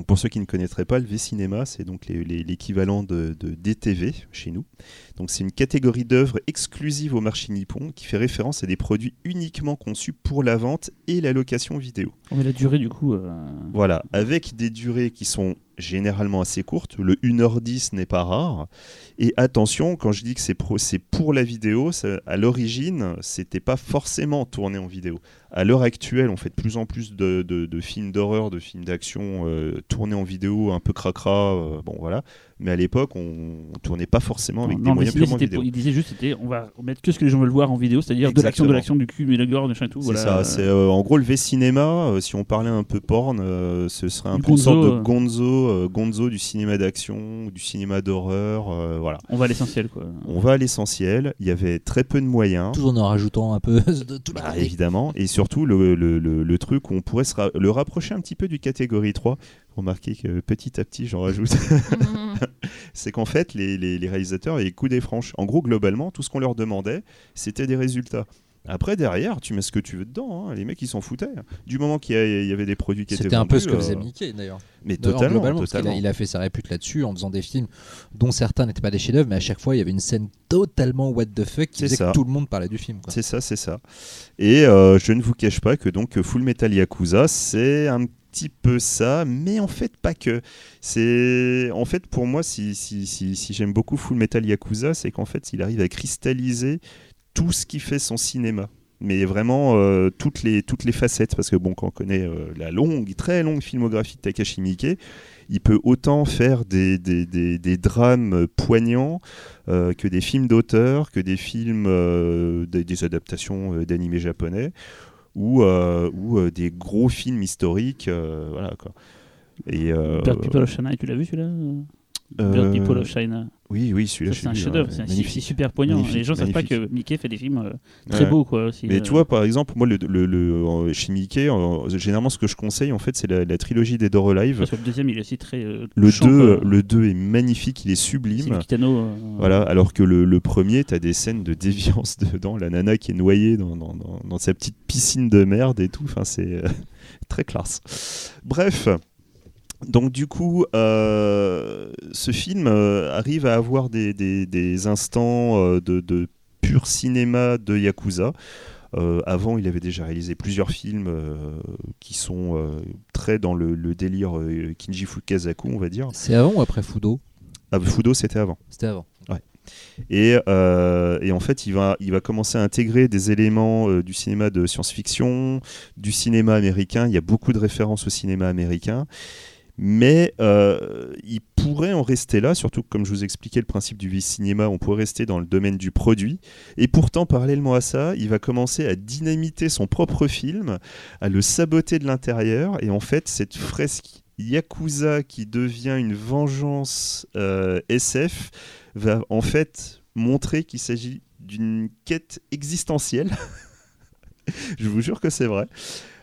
Pour ceux qui ne connaîtraient pas, le V-Cinéma, c'est donc l'équivalent de DTV chez nous. Donc c'est une catégorie d'œuvres exclusive au marché nippon qui fait référence à des produits uniquement conçus pour la vente et la location vidéo. On met la durée du coup. euh, Voilà, avec des durées qui sont généralement assez courtes. Le 1h10 n'est pas rare. Et attention, quand je dis que c'est pour la vidéo, ça- à l'origine, c'était pas forcément tourné en vidéo. À l'heure actuelle, on fait de plus en plus de, de- de films d'horreur, de films d'action euh, tournés en vidéo, un peu cracra, euh, bon voilà. Mais à l'époque, on, on tournait pas forcément avec non, des mais moyens purement vidéo. pour- il disait juste c'était on va mettre que ce que les gens veulent voir en vidéo, c'est-à-dire de l'action, de l'action, du cul, mais le gore, machin et tout. C'est voilà. ça, c'est euh, en gros le V-cinéma, euh, si on parlait un peu porn, euh, ce serait un Du peu une sorte gonzo, de gonzo, euh, gonzo du cinéma d'action, du cinéma d'horreur, euh, voilà. On va à l'essentiel quoi. On va à l'essentiel, il y avait très peu de moyens. Tout en en rajoutant un peu de les Bah, évidemment, et surtout le, le- le- le truc où on pourrait se ra- le rapprocher un petit peu du catégorie 3. Remarquez que petit à petit j'en rajoute. c'est qu'en fait les, les- les réalisateurs avaient coup des franches. En gros, globalement, tout ce qu'on leur demandait, c'était des résultats. Après, derrière, tu mets ce que tu veux dedans. hein. Les mecs, ils s'en foutaient. Du moment qu'il y, avait des produits qui étaient C'était un peu ce que euh, faisait Mickey d'ailleurs. Mais totalement, parce a- totalement. il a fait sa répute là-dessus en faisant des films dont certains n'étaient pas des chefs-d'œuvre, mais à chaque fois il y avait une scène totalement what the fuck qui faisait ça. que tout le monde parlait du film. C'est ça, c'est ça. Et euh, je ne vous cache pas que donc Full Metal Yakuza, c'est un petit peu ça, mais en fait pas que. C'est en fait pour moi, si, si, si, si j'aime beaucoup Full Metal Yakuza, c'est qu'en fait il arrive à cristalliser tout ce qui fait son cinéma. Mais vraiment euh, toutes, les, toutes les facettes, parce que bon, quand on connaît euh, la longue, très longue filmographie de Takashi Miike, il peut autant faire des, drames poignants euh, que des films d'auteur, que des films, des, adaptations d'animés japonais, ou, euh, ou euh, des gros films historiques. euh, voilà quoi. Et, Bird People of China, tu l'as vu celui-là? Bird People of China. Oui, oui, celui-là, Ça, C'est un chef-d'œuvre, c'est super poignant. Magnifique, les gens savent pas que Mickey fait des films euh, très Ouais. beaux quoi. Aussi, Mais euh, tu vois, par exemple, moi, le, le, le- chez Mickey, euh, généralement, ce que je conseille, en fait, c'est la, la trilogie des Door Alive. parce que le deuxième il est aussi très. euh, Le touchant, 2, quoi. le 2 est magnifique, il est sublime. du Kitano. Voilà, alors que le, le premier, t'as des scènes de déviance dedans, la nana qui est noyée dans, dans- dans- dans sa petite piscine de merde et tout, enfin c'est très classe. Bref, donc du coup, euh, ce film euh, arrive à avoir des, des- des instants euh, de, de pur cinéma de Yakuza. Avant, il avait déjà réalisé plusieurs films qui sont très dans le, le délire Kinji Fukasaku, on va dire. C'est avant ou après Fudo? Ah, Fudo, c'était avant. C'était avant. Et, euh, et en fait, il va, il va commencer à intégrer des éléments euh, du cinéma de science-fiction, du cinéma américain. Il y a beaucoup de références au cinéma américain. Mais euh, il pourrait en rester là, surtout que, comme je vous expliquais le principe du cinéma, on pourrait rester dans le domaine du produit. Et pourtant, parallèlement à ça, il va commencer à dynamiter son propre film, à le saboter de l'intérieur. Et en fait, cette fresque Yakuza qui devient une vengeance euh, SF va en fait montrer qu'il s'agit d'une quête existentielle. Je vous jure que c'est vrai.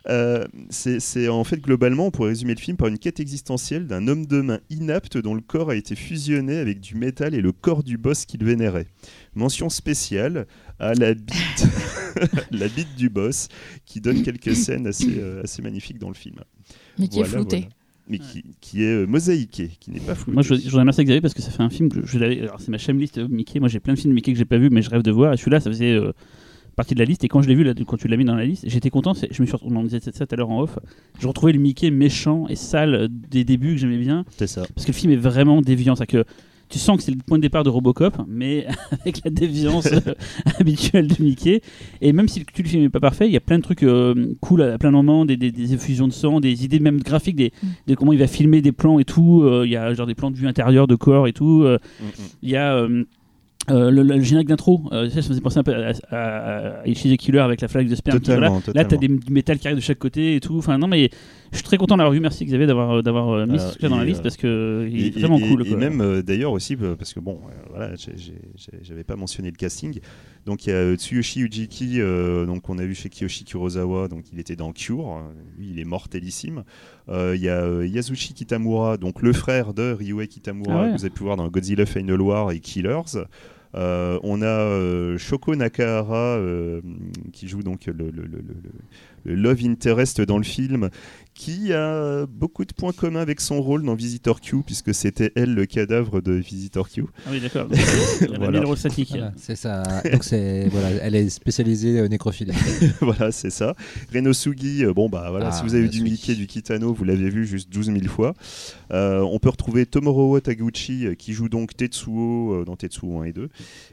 Euh, c'est en fait globalement, on pourrait résumer le film par une quête existentielle d'un homme de main inapte dont le corps a été fusionné avec du métal et le corps du boss qu'il vénérait. Mention spéciale à la bite, la bite du boss qui donne quelques scènes assez, euh, assez magnifiques dans le film. Mais qui est Voilà, flouté. voilà. Mais qui, qui est euh, mosaïqué, qui n'est pas flouté. Moi, je, je voudrais remercier Xavier parce que ça fait un film que je l'avais. Alors, c'est ma list euh, Mickey. Moi, j'ai plein de films Mickey que j'ai pas vu, mais je rêve de voir. Et celui-là, ça faisait euh, partie de la liste. Et quand je l'ai vu, là, quand tu l'as mis dans la liste, j'étais content. Je me suis retrouvé, on disait ça tout à l'heure en off. Je retrouvais le Mickey méchant et sale des débuts que j'aimais bien. C'est ça. Parce que le film est vraiment déviant. C'est que tu sens que c'est le point de départ de Robocop, mais avec la déviance habituelle de Mickey. Et même si le, tu- le film n'est pas parfait, il y a plein de trucs euh, cool à plein moments, des, des, des effusions de sang, des idées même graphiques, des, Mm. de comment il va filmer des plans et tout. Euh, Il y a genre des plans de vue intérieure de corps et tout. Euh, Mm, mm. il y a euh, le, le générique d'intro. Euh, ça, ça me faisait penser un peu à, à, à the Killer avec la flaque de sperme. Totalement, Voilà. Là, t'as des, du métal qui arrive de chaque côté et tout. Enfin, non, mais je suis très content d'avoir vu. Merci Xavier d'avoir euh, d'avoir euh, mis ce truc-là dans la liste parce que il est vraiment et- cool. et quoi. même euh, d'ailleurs aussi, parce que bon, voilà, j'avais pas mentionné le casting. Donc il y a euh, Tsuyoshi Ujiki, euh, donc on a vu chez Kiyoshi Kurosawa, donc il était dans Cure, euh, lui il est mortellissime. Euh, Il y a Yasushi Kitamura, donc le frère de Ryuhei Kitamura, Ah ouais. que vous avez pu voir dans Godzilla Final War et Killers. Euh, on a euh, Shoko Nakahara euh, qui joue donc le, le- le- le- le- le love interest dans le film, qui a beaucoup de points communs avec son rôle dans Visitor Q, puisque c'était elle le cadavre de Visitor Q. Ah oui, d'accord. Elle a Voilà. mis le rôle statique. Voilà, c'est ça. Donc c'est voilà, elle est spécialisée euh, nécrophilie. voilà, c'est ça. Renosugi, euh, bon bah voilà, Ah, si vous avez vu du. Mickey, du Kitano, vous l'avez vu juste 12 000 fois. Euh, on peut retrouver Tomorowo Taguchi euh, qui joue donc Tetsuo euh, dans Tetsuo 1 et 2.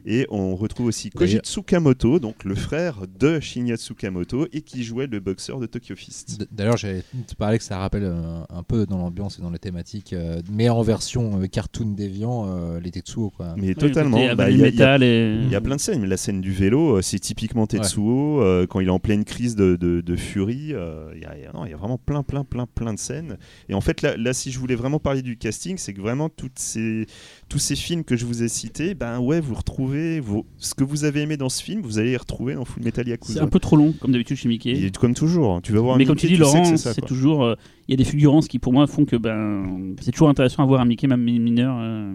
Et on retrouve aussi Koji Tsukamoto, donc le frère de Shinya Tsukamoto et qui jouait le boxeur de Tokyo Fist. D'ailleurs, j'allais parler que ça rappelle euh, un peu dans l'ambiance et dans les thématiques, euh, mais en version euh, cartoon déviant, euh, les Tetsuo quoi. Mais Oui, totalement. bah, il y et. Y a plein de scènes, mais la scène du vélo, euh, c'est typiquement Tetsuo, euh, quand il est en pleine crise de, de- de furie. euh, Il y, y a- non, il y a vraiment plein, plein, plein, plein de scènes. Et en fait, là, là, si je voulais vraiment parler du casting, c'est que vraiment toutes ces, tous ces films que je vous ai cités, ben ouais, vous retrouvez ce que vous avez aimé dans ce film, vous allez les retrouver dans Full Metal C'est Yakuza. un peu trop long, comme d'habitude chez Mickey. Et comme toujours, hein, tu vas voir Mais un comme Mickey, tu dis, que Laurent, c'est c'est toujours. euh, Il y a des fulgurances qui, pour moi, font que ben, c'est toujours intéressant à voir un Mickey, même mineur. euh.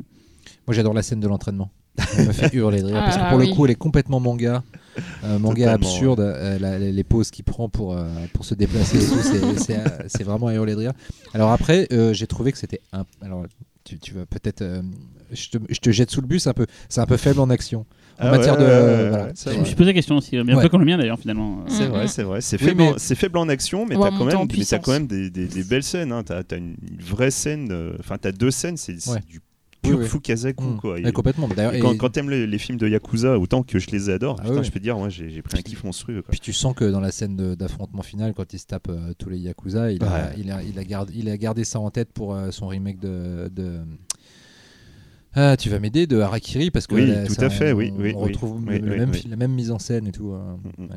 Moi, j'adore la scène de l'entraînement. Elle me fait hurler de rire parce que Ah, pour oui. le coup, elle est complètement manga, euh, manga Totalement, absurde. euh, la- les, pauses qu'il prend pour euh, pour se déplacer, c'est- c'est c'est vraiment à hurler de rire. Alors après, euh, j'ai trouvé que c'était un. Alors, tu, tu vas peut-être. Je, te, je te jette sous le bus un peu. C'est un peu faible en action. En Ah matière ouais, de. voilà. Je vrai. me suis posé la question aussi, bien Ouais. peu comme le mien d'ailleurs, finalement. C'est vrai, c'est vrai. C'est Oui, faible, mais- en- c'est faible en action, mais t'as quand même, mais t'as puissance. quand même des, des- des belles scènes. Hein. T'as, t'as une vraie scène. euh, Enfin, t'as deux scènes. C'est, c'est Ouais. du pur oui. Fukazaku, Mm. quoi. Et- complètement. D'ailleurs, et quand, et- quand t'aimes les, les films de Yakuza, autant que je les adore, Ah putain, je peux te dire, moi, j'ai, pris un kiff monstrueux. Quoi. Puis tu sens que dans la scène d'affrontement final, quand il se tape euh, tous les Yakuza, il, a, Ouais. il, a, il, a gardé, il a gardé ça en tête pour euh, son remake de. de- Ah, tu vas m'aider de Harakiri parce que Oui, là, tout ça, à fait, on, oui, oui, on retrouve Oui, le oui, même oui. fil- la même mise en scène et tout. euh, Mm, mm. ouais.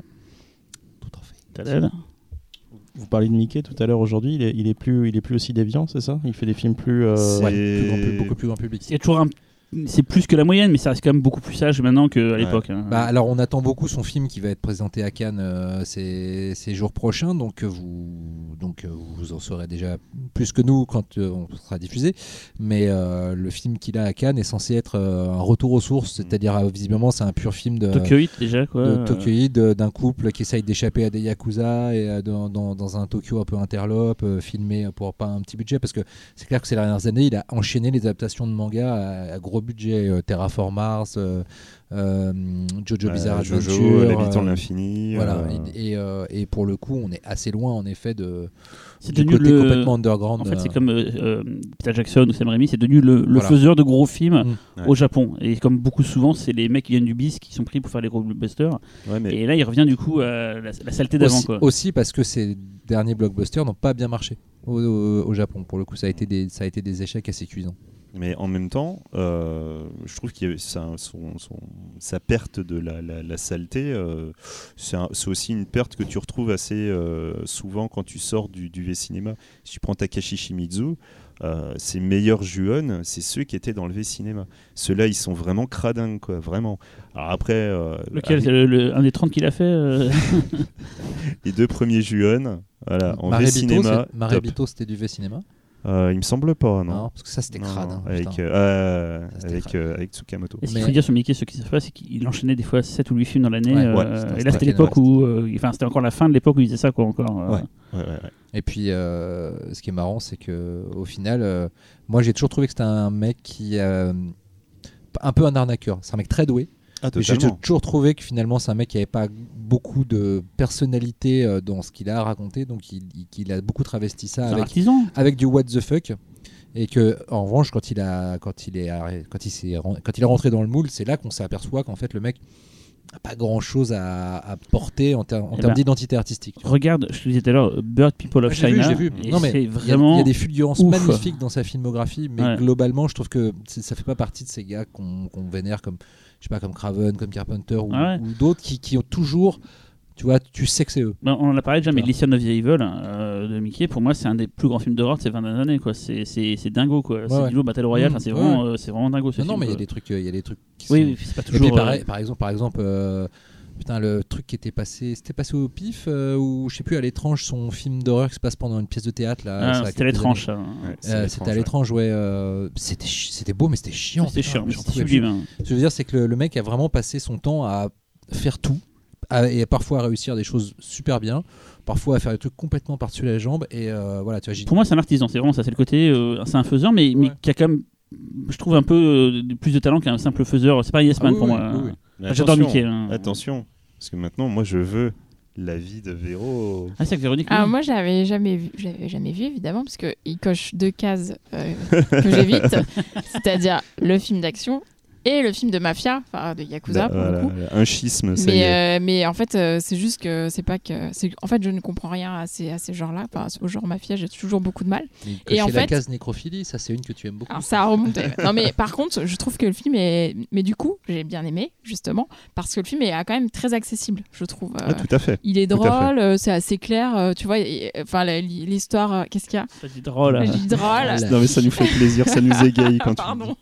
Tout en fait. Vous parliez de Mickey tout à l'heure aujourd'hui, il est, il est plus, il est plus aussi déviant, c'est ça? Il fait des films plus. euh, Ouais, plus grand pu- beaucoup plus grand public. C'est toujours un- C'est plus que la moyenne, mais ça reste quand même beaucoup plus sage maintenant qu'à l'époque. hein. Bah, alors on attend beaucoup son film qui va être présenté à Cannes euh, ces, ces jours prochains, donc euh, vous donc euh, vous en saurez déjà plus que nous quand euh, on sera diffusé. Mais euh, le film qu'il a à Cannes est censé être euh, un retour aux sources, c'est-à-dire euh, visiblement c'est un pur film de Tokyoïde déjà, quoi. de euh, d'un couple qui essaye d'échapper à des yakuza et euh, dans, dans- dans un Tokyo un peu interlope, euh, filmé pour pas un petit budget, parce que c'est clair que ces dernières années, il a enchaîné les adaptations de manga à, à gros budget, euh, Terraform Mars, euh, euh, Jojo Euh, Bizarre Jojo, Adventure, l'habitant de l'infini. voilà, euh, et, et, euh, et pour le coup, on est assez loin en effet de C'est du devenu côté le. complètement underground. En fait, c'est comme euh, euh, Peter Jackson ou Sam Raimi, c'est devenu le, le Voilà. faiseur de gros films Mm. Ouais. au Japon. Et comme beaucoup souvent, c'est les mecs qui viennent du bis qui sont pris pour faire les gros blockbusters. ouais, mais Et là, il revient du coup à la, la saleté d'avant. aussi, parce que ces derniers blockbusters n'ont pas bien marché au, au- au Japon. Pour le coup, ça a été des, ça a été des échecs assez cuisants. Mais en même temps, euh, je trouve qu'il y a sa, son- son- sa perte de la, la- la saleté, euh, c'est un- aussi une perte que tu retrouves assez euh, souvent quand tu sors du, du V-Cinéma. Si tu prends Takashi Shimizu, euh, ses meilleurs Juon, c'est ceux qui étaient dans le V-Cinéma. Ceux-là, ils sont vraiment cradingues, quoi, vraiment. Alors après, euh, Lequel avec c'est le- le- Un des 30 qu'il a fait euh, les deux premiers Juon, voilà, en V-Cinéma. Marebito, c'était du V-Cinéma. Euh, il me semble pas, non. Non, parce que ça c'était crade. hein, avec, euh, Ça, avec, crade. euh, avec Tsukamoto. Et ce qu'il faut dire sur Mickey, ce qui se passe, c'est qu'il enchaînait des fois 7 ou 8 films dans l'année. Ouais, euh, ouais, et là, c'était l'époque où. euh, Enfin, c'était encore la fin de l'époque où il faisait ça, quoi, encore. euh. Ouais. Ouais, ouais, ouais. Et puis, euh, ce qui est marrant, c'est que au final, euh, moi j'ai toujours trouvé que c'était un mec qui. euh, un peu un arnaqueur. C'est un mec très doué. Ah, Mais j'ai toujours trouvé que finalement, c'est un mec qui avait pas beaucoup de personnalité euh, dans ce qu'il a raconté. Donc, il, a beaucoup travesti ça avec, artisan. avec du what the fuck. Et que, en revanche, quand il a, quand il est, quand il quand est rentré dans le moule, c'est là qu'on s'aperçoit qu'en fait, le mec n'a pas grand chose à, à porter en, ter- en Eh termes ben, d'identité artistique. Regarde, je te disais tout à l'heure, Bird People of vu, China. vu. Non, mais il y a- des fulgurances ouf. magnifiques dans sa filmographie, mais Ouais. globalement, je trouve que ça fait pas partie de ces gars qu'on qu'on vénère comme, je sais pas, comme Craven, comme Carpenter ou, Ah ouais. ou d'autres qui, qui ont toujours, tu vois, tu sais que c'est eux. Ben, on en a parlé déjà, mais. Listen of the Evil euh, de Mickey, pour moi, c'est un des plus grands films d'horreur de ces 20 dernières années. C'est dingo. quoi. c'est ouais. du lot Battle Royale. Mmh, enfin, c'est vraiment, euh, c'est vraiment dingo ce Non, mais il y a des trucs, euh, il y a des trucs qui Oui, sont- oui, c'est pas Et toujours. puis pareil, euh, par exemple, par exemple, euh, putain, le truc qui était passé, c'était passé au pif euh, ou je sais plus à l'étrange, son film d'horreur qui se passe pendant une pièce de théâtre là. ah, C'était l'étrange, hein. Ouais, Euh, c'était à l'étrange, ouais. euh, c'était c'était beau, mais c'était chiant. C'était chiant, sublime. Ce que je veux dire, c'est que le, le mec a vraiment passé son temps à faire tout à- et parfois à réussir des choses super bien, parfois à faire des trucs complètement par-dessus la jambe. Et euh, voilà, tu vois, j'ai Pour moi, c'est un artisan. C'est vraiment ça. C'est le côté. euh, c'est un faiseur, mais, mais qui a quand même. Je trouve un peu euh, plus de talent qu'un simple faiseur. C'est pas Yes Ah Man oui, pour oui, moi. oui, J'adore attention, Mickey. hein. Attention, parce que maintenant, moi, je veux la vie de Véro. Ah, c'est avec Véronique. Ah, oui. moi, je l'avais jamais vu, je l'avais jamais vu évidemment, parce que il coche deux cases euh, que j'évite, c'est-à-dire le film d'action et le film de mafia, enfin de yakuza pour Voilà, le coup. un schisme, ça y est. Mais, euh, mais en fait, euh, c'est juste que c'est pas que. c'est- En fait, je ne comprends rien à ces, à ces genres-là. Enfin, au genre mafia, j'ai toujours beaucoup de mal. Il Et en la fait- case nécrophilie, ça c'est une que tu aimes beaucoup. Alors, ça a remonté. non, mais par contre, je trouve que le film est. Mais du coup, j'ai bien aimé, justement, parce que le film est quand même très accessible, je trouve. Euh, Ah, tout à fait. il est drôle, euh, c'est assez clair, euh, tu vois. et- Enfin, l'histoire, euh, qu'est-ce qu'il y a Ça dit drôle. Je dis drôle. Voilà. Non, mais ça nous fait plaisir, ça nous égaye quand tu Pardon.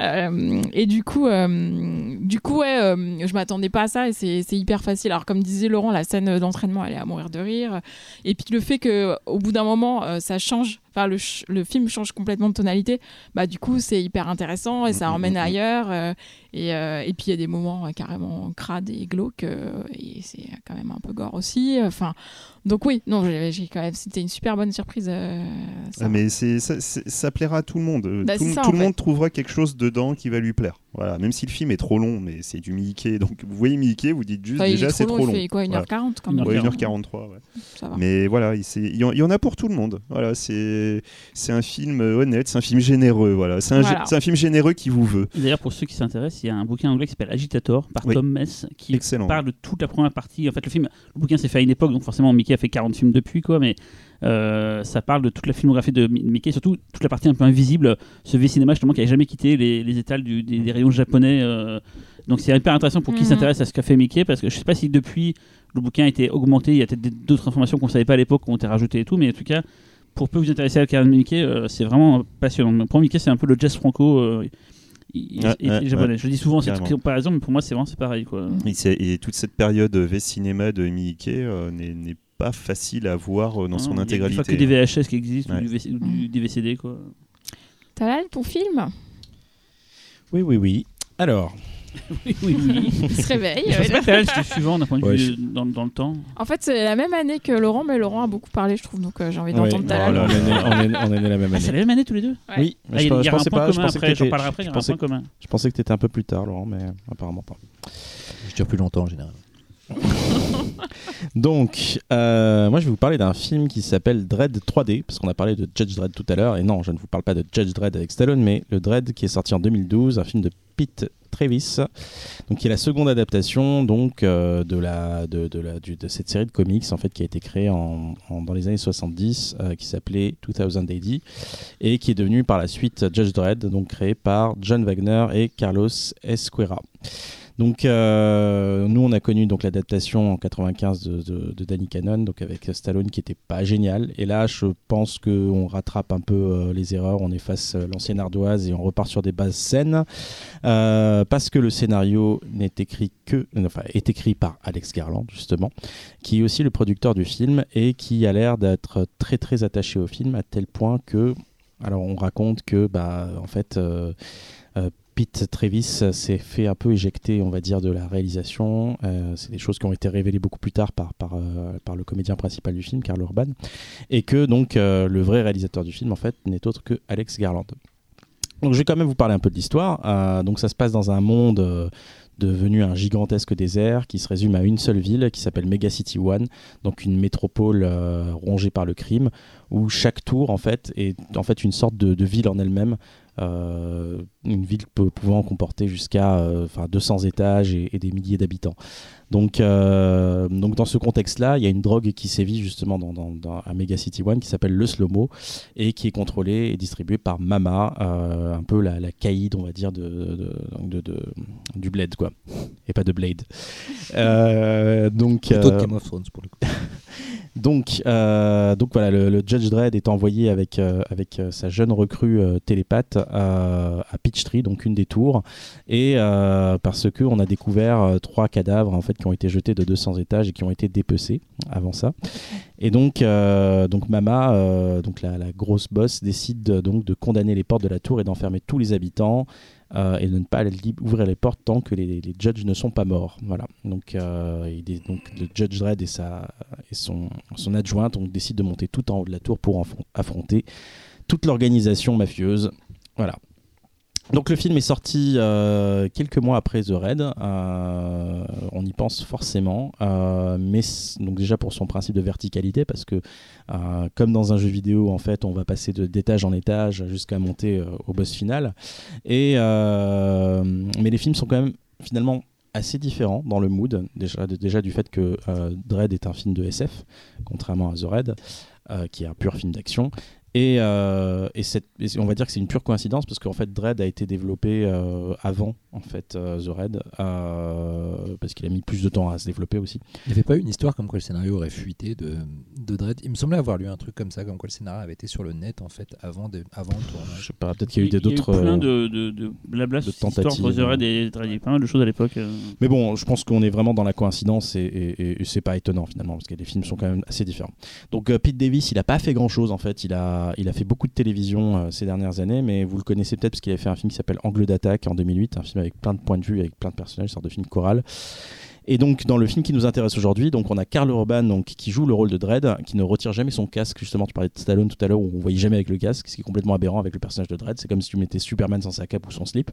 Euh, et du coup, euh, du coup, euh, je m'attendais pas à ça et c'est c'est hyper facile. Alors comme disait Laurent, la scène d'entraînement, elle est à mourir de rire. Et puis le fait que au bout d'un moment, euh, ça change. Enfin, le, film change complètement de tonalité. Bah du coup, c'est hyper intéressant et ça Mhm, emmène mhm. ailleurs. euh, et, euh, et puis il y a des moments euh, carrément crades et glauques et c'est quand même un peu gore aussi. Enfin, donc oui, non, j'ai quand même. C'était une super bonne surprise. ça. Ah, mais ça, plaira à tout le monde. Bah, tout le- ça, tout en le fait. monde trouvera quelque chose dedans qui va lui plaire. Voilà, même si le film est trop long, mais c'est du Mickey. Donc vous voyez Mickey, vous dites juste Enfin, déjà est c'est trop long, il fait quoi 1h40 quand même. Ouais, Ouais, 1h43, ouais. Ça va. Mais voilà, il, y en- a pour tout le monde. Voilà, c'est c'est un film honnête, c'est un film généreux. Voilà, c'est un, Voilà. film généreux qui vous veut. D'ailleurs, pour ceux qui s'intéressent, il y a un bouquin anglais qui s'appelle Agitator par Oui. Tom Mess qui Excellent. parle de toute la première partie. En fait, le film, le bouquin s'est fait à une époque, donc forcément Mickey a fait 40 films depuis, quoi. Mais euh, ça parle de toute la filmographie de Mi- Mickey, surtout toute la partie un peu invisible, ce vieux cinéma justement qui n'avait jamais quitté les, les étals du- des, des rayons japonais. euh. donc c'est hyper intéressant pour qui Mhm. s'intéresse à ce qu'a fait Mickey, parce que je sais pas si depuis le bouquin a été augmenté, il y a peut-être d'autres informations qu'on savait pas à l'époque qui ont été rajoutées et tout, mais en tout cas. Pour peu vous intéresser à la carrière de Mickey, euh, c'est vraiment passionnant. Pour Mickey, c'est un peu le jazz franco euh, il- Ouais, il- ouais, japonais. ouais. Je le dis souvent cette comparaison, mais pour moi, c'est vraiment c'est pareil. Quoi. Et, toute cette période V-cinéma de Mickey euh, n'est n'est pas facile à voir euh, dans son Non, il y a intégralité. Fois que des VHS qui existent Ouais. ou, du VC ou du- des VCD. Quoi. Talal, ton film? Oui, oui, oui. Alors, oui, oui, oui. Il se réveille. Je sais pas âge c'était suivant d'un point de Ouais, vue dans, dans le temps. En fait, c'est la même année que Laurent, mais Laurent a beaucoup parlé, je trouve, donc euh, j'ai envie ouais, d'entendre Oh Talal. là on, est né, on, est, on est né la même Ah, c'est année. la même année tous les deux Ouais. Oui, Ah, mais je, pensais point pas. Je commun pensais, après, que j'en t'étais- parlerai après, il y je un pensais, point commun. je pensais que t'étais un peu plus tard, Laurent, mais apparemment pas. Je tire plus longtemps en général. Donc, euh, moi je vais vous parler d'un film qui s'appelle Dread 3D, parce qu'on a parlé de Judge Dredd tout à l'heure, et non, je ne vous parle pas de Judge Dredd avec Stallone, mais le Dread qui est sorti en 2012, un film de Pete Travis, donc qui est la seconde adaptation donc euh, de la de, de la du- de cette série de comics en fait qui a été créée en, dans les années 70, euh, qui s'appelait 2000 AD et qui est devenue par la suite Judge Dredd, donc créé par John Wagner et Carlos Esquera. Donc euh, nous on a connu donc l'adaptation en 95 de, Danny Cannon, donc avec Stallone qui était pas génial. Et là je pense qu'on rattrape un peu euh, les erreurs, on efface euh, l'ancienne ardoise et on repart sur des bases saines parce que le scénario n'est écrit que, enfin est écrit par Alex Garland justement, qui est aussi le producteur du film et qui a l'air d'être très très attaché au film à tel point que alors on raconte que bah en fait Pete Travis s'est fait un peu éjecter, on va dire, de la réalisation. Euh, c'est des choses qui ont été révélées beaucoup plus tard par, par, euh, le comédien principal du film, Karl Urban, et que donc euh, le vrai réalisateur du film, en fait, n'est autre que Alex Garland. Donc je vais quand même vous parler un peu de l'histoire. Donc ça se passe dans un monde devenu un gigantesque désert qui se résume à une seule ville qui s'appelle Mega City One, donc une métropole rongée par le crime, où chaque tour en fait est en fait une sorte de ville en elle-même. Euh, une ville pouvant comporter jusqu'à euh, enfin 200 étages et, et des milliers d'habitants. Donc, euh, donc dans ce contexte-là, il y a une drogue qui sévit justement dans, dans, dans- à Mega City One qui s'appelle le slow-mo et qui est contrôlée et distribuée par Mama, euh, un peu la, la caïd, on va dire, de, de- de- de- du Blade, quoi. Et pas de Blade. Euh, donc, Plutôt de euh, Game of Thrones pour le coup. donc, euh, donc voilà, le, Judge Dredd est envoyé avec, euh, avec euh, sa jeune recrue télépathe à Peachtree, donc une des tours, et parce que on a découvert trois cadavres en fait qui ont été jetés de 200 étages et qui ont été dépecés avant ça. Et donc, donc Mama, donc la, la grosse boss, décide de- donc de condamner les portes de la tour et d'enfermer tous les habitants. Euh, et de ne pas ouvrir les portes tant que les, les judges ne sont pas morts. Voilà. Donc, euh, le Judge Dredd et, son, son adjointe donc, décident de monter tout en haut de la tour pour affron- affronter toute l'organisation mafieuse. Voilà. Donc le film est sorti euh, quelques mois après The Raid. Euh, on y pense forcément, euh, mais donc déjà pour son principe de verticalité, parce que comme dans un jeu vidéo, en fait, on va passer d'étage en étage jusqu'à monter au boss final. Mais les films sont quand même finalement assez différents dans le mood, déjà, du fait que euh, Dread est un film de SF, contrairement à The Raid, qui est un pur film d'action. Et, euh, et cette- et on va dire que c'est une pure coïncidence parce qu'en fait Dread a été développé euh, avant en fait euh, The Raid euh, parce qu'il a mis plus de temps à se développer aussi. Il n'y avait pas eu une histoire comme quoi le scénario aurait fuité de, de Dredd Il me semblait avoir lu un truc comme ça, comme quoi le scénario avait été sur le net en fait avant, de, avant le Je tournage. sais pas, peut-être qu'il y a eu d'autres. plein de, de, de blabla de tentatives. entre The Raid et Dread. Il y a mal de choses à l'époque. Mais bon, je pense qu'on est vraiment dans la coïncidence et, et- et- et c'est pas étonnant finalement parce que les films sont quand même assez différents. Donc euh, Pete Davis, il a pas fait grand chose en fait. Il a, il a fait beaucoup de télévision euh, ces dernières années, mais vous le connaissez peut-être parce qu'il avait fait un film qui s'appelle Angle d'attaque en 2008, un film avec plein de points de vue, avec plein de personnages, une sorte de film choral. Et donc dans le film qui nous intéresse aujourd'hui, donc on a Karl Urban donc qui joue le rôle de Dredd, qui ne retire jamais son casque. Justement, tu parlais de Stallone tout à l'heure où on voyait jamais avec le casque, ce qui est complètement aberrant avec le personnage de Dredd. C'est comme si tu mettais Superman sans sa cape ou son slip.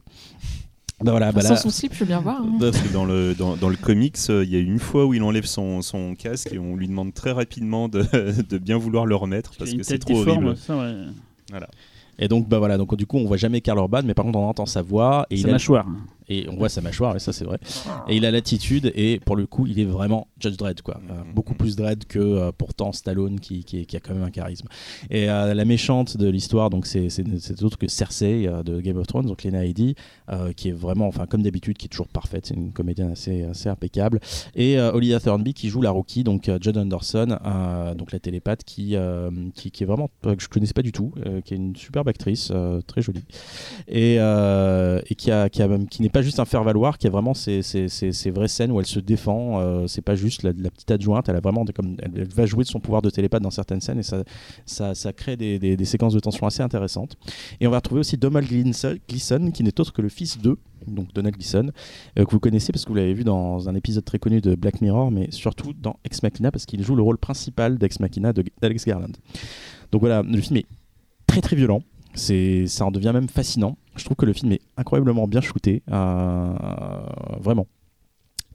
Ben voilà, bah Sans là- son slip, je veux bien voir. hein. Parce que dans le, dans, dans le comics, euh, il y a une fois où il enlève son, son casque et on lui demande très rapidement de, de bien vouloir le remettre parce que c'est trop horrible. ça, ouais. Et donc, bah voilà, donc du coup, on voit jamais Karl Urban, mais par contre, on entend sa voix et, Sa il a- mâchoire. Et on voit sa mâchoire, et ça c'est vrai. Et il a l'attitude, et pour le coup, il est vraiment Judge Dredd, quoi. Euh, Mhm. beaucoup plus Dredd que euh, pourtant Stallone, qui, qui, qui a quand même un charisme. Et euh, la méchante de l'histoire, donc c'est autre que Cersei de Game of Thrones, donc Lena Headey, qui est vraiment, enfin comme d'habitude, qui est toujours parfaite. C'est une comédienne assez, assez impeccable. Et Olivia Thornby qui joue la rookie, donc Judd Anderson, donc la télépathe, qui, qui, qui est vraiment que je connaissais pas du tout, qui est une superbe actrice, très jolie, et, et qui, a, qui, a qui n'est pas juste un faire-valoir, qui a vraiment ses vraies scènes où elle se défend. euh, c'est pas juste la, petite adjointe, elle a vraiment comme elle, va jouer de son pouvoir de télépathe dans certaines scènes et ça, ça, crée des, séquences de tension assez intéressantes. Et on va retrouver aussi Donald Gleason, qui n'est autre que le fils d'eux, donc Donald Gleason, euh, que vous connaissez parce que vous l'avez vu dans un épisode très connu de Black Mirror, mais surtout dans Ex Machina parce qu'il joue le rôle principal d'Ex Machina de- d'Alex Garland. Donc voilà, le film est très très violent. C'est, ça en devient même fascinant. Je trouve que le film est incroyablement bien shooté, euh, vraiment.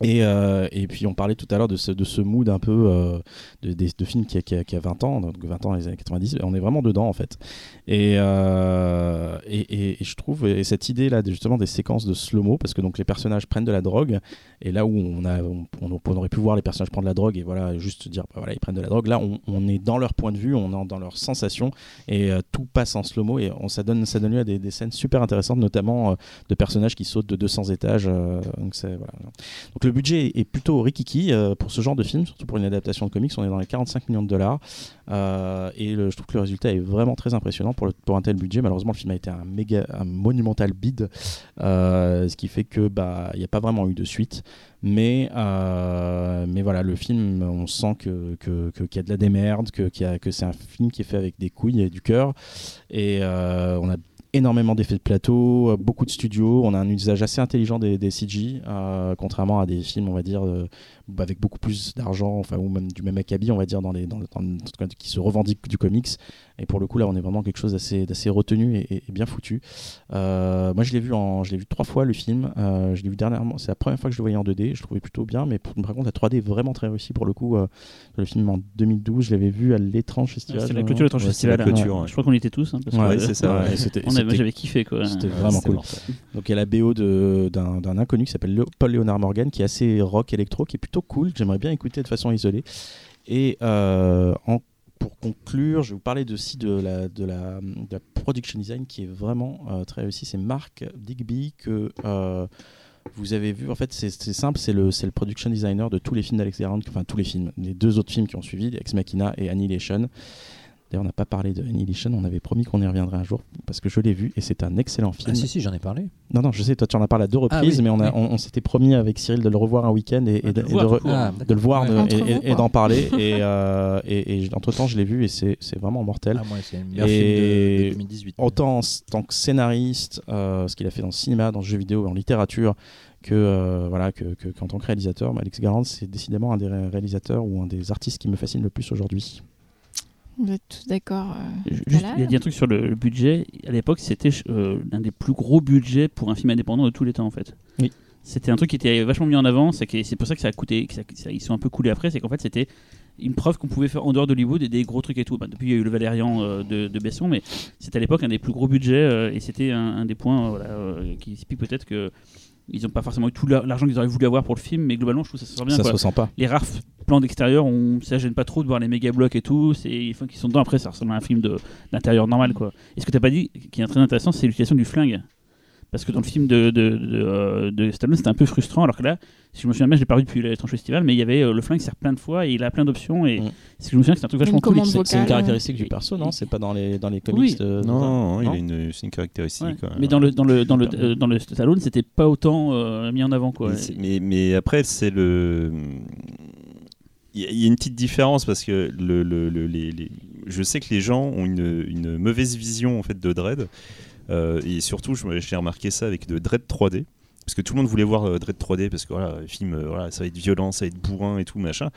Et, euh, et puis on parlait tout à l'heure de ce, de ce mood un peu euh, de, des- de film qui a, qui, a, qui a 20 ans, donc 20 ans les années 90, on est vraiment dedans en fait. Et, euh, et, et- je trouve et cette idée là justement des séquences de slow-mo, parce que donc les personnages prennent de la drogue, et là où on, a, on, aurait pu voir les personnages prendre de la drogue et voilà juste dire bah, voilà ils prennent de la drogue, là on, on est dans leur point de vue, on est dans leurs sensations, et tout passe en slow-mo, et on, ça, donne, ça donne lieu à des, des scènes super intéressantes, notamment de personnages qui sautent de 200 étages. donc voilà. Donc le budget est- plutôt rikiki euh, pour ce genre de film, surtout pour une adaptation de comics. On est dans les 45 millions de dollars. Euh, et le- je trouve que le résultat est vraiment très impressionnant pour, le- un tel budget. Malheureusement, le film a été un méga, un monumental bid, euh, ce qui fait que bah il n'y a pas vraiment eu de suite. Mais euh, voilà, le film, on sent qu'il y a de la démerde, que que c'est un film qui est fait avec des couilles et du cœur. Et on a énormément d'effets de plateau, euh, beaucoup de studios, on a un usage assez intelligent des, CG, euh, contrairement à des films, on va dire, euh, avec beaucoup plus d'argent, enfin, ou même du même acabit, on va dire, dans les, dans, dans- en tout cas, qui se revendiquent du comics. Et pour le coup, là, on est vraiment quelque chose d'assez d'assez retenu et, et- et bien foutu. Euh, moi, je l'ai vu, en, je l'ai vu trois fois, le film. Euh, je l'ai vu dernièrement, c'est la première fois que je le voyais en 2D, je trouvais plutôt bien, mais pour- par contre, la 3D est vraiment très réussi pour le coup. euh, le film en 2012, je l'avais vu à l'étrange festival. C'est la clôture de ton Ouais, c'est festival. la clôture, ouais. ouais. Je crois qu'on y était tous. hein, parce Ouais, que, c'est ça, c'était- on avait- J'avais kiffé quoi. C'était Ouais, vraiment c'était cool. Donc il y a la BO de- d'un d'un inconnu qui s'appelle Paul Leonard Morgan, qui est assez rock électro, qui est plutôt cool. que J'aimerais bien écouter de façon isolée. Et euh, pour conclure, je vais vous parler aussi de la, production design qui est vraiment euh, très réussi. C'est Mark Digby que euh, vous avez vu. En fait, c'est simple, c'est le, c'est le production designer de tous les films d'Alex Garland, enfin tous les films, les deux autres films qui ont suivi, Ex Machina et Annihilation. D'ailleurs, on n'a pas parlé de Annihilation, on avait promis qu'on y reviendrait un jour parce que je l'ai vu et c'est un excellent film. Ah si, si, j'en ai parlé. Non, non, je sais, toi tu en as parlé à deux reprises, oui, mais on, a- oui. on, on s'était promis avec Cyril de le revoir un week-end et, et Ah, de le et voir, de. Ah, de le voir de- Entre et- d'en parler. et, euh, et, et entre temps, je l'ai vu et c'est vraiment mortel. Ah, moi, c'est le meilleur Et- film de, de 2018. Autant en tant que scénariste, euh, ce qu'il a fait dans le cinéma, dans le jeu vidéo, en littérature, que euh, voilà, que, que- qu'en tant que réalisateur, Alex Garland, c'est décidément un des ré- réalisateurs ou un des artistes qui me fascine le plus aujourd'hui. Vous êtes tous d'accord euh, Ju- Juste, il y a dit un truc sur le, le budget. À l'époque, c'était euh, l'un des plus gros budgets pour un film indépendant de tous les temps, en fait. Oui. C'était un truc qui était vachement mis en avant. C'est pour ça que ça a coûté. que ça- que ça- ils sont un peu coulés après. C'est qu'en fait, c'était une preuve qu'on pouvait faire en dehors d'Hollywood et des gros trucs et tout. Bah, depuis, il y a eu le Valérian euh, de, de Besson, mais c'était à l'époque un des plus gros budgets euh, et c'était un, un des points euh, voilà, euh, qui explique peut-être que. Ils n'ont pas forcément eu tout la- l'argent qu'ils auraient voulu avoir pour le film, mais globalement, je trouve que ça se sort bien. ça quoi se ressent pas. les rares plans d'extérieur, on ça gêne pas trop de voir les méga blocs et tout. C'est fois qu'ils sont dedans, après ça ressemble à un film de- d'intérieur normal quoi. Et ce que t'as pas dit, qui est très intéressant, c'est l'utilisation du flingue? Parce que dans le film de, de, de, euh, de Stallone, c'était un peu frustrant, alors que là, si je me souviens bien, je l'ai pas vu depuis l'étrange festival, mais il y avait euh, le flingue sert plein de fois et il a plein d'options. Et Mm. ce que je me souviens, c'est un truc vachement Une cool. c'est- une caractéristique du perso, non C'est pas dans les, dans les Oui. comics de- Non, il a une, c'est une caractéristique. Ouais. quoi. Mais dans le, dans le, dans le, euh, dans le Stallone, c'était pas autant euh, mis en avant quoi. Mais, mais, mais après, c'est le. Il y, a- il y a une petite différence parce que le, le- le- les, les- je sais que les gens ont une, une mauvaise vision en fait de Dread. Euh, et surtout, j'ai remarqué ça avec de Dread 3D. Parce que tout le monde voulait voir euh, Dread 3D parce que voilà, le film, euh, voilà, ça va être violent, ça va être bourrin et tout, machin.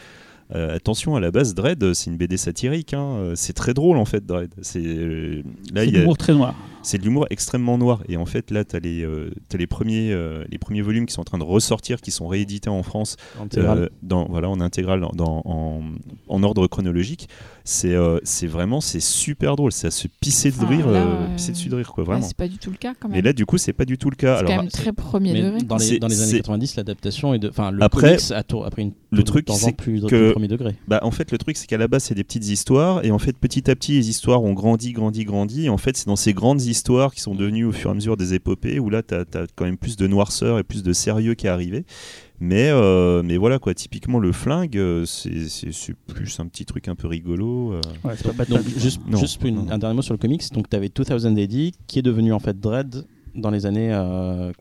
Euh, attention, à la base, Dread, c'est une BD satirique. hein. C'est très drôle en fait, Dread. C'est euh, là, il y a- très noir. C'est de l'humour extrêmement noir. Et en fait, là, tu as, les, euh, t'as les, premiers, euh, les premiers volumes qui sont en train de ressortir, qui sont réédités en France, euh, dans, voilà, en intégrale, dans, dans- en, en ordre chronologique. C'est euh, c'est vraiment c'est super drôle. C'est à se pisser de Ah, rire, là, pisser dessus de rire, quoi, vraiment. C'est pas du tout le cas quand même. Mais là, du coup, c'est pas du tout le cas. c'est Alors, quand même très premier degré. dans les, C'est- dans les années c'est- 90, l'adaptation est de. Enfin, le Après, comics a, tour- a pris une le truc, c'est plus, que- premier degré. Bah, en fait, le truc, c'est qu'à la base, c'est des petites histoires, et en fait, petit à petit, les histoires ont grandi, grandi, grandi. Et en fait, c'est dans ces grandes histoires qui sont devenues au fur et à mesure des épopées où là, tu as, quand même plus de noirceur et plus de sérieux qui est arrivé. Mais, euh, mais voilà, quoi, typiquement, le flingue, euh, c'est plus un petit truc un peu rigolo. euh. Ouais, c'est pas Batman. Donc, juste, Non, juste pour une- non, non. un dernier mot sur le comics. Donc, tu avais 2000 AD qui est devenu en fait Dread dans les années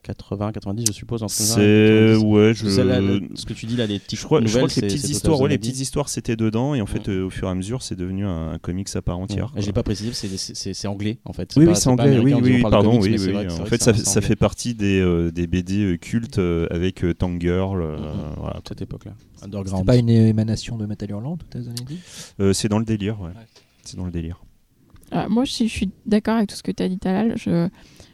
80, 90, je suppose. C'est. 90. Ouais, je. C'est là, là, ce que tu dis là, les petites Je crois, je crois que les petites histoires, ouais, les 2000 AD. petites histoires, c'était dedans, et en fait, euh, au fur et à mesure, c'est devenu un, un comics à part entière. Et je l'ai quoi. pas précisé, c'est- anglais en fait. Oui, c'est anglais. Oui, oui, pardon. comics, Oui, mais c'est oui, vrai que- En fait, ça, fait- ça anglais. fait partie des, euh, des BD euh, cultes euh, avec euh, Tank Girl. euh, Mhm. voilà. cette époque-là. C'est Underground. pas une émanation de Metal Hurlant, tout à Euh, c'est dans le délire, ouais. C'est dans le délire. Moi, je, je suis d'accord avec tout ce que tu as dit, Talal. Je,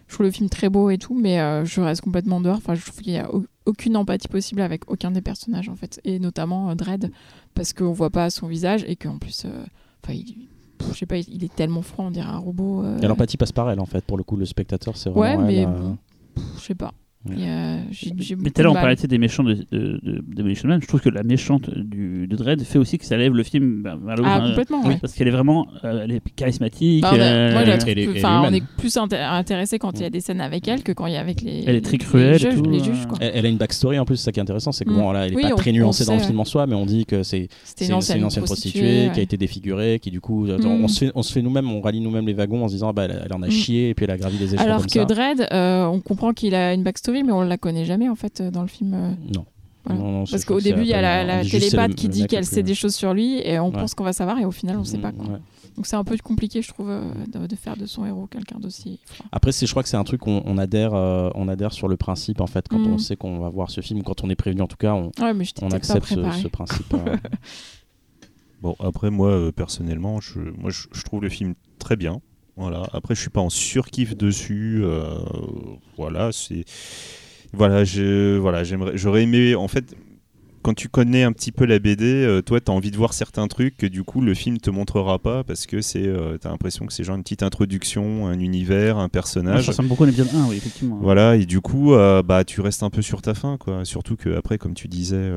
je trouve le film très beau et tout, mais euh, je reste complètement dehors. Enfin, je trouve qu'il n'y a au- aucune empathie possible avec aucun des personnages en fait, et notamment euh, Dredd parce qu'on voit pas son visage et qu'en plus, euh, enfin, il, pff, je sais pas, il, est tellement froid, on dirait un robot. Et l'empathie passe par elle en fait. Pour le coup, le spectateur, c'est Ouais, vraiment. mais elle, bon, pff, je sais pas. Et, euh, Mais tout à l'heure, on de parlait des méchants de, de, de, Man. Je trouve que la méchante du, de Dredd fait aussi que ça lève le film vers haut. Ah, hein. complètement, ouais. Parce qu'elle est vraiment euh, elle est charismatique. Bah, on a- euh, moi, elle est- elle on est plus inté- intéressé quand il y a des scènes avec elle que quand il y a avec les. Elle est très les cruelle et juges, tout, les euh. juges, quoi. Elle, elle a une backstory en plus, c'est ça qui est intéressant, c'est que Mm. bon, là, elle est Oui, pas on- très nuancée dans le film en soi, mais on dit que c'est une ancienne, prostituée, prostituée, qui a été défigurée, qui du coup, Mm. on, se fait, nous-mêmes, on rallie nous-mêmes les wagons en se disant, ah, bah, elle, en a Mm. chié, et puis elle a gravi des échelons Alors que ça. Dredd, euh, on comprend qu'il a une backstory, mais on la connaît jamais en fait euh, dans le film. euh. Non. Voilà. Non, non, c'est- Parce qu'au début, il y a la, la c'est télépathe qui dit qu'elle sait des choses sur lui et on Ouais. pense qu'on va savoir et au final, on sait pas. Quoi. Ouais. Donc c'est un peu compliqué, je trouve, euh, de, de faire de son héros quelqu'un d'aussi. Après, c'est- je crois que c'est un truc qu'on on adhère, euh, on adhère sur le principe en fait quand Mm. on sait qu'on va voir ce film, quand on est prévenu en tout cas, on, Ouais, mais accepte ce, principe. euh. Bon, après, moi, personnellement, je, moi, je, je trouve le film très bien. Voilà. Après, je suis pas en surkiff dessus. euh, voilà, c'est. Voilà, je, voilà, j'aimerais, j'aurais aimé. En fait, quand tu connais un petit peu la BD, euh, toi, tu as envie de voir certains trucs que du coup, le film te montrera pas parce que c'est, euh, t'as l'impression que c'est genre une petite introduction, un univers, un Moi, personnage. ça ressemble beaucoup à l'épisode 1, oui, effectivement. Voilà, et du coup, euh, bah, tu restes un peu sur ta faim, quoi. Surtout que après, comme tu disais,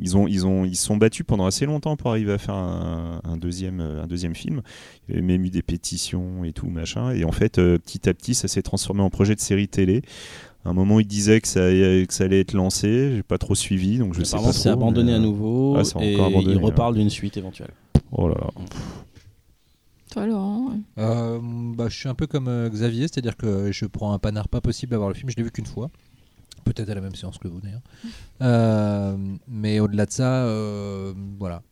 ils ont, ils ont, ils se sont battus pendant assez longtemps pour arriver à faire un, un deuxième, un deuxième film. Il y avait même eu des pétitions et tout machin. Et en fait, petit à petit, ça s'est transformé en projet de série télé. À un moment, ils disaient que ça, que ça allait être lancé. J'ai pas trop suivi, donc je sais pas c'est abandonné mais, à euh, nouveau ah, et abandonné, il ouais. reparle d'une suite éventuelle. Oh là là. Toi, Laurent ouais. Euh, bah, je suis un peu comme euh, Xavier, c'est-à-dire que je prends un panard pas possible à voir le film. Je l'ai vu qu'une fois, peut-être à la même séance que vous d'ailleurs. Euh, mais au-delà de ça, euh, voilà,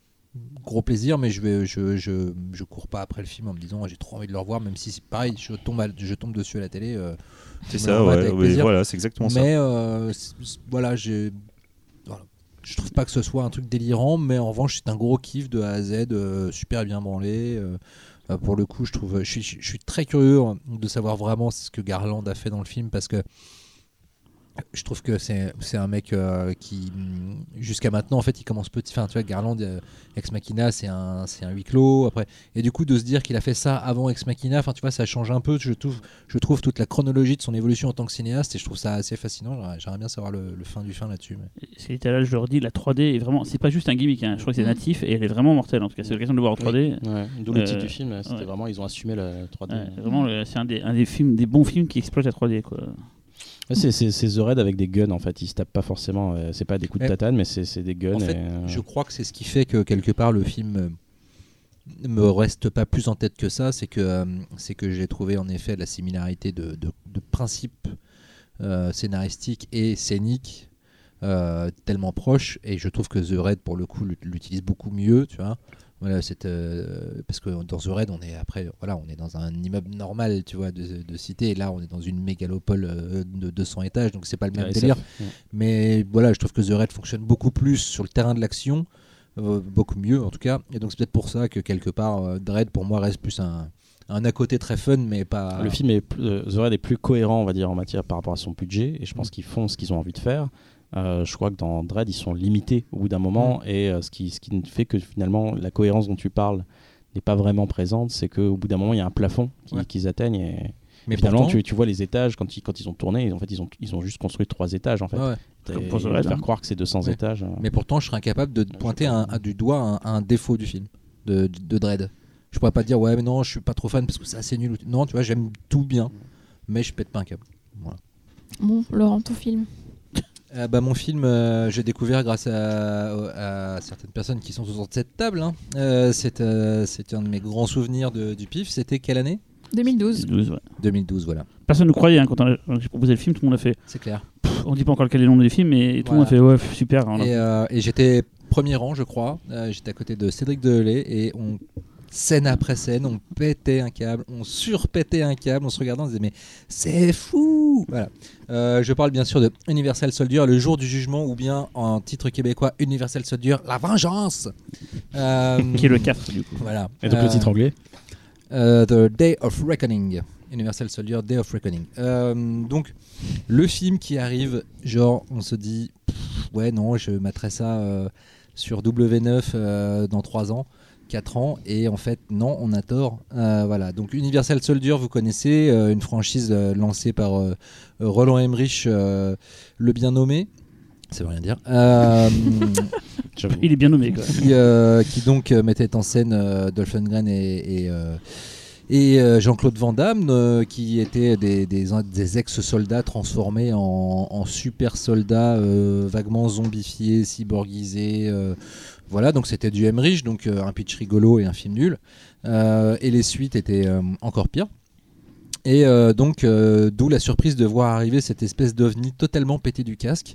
gros plaisir. Mais je vais, je, je, je cours pas après le film en me disant j'ai trop envie de le revoir, même si c'est pareil, je tombe, à- je tombe dessus à la télé. euh, C'est ça, ouais, voilà, c'est exactement ça. Mais euh, voilà, j'ai. Je trouve pas que ce soit un truc délirant, mais en revanche, c'est un gros kiff de A à Z, euh, super bien branlé. euh, euh, pour le coup, je trouve, je suis, je suis très curieux hein, de savoir vraiment ce que Garland a fait dans le film parce que je trouve que c'est c'est un mec euh, qui jusqu'à maintenant en fait il commence petit enfin tu vois Garland euh, Ex Machina c'est un c'est un huis clos après et du coup de se dire qu'il a fait ça avant Ex Machina enfin tu vois ça change un peu je trouve je trouve toute la chronologie de son évolution en tant que cinéaste et je trouve ça assez fascinant J'aimerais- bien savoir le, le fin du fin là-dessus mais- C'est littéral, je leur dis, la 3D est vraiment. C'est pas juste un gimmick, hein. je crois que c'est Mm. natif et elle est vraiment mortelle en tout cas. C'est l'occasion de le voir en 3D. Ouais, D'où le Euh, titre du film, c'était ouais. vraiment, ils ont assumé la 3D. Ouais, vraiment, c'est un des, un des films, des bons films qui exploitent la 3D. Quoi. C'est- The Raid avec des guns en fait, ils se tapent pas forcément, euh, c'est pas des coups de Mais- tatane, mais c'est des guns. En fait, et, euh, je crois que c'est ce qui fait que quelque part le film euh, me reste pas plus en tête que ça, c'est que euh, c'est que j'ai trouvé en effet la similarité de, de, de principes euh, scénaristiques et scéniques euh, tellement proches, et je trouve que The Raid pour le coup l'ut- l'utilise beaucoup mieux, tu vois. Voilà, c'est euh, parce que dans The Raid, on est après, voilà, on est dans un immeuble normal, tu vois, de, de cité, et là, on est dans une mégalopole euh, de 200 étages, donc c'est pas le même délire. Ouais. Mais voilà, je trouve que The Raid fonctionne beaucoup plus sur le terrain de l'action, euh, beaucoup mieux en tout cas. Et donc c'est peut-être pour ça que quelque part, Dread pour moi reste plus un, un à côté très fun, mais pas. Le film est plus, The Raid est plus cohérent, on va dire, en matière par rapport à son budget, et je pense qu'ils font ce qu'ils ont envie de faire. Euh, je crois que dans Dread, ils sont limités au bout d'un moment, et euh, ce, qui, ce qui fait que finalement la cohérence dont tu parles n'est pas vraiment présente, c'est qu'au bout d'un moment, il y a un plafond Ouais. qu'ils atteignent, et mais finalement, pourtant, tu, tu vois les étages, quand ils, quand ils ont tourné, en fait, ils ont, ils ont juste construit trois étages, en fait. ouais. Comme pour vont faire hein. croire que c'est 200 Ouais. étages. euh. mais pourtant, je serais incapable de pointer un, un- du doigt un, un défaut du film, de, de Dread. Je pourrais pas dire, ouais, mais non, je suis pas trop fan parce que c'est assez nul. Non, tu vois, j'aime tout bien, mais je pète pas un câble. Bon, Laurent, ton film. Euh, bah, mon film, euh, j'ai découvert grâce à, à certaines personnes qui sont autour de cette table. hein. Euh, c'est euh, c'est un de mes grands souvenirs de- du PIF. C'était quelle année? 2012. 12, ouais. 2012, voilà. Personne ne croyait hein, quand on a quand j'ai proposé le film, tout le monde a fait. C'est clair. Pff, on dit pas encore quel est le nom du film, mais tout le monde a fait ouais, pff, super. a- Et, euh, et j'étais premier rang, je crois. Euh, j'étais à côté de Cédric Delay et on scène après scène, on pétait un câble, on surpétait un câble, on se regardait, on se disait mais c'est fou. Voilà. Euh, je parle bien sûr de Universal Soldier, le jour du jugement, ou bien en titre québécois Universal Soldier, la vengeance. Euh, Qui est le 4 du coup. Voilà. Et donc Euh, le titre anglais? euh, The Day of Reckoning. Universal Soldier Day of Reckoning. Euh, donc, le film qui arrive, genre, on se dit, pff, ouais, non, je mettrai ça euh, sur W9 euh, dans 3 ans. 4 ans et en fait non on a tort Euh, voilà donc Universal Soldier vous connaissez euh, une franchise euh, lancée par Roland Emmerich le bien nommé ça veut rien dire. Il est bien nommé. Quoi. qui, qui donc mettait en scène Dolph Lundgren et, et, et, euh, Jean-Claude Van Damme, euh, qui étaient des, des, des ex-soldats transformés en, en super soldats euh, vaguement zombifiés, cyborgisés. Voilà, donc c'était du Emmerich, donc euh, un pitch rigolo et un film nul. Euh, et les suites étaient euh, encore pires. Et euh, donc, euh, d'où la surprise de voir arriver cette espèce d'ovni totalement pété du casque.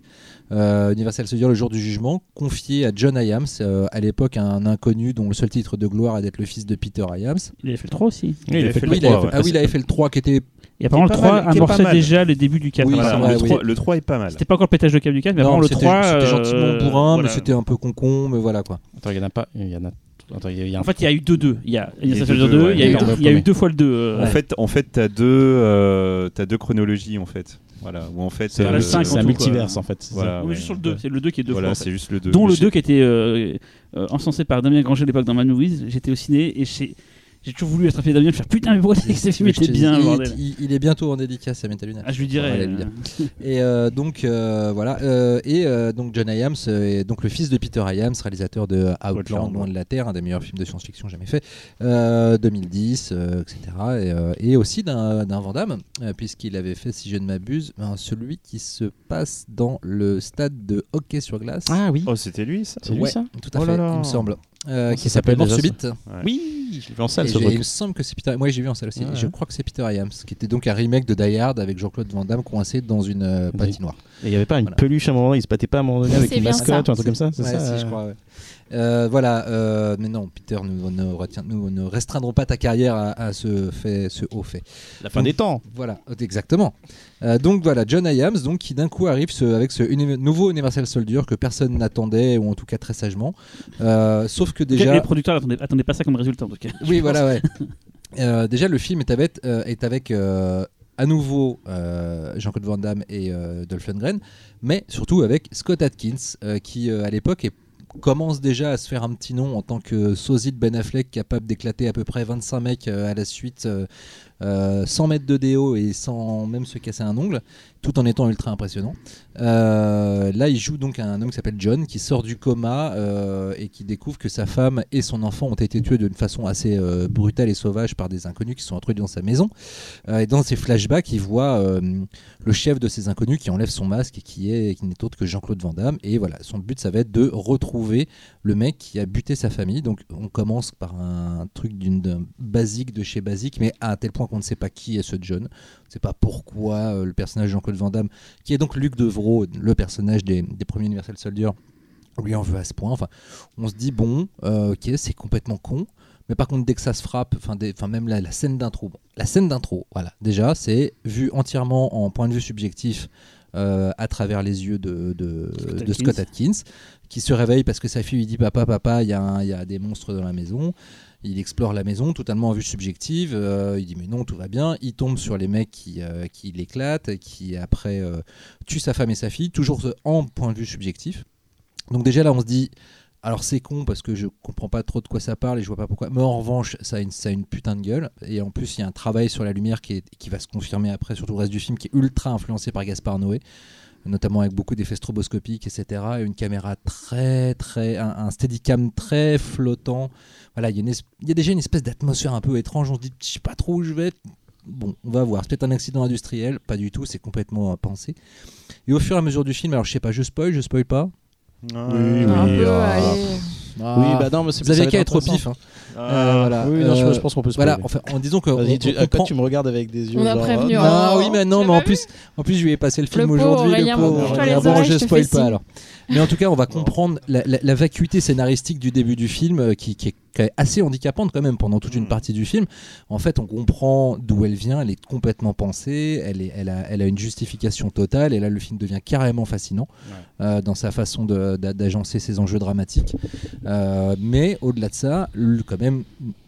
Euh, Universal Soldier, le jour du jugement, confié à John Iams, euh, à l'époque un inconnu dont le seul titre de gloire est d'être le fils de Peter Iams. Il avait fait le 3 aussi. Oui, il a fait le Oui, il trois, avait fait- ouais. ah oui, il avait fait le 3 qui était. Et apparemment, Qui le est pas 3 mal, qui est pas amorçait déjà le début du 4. Oui, Voilà, vrai, le, oui. 3, le 3 est pas mal. C'était pas encore le pétage de câble du 4, mais Non, apparemment le c'était 3. c'était euh, gentiment bourrin, voilà. mais c'était un peu concon, mais voilà quoi. Attends, il y en a pas. Il y en a. Attends, il y a- il y a un- En fait, il y a eu 2-2. Il y a Il y a Universal eu Soldier deux, 2, il y a ouais. eu- Il y a eu il y a eu le deux fois le 2. En fait, en fait, t'as deux, euh, t'as deux chronologies en fait. Voilà, où en fait. c'est euh, un- multiverse quoi. en fait. Voilà. ouais. juste sur le 2. C'est le 2 qui est deux Voilà, fois. en fait. c'est juste le 2. Dont le 2 qui était euh, euh, encensé par Damien Granger à l'époque dans Movies. J'étais au ciné et j'ai j'ai toujours voulu attraper Damien et faire putain, mais pourquoi ce film était bien, il, bordel. il- il est bientôt en dédicace à Metal Luna. Ah, je lui dirais. euh, Et euh, donc euh, voilà, euh, et euh, donc John Iams euh, est donc le fils de Peter Iams, réalisateur de Outland, Loin de la Terre, un des meilleurs films de science-fiction jamais fait, euh, 2010, euh, etc. Et, euh, et aussi d'un d'un Van Damme, euh, puisqu'il avait fait, si je ne m'abuse, ben, celui qui se passe dans le stade de hockey sur glace. Ah oui. Oh, c'était lui ça C'est lui ça tout à Oh fait, là là. il me semble. Euh, qui s'appelle Mort Subite. Ouais. Oui, je l'ai vu en salle ce il me semble que c'est Peter. Moi, j'ai vu en salle aussi. Ouais, Et je crois que c'est Peter Iams, qui était donc un remake de Die Hard avec Jean-Claude Van Damme coincé dans une euh, patinoire. Et il n'y avait pas une Voilà. peluche à un moment, il se battait pas à un moment donné avec C'est une mascotte ça. ou un truc comme ça, c'est Ouais, ça si, euh, je crois. Euh, voilà, euh, mais non, Peter, nous ne, retient- nous ne restreindrons pas ta carrière à, à ce, fait, ce haut fait. La fin des temps. Voilà, exactement. Euh, donc voilà, John Iams, donc, qui d'un coup arrive ce- avec ce uni- nouveau Universal Soldier que personne n'attendait, ou en tout cas très sagement. Sauf que déjà. Les producteurs n'attendaient attendaient pas ça comme résultat en tout cas. Oui, voilà, ouais. Déjà, le film est avec, est avec à nouveau euh, Jean-Claude Van Damme et euh, Dolph Lundgren, mais surtout avec Scott Atkins, euh, qui à l'époque est- commence déjà à se faire un petit nom en tant que sosie de Ben Affleck, capable d'éclater à peu près 25 mecs euh, à la suite, euh, euh, 100 mètres de déo et sans même se casser un ongle, tout en étant ultra impressionnant. Euh, là, il joue donc un homme qui s'appelle John, qui sort du coma euh, et qui découvre que sa femme et son enfant ont été tués d'une façon assez euh, brutale et sauvage par des inconnus qui sont introduits dans sa maison. Et dans ses flashbacks, il voit le chef de ces inconnus qui enlève son masque et qui est qui n'est autre que Jean-Claude Van Damme. Et voilà, son but, ça va être de retrouver le mec qui a buté sa famille. Donc, on commence par un truc d'une d'un basique de chez basique, mais à tel point qu'on ne sait pas qui est ce John. On ne sait pas pourquoi euh, le personnage de Jean-Claude Van Damme, qui est donc Luc Devrault, le personnage des, premiers Universal Soldier, lui en veut à ce point. Enfin, on se dit, bon, euh, ok, c'est complètement con. Mais par contre, dès que ça se frappe, enfin, même la, la scène d'intro, la scène d'intro, voilà, déjà, c'est vu entièrement en point de vue subjectif euh, à travers les yeux de, de, Scott de Scott Atkins, qui se réveille parce que sa fille lui dit papa, papa, il y, a un- il y a des monstres dans la maison. Il explore la maison totalement en vue subjective. euh, il dit mais non, tout va bien. Il tombe sur les mecs qui, euh, qui l'éclatent, qui après tuent sa femme et sa fille, toujours en point de vue subjectif. Donc déjà là, on se dit, alors c'est con parce que je comprends pas trop de quoi ça parle et je vois pas pourquoi. Mais en revanche, ça a une, ça a une putain de gueule. Et en plus, il y a un travail sur la lumière qui, qui va se confirmer après, surtout le reste du film, qui est ultra influencé par Gaspard Noé notamment avec beaucoup d'effets stroboscopiques, etc. Et une caméra très, très, un, steadicam très flottant. Voilà, il y, a une es- il y a déjà une espèce d'atmosphère un peu étrange. On se dit, je sais pas trop où je vais. Bon, on va voir. C'est peut-être un accident industriel, pas du tout. C'est complètement euh, pensé. Et au fur et à mesure du film, alors je sais pas, je spoil, je spoil pas. Oui, Un oui, peu, ah. allez. Oui, bah non, mais c'est Vous va qu'à être au pif. hein. Euh, voilà. Oui, non, je, Euh, je pense qu'on peut se Voilà, enfin, en disant que. Vas-y, on- tu, on comprend- tu me regardes avec des yeux. On a genre, prévenu, ah, hein. Ah Oh, oui, mais non, mais en plus, en plus, je lui ai passé le film aujourd'hui. Aurélien, pauvre. Ah bon, je te spoil pas alors. Mais en tout cas, on va comprendre la, la- la vacuité scénaristique du début du film euh, qui, qui est, qui est assez handicapante quand même pendant toute une Mm. partie du film. En fait, on comprend d'où elle vient, elle est complètement pensée, elle, est, elle, a, elle a une justification totale et là, le film devient carrément fascinant euh, dans sa façon d'agencer ses enjeux dramatiques. Euh, mais au-delà de ça, le- quand même,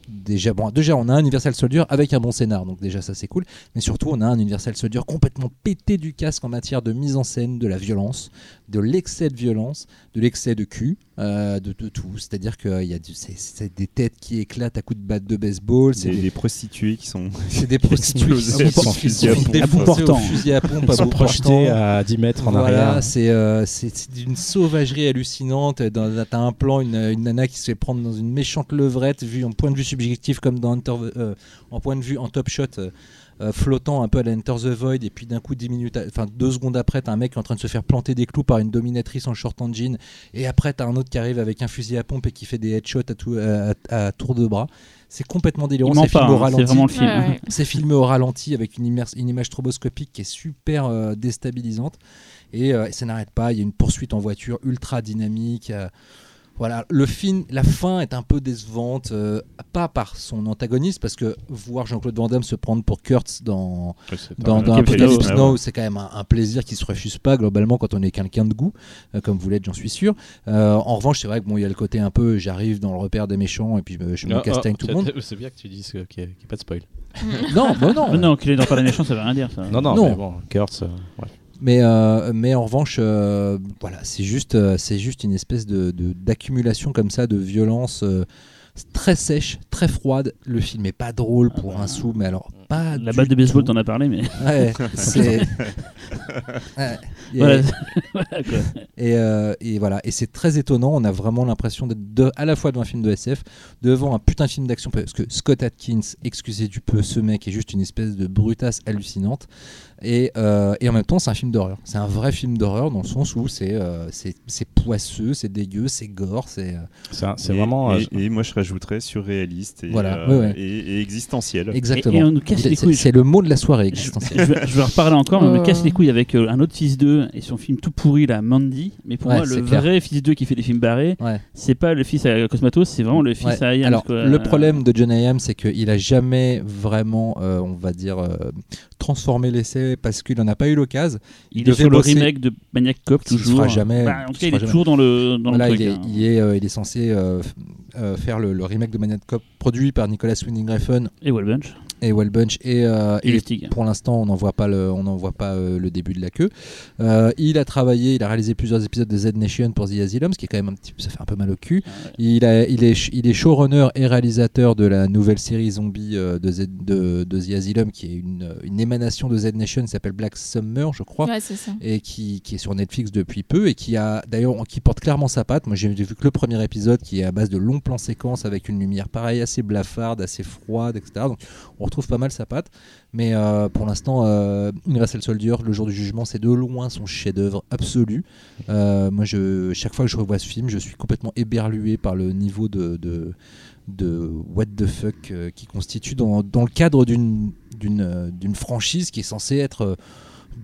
déjà, bon, on a un Universal Soldier avec un bon scénar, donc déjà ça c'est cool. Mais surtout, on a un Universal Soldier complètement pété du casque en matière de mise en scène, de la violence, de l'excès de violence, de l'excès de cul, euh, de, de tout. C'est-à-dire qu'il y a du- c'est- c'est des têtes qui éclatent à coups de batte de baseball. C'est des, des, des prostituées qui sont. c'est des prostituées qui sont, sans qui fusil à À bout portant. à pompe, à sont portant. à 10 mètres en Voilà, arrière. c'est euh, c'est c'est d'une sauvagerie hallucinante. Dans- T'as un plan, une, une nana qui se fait prendre dans une méchante levrette, vue en point de vue subjectif comme dans Hunter, euh, en point de vue en top shot. Euh, flottant un peu à la Enter the Void et puis d'un coup 10 minutes enfin deux secondes après t'as un mec qui est en train de se faire planter des clous par une dominatrice en short en jean et après t'as un autre qui arrive avec un fusil à pompe et qui fait des headshots à, tout, à, à- à tour de bras c'est complètement délirant c'est filmé au c'est ralenti vraiment le film. Ouais, ouais. c'est filmé au ralenti avec une, immerse- une image stroboscopique qui est super euh, déstabilisante et euh, ça n'arrête pas. Il y a une poursuite en voiture ultra dynamique. euh, voilà, le film, la fin est un peu décevante, euh, pas par son antagoniste, parce que voir Jean-Claude Van Damme se prendre pour Kurtz dans, dans, dans Apocalypse Now, c'est quand même un, un plaisir qui se refuse pas globalement quand on est quelqu'un de goût, euh, comme vous l'êtes, j'en suis sûr. Euh, en revanche, c'est vrai que bon, il y a le côté un peu, j'arrive dans le repère des méchants et puis je me, je me Ah, castagne ah, tout le monde. c'est- bien que tu dises qu'il n'y a, pas de spoil. Non, bah non, non, qu'il est dans pas les méchants, ça veut rien dire. Ça. Non, non, Non. mais bon, Kurtz. euh, ouais. Mais, euh, mais en revanche, euh, voilà, c'est juste, euh, c'est juste une espèce de, de- d'accumulation comme ça de violence euh, très sèche, très froide. Le film est pas drôle pour un sou, mais alors pas La du balle de baseball, tout. t'en as parlé, mais. Ouais, c'est. Ouais. Et, Voilà. Voilà, quoi. et, euh, et voilà, et c'est très étonnant. On a vraiment l'impression d'être de- à la fois devant un film de SF, devant un putain de film d'action, parce que Scott Atkins, excusez du peu, ce mec est juste une espèce de brutasse hallucinante. Et, euh, et en même temps, c'est un film d'horreur. C'est un vrai film d'horreur dans le sens où c'est euh, c'est poisseux, c'est dégueu, c'est gore, c'est. euh, C'est vraiment. Et, euh, et moi, je rajouterais surréaliste et, Voilà, euh, ouais, ouais. et, et existentiel. exactement. On nous casse les c'est- couilles. C'est le mot de la soirée existentielle. je, vais, je vais en reparler encore, mais on me casse les couilles avec euh, un autre fils 2 et son film tout pourri, là, Mandy. Mais pour Ouais, moi, le clair. vrai fils 2 qui fait des films barrés, Ouais. c'est pas le fils à Cosmatos, c'est vraiment le fils Ouais. à Ian. Alors, quoi. le problème de John Hayam, c'est qu'il a jamais vraiment, euh, on va dire, euh, transformé l'essai parce qu'il n'en a pas eu l'occasion. il, il est sur le bosser- remake de Maniac Cop, Il toujours. fera jamais- Bah, en tout il cas, il fera est toujours dans le, dans Voilà, le il, truc. est, hein. il, est, euh, il est censé euh, euh, faire le, le remake de Maniac Cop produit par Nicolas Winding Refn Et Wallbunch. Et Well Bunch et, euh, Et et Lustig. pour l'instant on n'en voit pas le on n'en voit pas euh, le début de la queue Euh, il a travaillé il a réalisé plusieurs épisodes de Z Nation pour The Asylum ce qui est quand même un petit peu ça fait un peu mal au cul il, a, il, est, il est showrunner et réalisateur de la nouvelle série zombie euh, de, Z, de, de The Asylum qui est une, une émanation de Z Nation qui s'appelle Black Summer je crois Ouais, c'est ça. et qui, qui est sur Netflix depuis peu et qui a d'ailleurs qui porte clairement sa patte. Moi j'ai vu que le premier épisode qui est à base de longs plans séquences avec une lumière pareil assez blafarde, assez froide, etc. Donc on retrouve pas mal sa patte. Mais euh, pour l'instant, euh, Universal Soldier, le jour du jugement, c'est de loin son chef-d'œuvre absolu. Euh, moi, je, chaque fois que je revois ce film, je suis complètement éberlué par le niveau de, de, de what the fuck euh, qui constitue dans, dans le cadre d'une d'une d'une franchise qui est censée être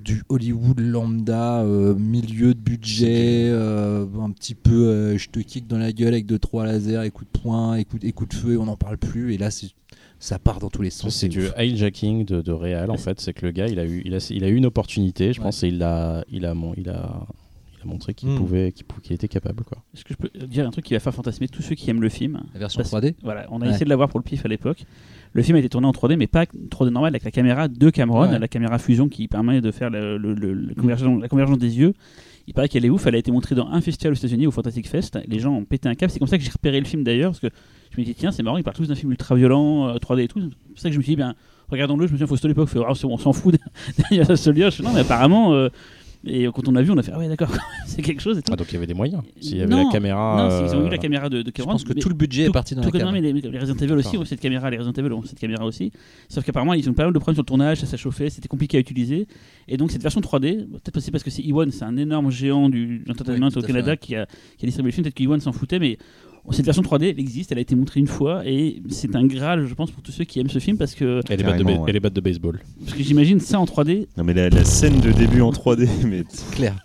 du Hollywood lambda, euh, milieu de budget, euh, un petit peu euh, je te kick dans la gueule avec deux trois lasers, et coups de poing, et coups de, et coups de feu, et on n'en parle plus. Et là, c'est- ça part dans tous les sens. C'est du ouf. hijacking de, de réel en fait. C'est que le gars, il a eu, il a, il a eu une opportunité, je Ouais. pense, et il a, il a, mon- il a, il a montré qu'il Mm. pouvait, qu'il était capable quoi. Est-ce que je peux dire un truc qui va faire fantasmer tous ceux qui aiment le film? La version Parce- 3D? Voilà, on a Ouais. essayé de l'avoir pour le pif à l'époque. Le film a été tourné en 3D, mais pas 3D normal, avec la caméra de Cameron, Ouais. la caméra fusion qui permet de faire le- le- le- le convergence- la convergence des yeux. Il paraît qu'elle est ouf, elle a été montrée dans un festival aux États-Unis, au Fantastic Fest. Les gens ont pété un câble. C'est comme ça que j'ai repéré le film d'ailleurs, parce que je me dis, tiens, c'est marrant, ils parlent tous d'un film ultra violent, euh, 3D et tout. C'est pour ça que je me suis dit, ben, regardons-le. Je me suis dit, faut à l'époque, on s'en fout Je fais, non, mais apparemment. euh, et quand on a vu, on a fait, ah ouais, d'accord, c'est quelque chose et tout. Ah, donc il y avait des moyens. S'il y avait Non, la caméra. non, ils ont eu euh, la caméra de, de Je Cameron. pense que tout le budget est tout- parti dans tout la que- non, cam. mais les, les Resident Evil aussi ont cette caméra, les Resident Evil ont cette caméra aussi. Sauf qu'apparemment, ils ont pas mal de problèmes sur le tournage, ça s'achauffait, c'était compliqué à utiliser. Et donc, cette version 3D, peut-être aussi parce que c'est Ewan, c'est un énorme géant du de l'entertainment Oui, au Canada qui, a, qui a distribué le film, peut-être que Ewan s'en foutait, mais cette version 3D, elle existe, elle a été montrée une fois, et c'est un graal, je pense, pour tous ceux qui aiment ce film, parce que, Et les, battes de, ba- ouais. de baseball. parce que j'imagine ça en 3D. Non, mais la, la scène de début en 3D, mais Claire.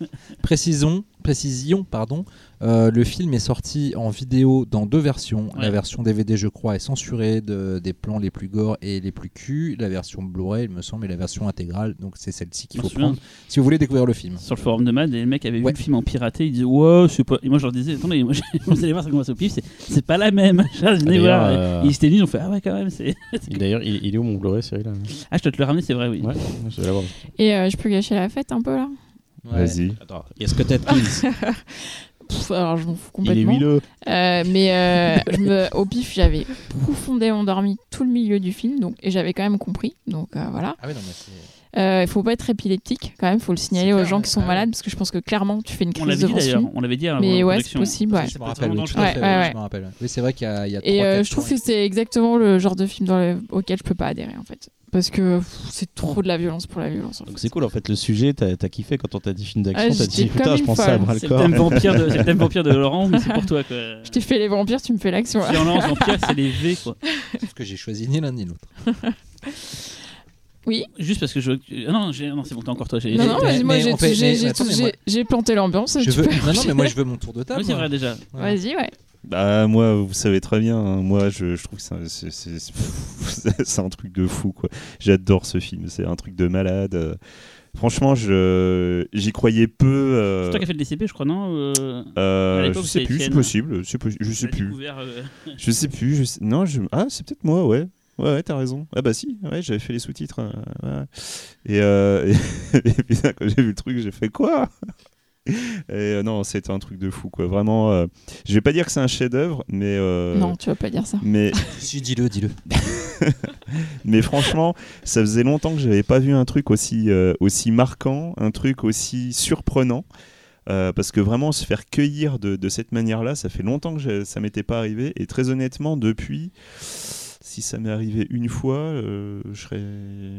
Précisons, précision, pardon. Euh, le film est sorti en vidéo dans deux versions. Ouais. La version DVD, je crois, est censurée de- des plans les plus gore et les plus cul. La version Blu-ray, il me semble, et la version intégrale. Donc c'est celle-ci qu'il faut prendre si vous voulez découvrir le film. Sur le forum de Mad, et le mec avait Ouais. vu le film en piraté, il disait Ouais, c'est pas. Et moi je leur disais Attendez, moi, j'ai- vous allez voir, ça commence au pif, c'est- pas la même. Venez voir. euh, Ils étaient venus, ils ont fait Ah ouais, quand même. c'est- D'ailleurs, il, il est où mon Blu-ray, Cyril là? Ah, je dois te le ramener, c'est vrai, oui. Ouais, je vais l'avoir. Et euh, je peux gâcher la fête un peu là? Vas-y. Attends, y a Scott Atkins. Pff, Alors je m'en fous il est complètement. huileux. Euh, mais euh, je me, au pif, j'avais profondément dormi tout le milieu du film, donc, et j'avais quand même compris. Donc euh, voilà. Ah oui, non, mais c'est. Euh, Il faut pas être épileptique quand même, faut le signaler C'est aux clair, gens qui sont Ah ouais. malades, parce que je pense que clairement tu fais une On l'avait crise dit d'ailleurs, on l'avait dit à Mais ouais, c'est possible. Ouais. Je me rappelle, oui, Ouais, fait, ouais, oui, ouais. je me rappelle. Oui, c'est vrai qu'il y a, il y a Et euh, je trouve que c'est exactement le genre de film dans le- auquel je peux pas adhérer en fait. Parce que c'est trop de la violence pour la violence. en Donc c'est cool en fait le sujet, t'as as kiffé quand on t'a dit film d'action, Ah, t'as dit putain je ça à bras le corps. thème vampire de, c'est le thème vampire de Laurent, mais c'est pour toi quoi. Je t'ai fait les vampires, tu me fais l'action. Violence, vampire, c'est les V quoi. Parce que j'ai choisi ni l'un ni l'autre. Oui. Juste parce que je. Ah non, non c'est bon, t'es encore toi. j'ai- Non, non, mais- moi j'ai planté l'ambiance. Je tu veux... peux Non, non, mais moi je veux mon tour de table. Oui, c'est vrai déjà. Vas-y, ouais. Bah moi, vous savez très bien. hein, moi, je, je trouve que c'est un- un truc de fou quoi. J'adore ce film. C'est un truc de malade. euh. Franchement, je j'y croyais peu. euh, C'est toi qui as fait le DCP, je crois, non Euh, euh, je sais plus, c'est possible. c'est possi- Je sais plus. Je sais plus. Je sais- Non, je... ah, c'est peut-être moi, ouais. Ouais, ouais, t'as raison. Ah bah si, ouais, j'avais fait les sous-titres. ouais. Et, euh, et, et putain, quand j'ai vu le truc, j'ai fait quoi? Et euh, non, c'était un truc de fou, quoi. Vraiment, euh, je vais pas dire que c'est un chef-d'œuvre, mais euh, Non, tu vas pas dire ça. mais Si, dis-le, dis-le. mais franchement, ça faisait longtemps que j'avais pas vu un truc aussi euh, aussi marquant, un truc aussi surprenant. Euh, parce que vraiment se faire cueillir de, de cette manière-là, ça fait longtemps que je- ça m'était pas arrivé. Et très honnêtement, depuis, si ça m'est arrivé une fois, euh, je serais.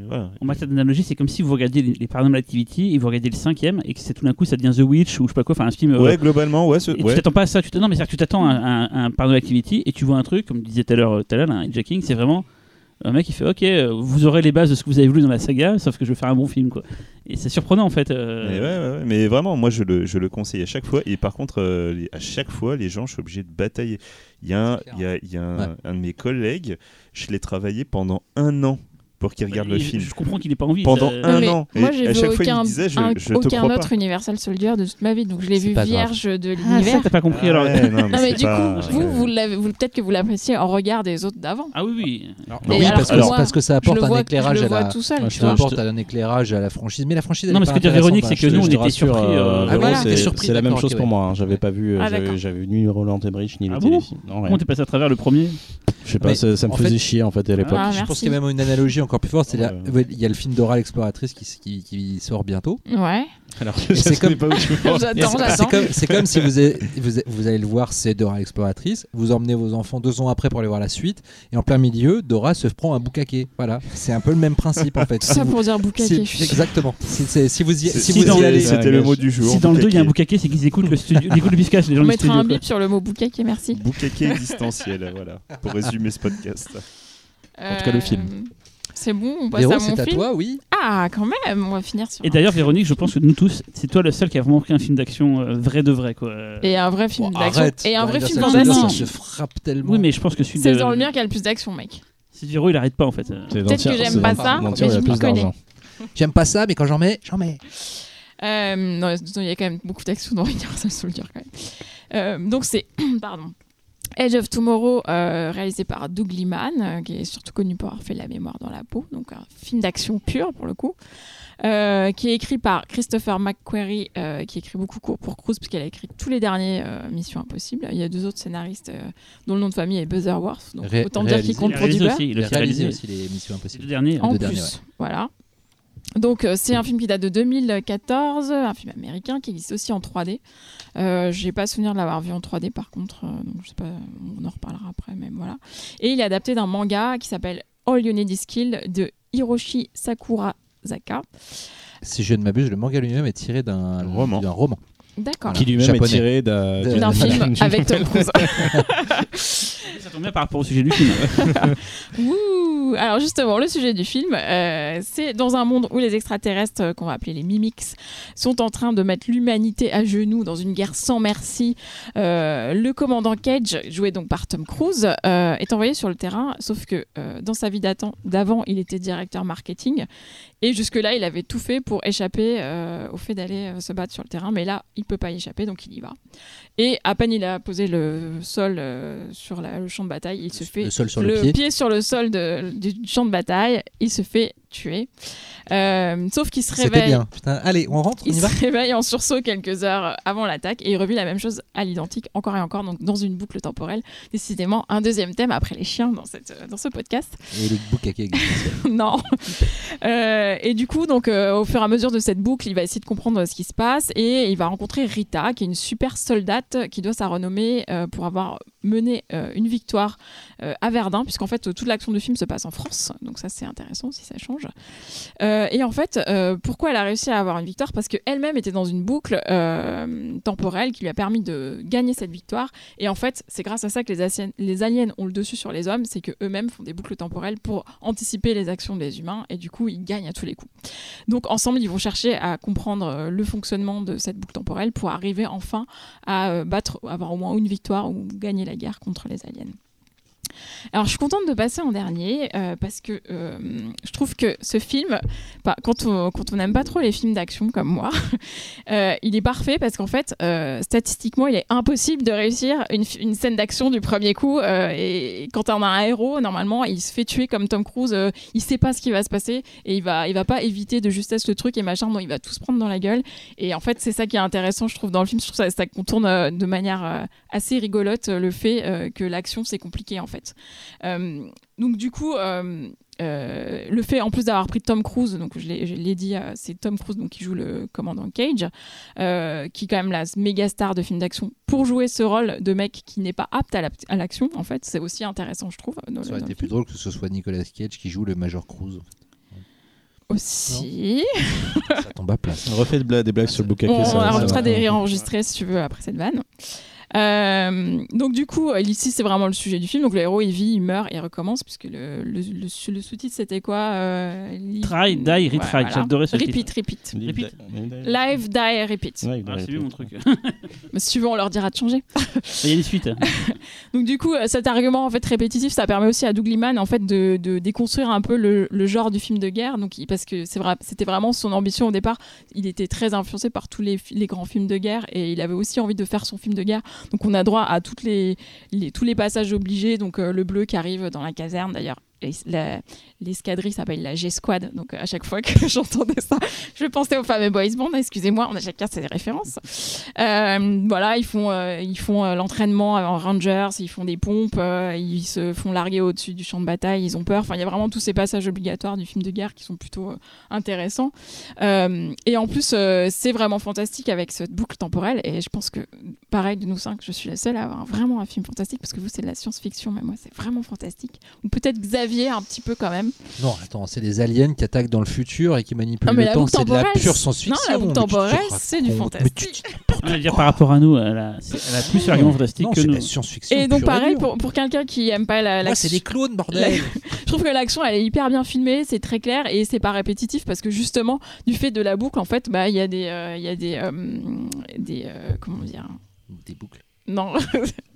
Voilà. En matière d'analogie, c'est comme si vous regardiez les, les Paranormal Activity et vous regardiez le cinquième et que c'est tout d'un coup ça devient The Witch ou je sais pas quoi, enfin un film. euh, Ouais, globalement, ouais. et tu t'attends pas à ça. Tu non, mais c'est que tu t'attends à, un- à un Paranormal Activity et tu vois un truc, comme disait tout à l'heure, tout à l'heure, un hijacking, c'est vraiment un mec qui fait Ok, euh, vous aurez les bases de ce que vous avez voulu dans la saga, sauf que je vais faire un bon film, quoi. Et c'est surprenant en fait. euh, Mais, ouais, ouais, ouais. mais vraiment, moi je le, je le conseille à chaque fois. Et par contre, euh, les- à chaque fois, les gens, je suis obligé de batailler. Il y a, un, il y a, il y a un, Ouais. un de mes collègues, je l'ai travaillé pendant un an pour qu'il regarde le film. Je comprends qu'il ait pas envie. Pendant ça- un an. Moi, j'ai à vu chaque fois, il aucun, me disait, je, un- je te aucun crois autre Universal Soldier de toute ma vie, donc je l'ai vu pas grave. vierge de Ah, ça, l'univers. t'as pas compris alors. Ouais, non, mais non, mais c'est du pas- coup, vous, vous peut-être que vous l'appréciez en regard des autres d'avant. Ah oui, oui. Oui, alors parce que que, moi, parce que ça apporte le un je éclairage le à la. tout seul. Ça apporte un éclairage à la franchise, mais la franchise. Non, mais ce que dire Véronique, c'est que je nous, on était surpris, euh, euh, c'est- la même chose pour moi. hein. J'avais pas vu, euh, Ah, j'avais- ni Roland Emmerich ni Ah. Non, rien. Comment t'es passé à travers le premier Je sais pas, ça, me faisait chier en fait à l'époque. Ah, Je pense qu'il y a même une analogie encore plus c'est la- Ouais. ouais, Il y a le film Dora l'exploratrice qui, s- qui, qui sort bientôt. Ouais, Alors, c'est je sais comme- pas où tu vas. j'attends, C'est j'attends. comme, c'est comme si vous, avez- vous, a- vous allez le voir, c'est Dora l'exploratrice. Vous emmenez vos enfants deux ans après pour aller voir la suite. Et en plein milieu, Dora se prend un boucaquet. Voilà, c'est un peu le même principe en fait. Tout ça Si vous- pour dire boucaquet. si- exactement. Si, si vous y, si si vous y allez, C'était le mot du jour. Si dans le 2 il y a un Boucaquet. c'est qu'ils écoutent le studio, ils écoutent le biscage, les gens On mettra un bip sur le mot boucaquet, merci. Boucaquet existentiel, voilà, pour résumer ce podcast. En tout cas, le Euh, film. C'est bon, on passe Véro, à c'est mon à film. toi, oui. Ah, quand même, on va finir sur. Et un- d'ailleurs, Véronique, je pense que nous tous, c'est toi le seul qui a vraiment pris un film d'action euh, vrai de vrai. Quoi. Et un vrai film Bon, d'action. arrête. Et un vrai film fantastique. Ça se frappe tellement. Oui, mais je pense que celui C'est de. dans le mien qui a le plus d'action, mec. C'est Viro, il arrête pas en fait. Euh, C'est Peut-être que j'aime c'est pas ça, mais il y je a m'y plus reconnais. d'argent. J'aime pas ça, mais quand j'en mets, j'en mets. Euh, non, il y a quand même beaucoup d'action dans Universal Soldier quand même. Euh, donc c'est pardon. Edge of Tomorrow, euh, réalisé par Doug Liman, euh, qui est surtout connu pour avoir fait La mémoire dans la peau, donc un film d'action pur pour le coup, euh, qui est écrit par Christopher McQuarrie, euh, qui écrit beaucoup pour pour Cruise, puisqu'elle a écrit tous les derniers euh, Missions Impossibles. Il y a deux autres scénaristes euh, dont le nom de famille est Butterworth, donc Ré- autant dire réalisé. qu'il compte il a pour du beurre. il a réalisé aussi les missions impossibles. le dernier. En deux plus, derniers, ouais. voilà. Donc euh, c'est un film qui date de 2014, un film américain qui existe aussi en 3D. Euh, J'ai pas souvenir de l'avoir vu en 3D par contre, euh, donc je sais pas, on en reparlera après, mais voilà. Et il est adapté d'un manga qui s'appelle All You Need Is Kill de Hiroshi Sakurazaka. Si je ne m'abuse, le manga lui-même est tiré d'un Roman. d'un roman. D'accord. Qui lui-même est tiré d'un film avec Tom Cruise. Ça tombe bien par rapport au sujet du film. Ouh Alors justement, le sujet du film, euh, c'est dans un monde où les extraterrestres, euh, qu'on va appeler les Mimics, sont en train de mettre l'humanité à genoux dans une guerre sans merci. Euh, le commandant Cage, joué donc par Tom Cruise, euh, est envoyé sur le terrain, sauf que euh, dans sa vie d'avant, il était directeur marketing. Et jusque-là, il avait tout fait pour échapper euh, au fait d'aller euh, se battre sur le terrain. Mais là, il peut pas y échapper, donc il y va. Et à peine il a posé le sol euh, sur la- le champ de bataille, il se fait Le sol sur le pied. sur le sol de- du champ de bataille, il se fait tuer. Euh, sauf qu'il se C'était réveille. bien. Putain, allez, on rentre, on Il se réveille en sursaut quelques heures avant l'attaque et il revit la même chose à l'identique encore et encore, donc dans une boucle temporelle. Décidément, un deuxième thème après les chiens dans, cette, dans ce podcast. Et le boucaque existe. non. Euh, et du coup, donc, euh, au fur et à mesure de cette boucle, il va essayer de comprendre ce qui se passe et il va rencontrer Rita, qui est une super soldate qui doit sa renommée euh, pour avoir mené euh, une victoire euh, à Verdun, puisqu'en fait, toute l'action du film se passe en France. Donc, ça, c'est intéressant si ça change. Euh, et en fait, pourquoi elle a réussi à avoir une victoire? Parce qu'elle-même était dans une boucle temporelle qui lui a permis de gagner cette victoire. Et en fait, c'est grâce à ça que les, les aliens ont le dessus sur les hommes, c'est qu'eux-mêmes font des boucles temporelles pour anticiper les actions des humains, et du coup, ils gagnent à tous les coups. Donc, ensemble, ils vont chercher à comprendre le fonctionnement de cette boucle temporelle pour arriver enfin à battre, avoir au moins une victoire ou gagner la guerre contre les aliens. Alors, je suis contente de passer en dernier euh, parce que euh, je trouve que ce film, bah, quand on quand n'aime pas trop les films d'action comme moi, euh, il est parfait parce qu'en fait, statistiquement, il est impossible de réussir une, une scène d'action du premier coup. et quand on a un héros, normalement, il se fait tuer comme Tom Cruise. il sait pas ce qui va se passer et il va il va pas éviter de justesse le truc et machin. Non, il va tout se prendre dans la gueule. Et en fait, c'est ça qui est intéressant, je trouve, dans le film. Je trouve ça, ça contourne de manière assez rigolote le fait que l'action c'est compliqué en fait. Euh, donc du coup. euh, euh, le fait en plus d'avoir pris Tom Cruise, donc je l'ai dit, euh, c'est Tom Cruise donc, qui joue le commandant Cage, euh, qui est quand même la méga star de films d'action, pour jouer ce rôle de mec qui n'est pas apte à la- à l'action, en fait, c'est aussi intéressant, je trouve. dans Ça aurait été film. plus drôle que ce soit Nicolas Cage qui joue le Major Cruz. Aussi. Ça tombe à plat. On refait des blagues, des blagues sur le boucaquet. On, on va. des rires enregistrés si tu veux après cette vanne. Euh, donc du coup, ici c'est vraiment le sujet du film. Donc le héros il vit, il meurt et il recommence puisque le, le, le, le sous-titre c'était quoi euh, li- Try, die, Ouais, retry. voilà. J'adorais ce Repeat, titre. repeat. Repeat. die- Live, die, repeat. Ouais, Ah, c'est lui mon truc. Mais si tu veux, on leur dira de changer. Il y a des suites. Donc du coup, euh, cet argument en fait répétitif, ça permet aussi à Doug Liman en fait de, de déconstruire un peu le, le genre du film de guerre. Donc parce que c'est vrai, c'était vraiment son ambition au départ. Il était très influencé par tous les grands films de guerre et il avait aussi envie de faire son film de guerre. Donc on a droit à toutes tous les passages obligés. Donc euh, le bleu qui arrive dans la caserne d'ailleurs. L'escadrille s'appelle la G-Squad, donc euh, à chaque fois que j'entendais ça, je pensais au fameux Boys Band. Excusez-moi, on a chacun ses références. Euh, voilà, ils font, euh, ils font l'entraînement en Rangers, ils font des pompes, ils se font larguer au-dessus du champ de bataille, ils ont peur. Enfin, il y a vraiment tous ces passages obligatoires du film de guerre qui sont plutôt intéressants. Et en plus, c'est vraiment fantastique avec cette boucle temporelle. Et je pense que, pareil, de nous cinq, je suis la seule à avoir vraiment un film fantastique parce que vous, c'est de la science-fiction, mais moi, c'est vraiment fantastique. Ou peut-être Xavier un petit peu quand même. Non, attends, c'est des aliens qui attaquent dans le futur et qui manipulent Non, le la temps. boucle C'est de la pure science-fiction. non, la boucle temporelle, c'est du racontes. Mais tu- fantastique. On va dire par rapport à nous, elle a, c'est- elle a plus d'arguments fantastiques que c'est de nous. la science-fiction. Et donc, pareil, pour, pour quelqu'un qui aime pas la, c'est des clones, bordel. Je trouve que l'action elle est hyper bien filmée, c'est très clair et c'est pas répétitif parce que justement du fait de la boucle en fait bah il y a des euh, il y a des euh, des euh, comment dire? Des boucles. non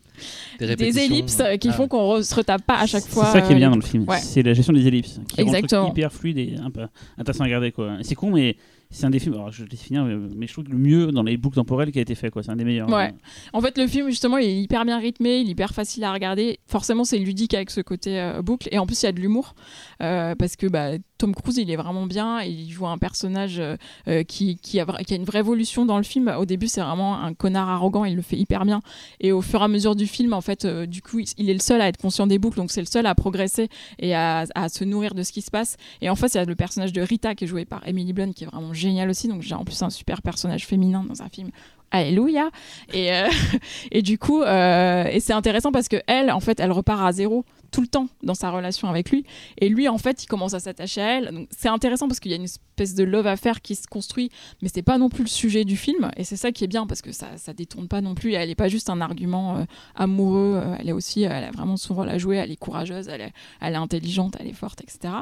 Des, ellipses euh, qui Ah, font qu'on re- se retape pas à chaque C'est fois. ça qui est euh, bien les dans le film. Ouais. C'est la gestion des ellipses. Qui rend le truc Exactement. hyper fluide et un peu intéressant à regarder. quoi. C'est con, mais c'est un des films. Alors, je vais finir, mais mais je trouve que le mieux dans les boucles temporelles qui a été fait. quoi. C'est un des meilleurs. Ouais. En fait, le film, justement, il est hyper bien rythmé, il est hyper facile à regarder. Forcément, c'est ludique avec ce côté euh, boucle. Et en plus, il y a de l'humour. euh, parce que bah, Tom Cruise, il est vraiment bien. Il joue un personnage euh, euh, qui, a, une vraie évolution dans le film. Au début, c'est vraiment un connard arrogant. Il le fait hyper bien. Et au fur et à mesure du film, en fait, euh, du coup, il, est le seul à être conscient des boucles. Donc, c'est le seul à progresser et à, se nourrir de ce qui se passe. Et en face, il y a le personnage de Rita qui est joué par Emily Blunt, qui est vraiment génial aussi. Donc, j'ai en plus un super personnage féminin dans un film Alléluia. Et, euh, et du coup, euh, et c'est intéressant parce que elle, en fait, elle repart à zéro tout le temps dans sa relation avec lui. Et lui, en fait, il commence à s'attacher à elle. C'est intéressant parce qu'il y a une espèce de love affaire qui se construit, mais c'est pas non plus le sujet du film. Et c'est ça qui est bien parce que ça, ça détourne pas non plus. Elle est pas juste un argument euh, amoureux. elle est aussi, elle a vraiment son rôle à jouer. Elle est courageuse, elle est, elle est intelligente, elle est forte, etc.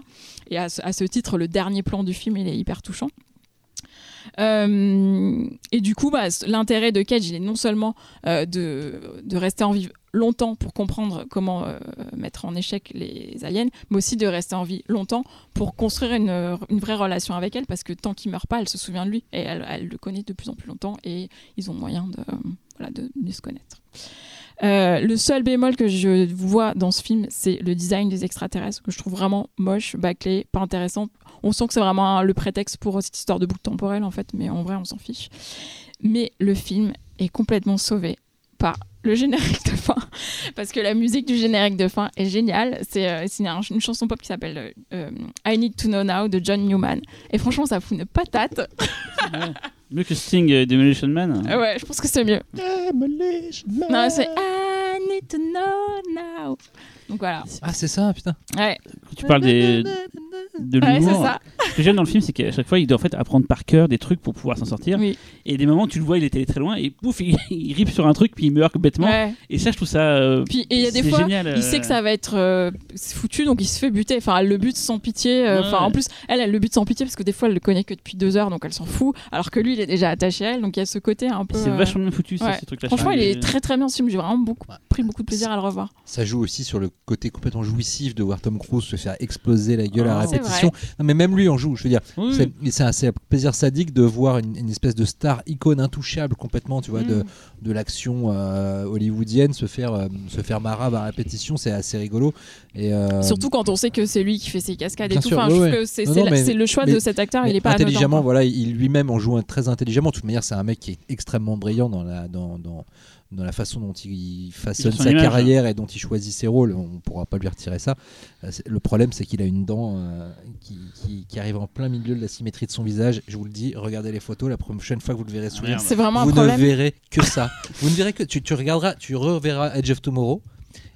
Et à ce, à ce titre, le dernier plan du film, il est hyper touchant. Euh, et du coup, bah, l'intérêt de Cage, il est non seulement euh, de, rester en vie longtemps pour comprendre comment euh, mettre en échec les aliens, mais aussi de rester en vie longtemps pour construire une, vraie relation avec elle, parce que tant qu'il meurt pas, elle se souvient de lui et elle, le connaît de plus en plus longtemps et ils ont moyen de, se connaître. Euh, le seul bémol que je vois dans ce film, c'est le design des extraterrestres, que je trouve vraiment moche, bâclé, pas intéressant. On sent que c'est vraiment le prétexte pour cette histoire de boucle temporelle, en fait, mais en vrai, on s'en fiche. Mais le film est complètement sauvé par le générique de fin, parce que la musique du générique de fin est géniale. C'est euh, une chanson pop qui s'appelle euh, I Need to Know Now de John Newman. Et franchement, ça fout une patate. Mieux que Sting et Demolition Man. Ah ouais, je pense que c'est mieux. Non, c'est I Need to Know Now. Donc voilà. Ah, c'est ça, putain. Ouais, Quand tu parles des, de ouais c'est l'humour, ça. ce que j'aime dans le film, c'est qu'à chaque fois, il doit en fait apprendre par cœur des trucs pour pouvoir s'en sortir. Oui. Et des moments, tu le vois, il était allé très loin, et pouf, il, il rip sur un truc, puis il meurt bêtement. Ouais. Et ça, je trouve ça. euh, Puis et il y a des c'est fois, génial, il sait que euh, ça va être euh, foutu, donc il se fait buter. Enfin, elle le bute sans pitié. euh, Ouais. Enfin, en plus, elle, elle le bute sans pitié parce que des fois, elle le connaît que depuis deux heures, donc elle s'en fout. Alors que lui, il est déjà attaché à elle, donc il y a ce côté un peu. C'est euh, vachement bien foutu, ça, ouais. ces trucs-là. Franchement, il est très très bien ce film. J'ai vraiment beaucoup, pris beaucoup de plaisir à le revoir. Ça joue aussi sur le côté complètement jouissif de voir Tom Cruise se faire exploser la gueule à Ah. Répétition. Non, mais même lui en joue. Je veux dire, Oui, c'est un, plaisir sadique de voir une, une espèce de star icône intouchable complètement, tu vois, de, Mm. de l'action euh, hollywoodienne se faire euh, se faire marave à répétition, c'est assez rigolo. Et euh, Surtout quand on sait que c'est lui qui fait ses cascades et tout. sûr, Enfin, ouais, je ouais. trouve que c'est le choix mais- de cet acteur. mais Il est pas intelligemment, anodin, voilà, il lui-même en joue un très intelligemment. De toute manière, c'est un mec qui est extrêmement brillant dans la dans, dans, dans la façon dont il façonne sa image. carrière et dont il choisit ses rôles. On pourra pas lui retirer ça. Euh, Le problème, c'est qu'il a une dent euh, qui, qui- qui arrive en plein milieu de la symétrie de son visage. Je vous le dis, regardez les photos. La prochaine fois que vous le verrez sourire, merde. C'est vraiment un vous ne problème. verrez que ça. vous ne verrez que tu, tu regarderas, tu reverras Edge of Tomorrow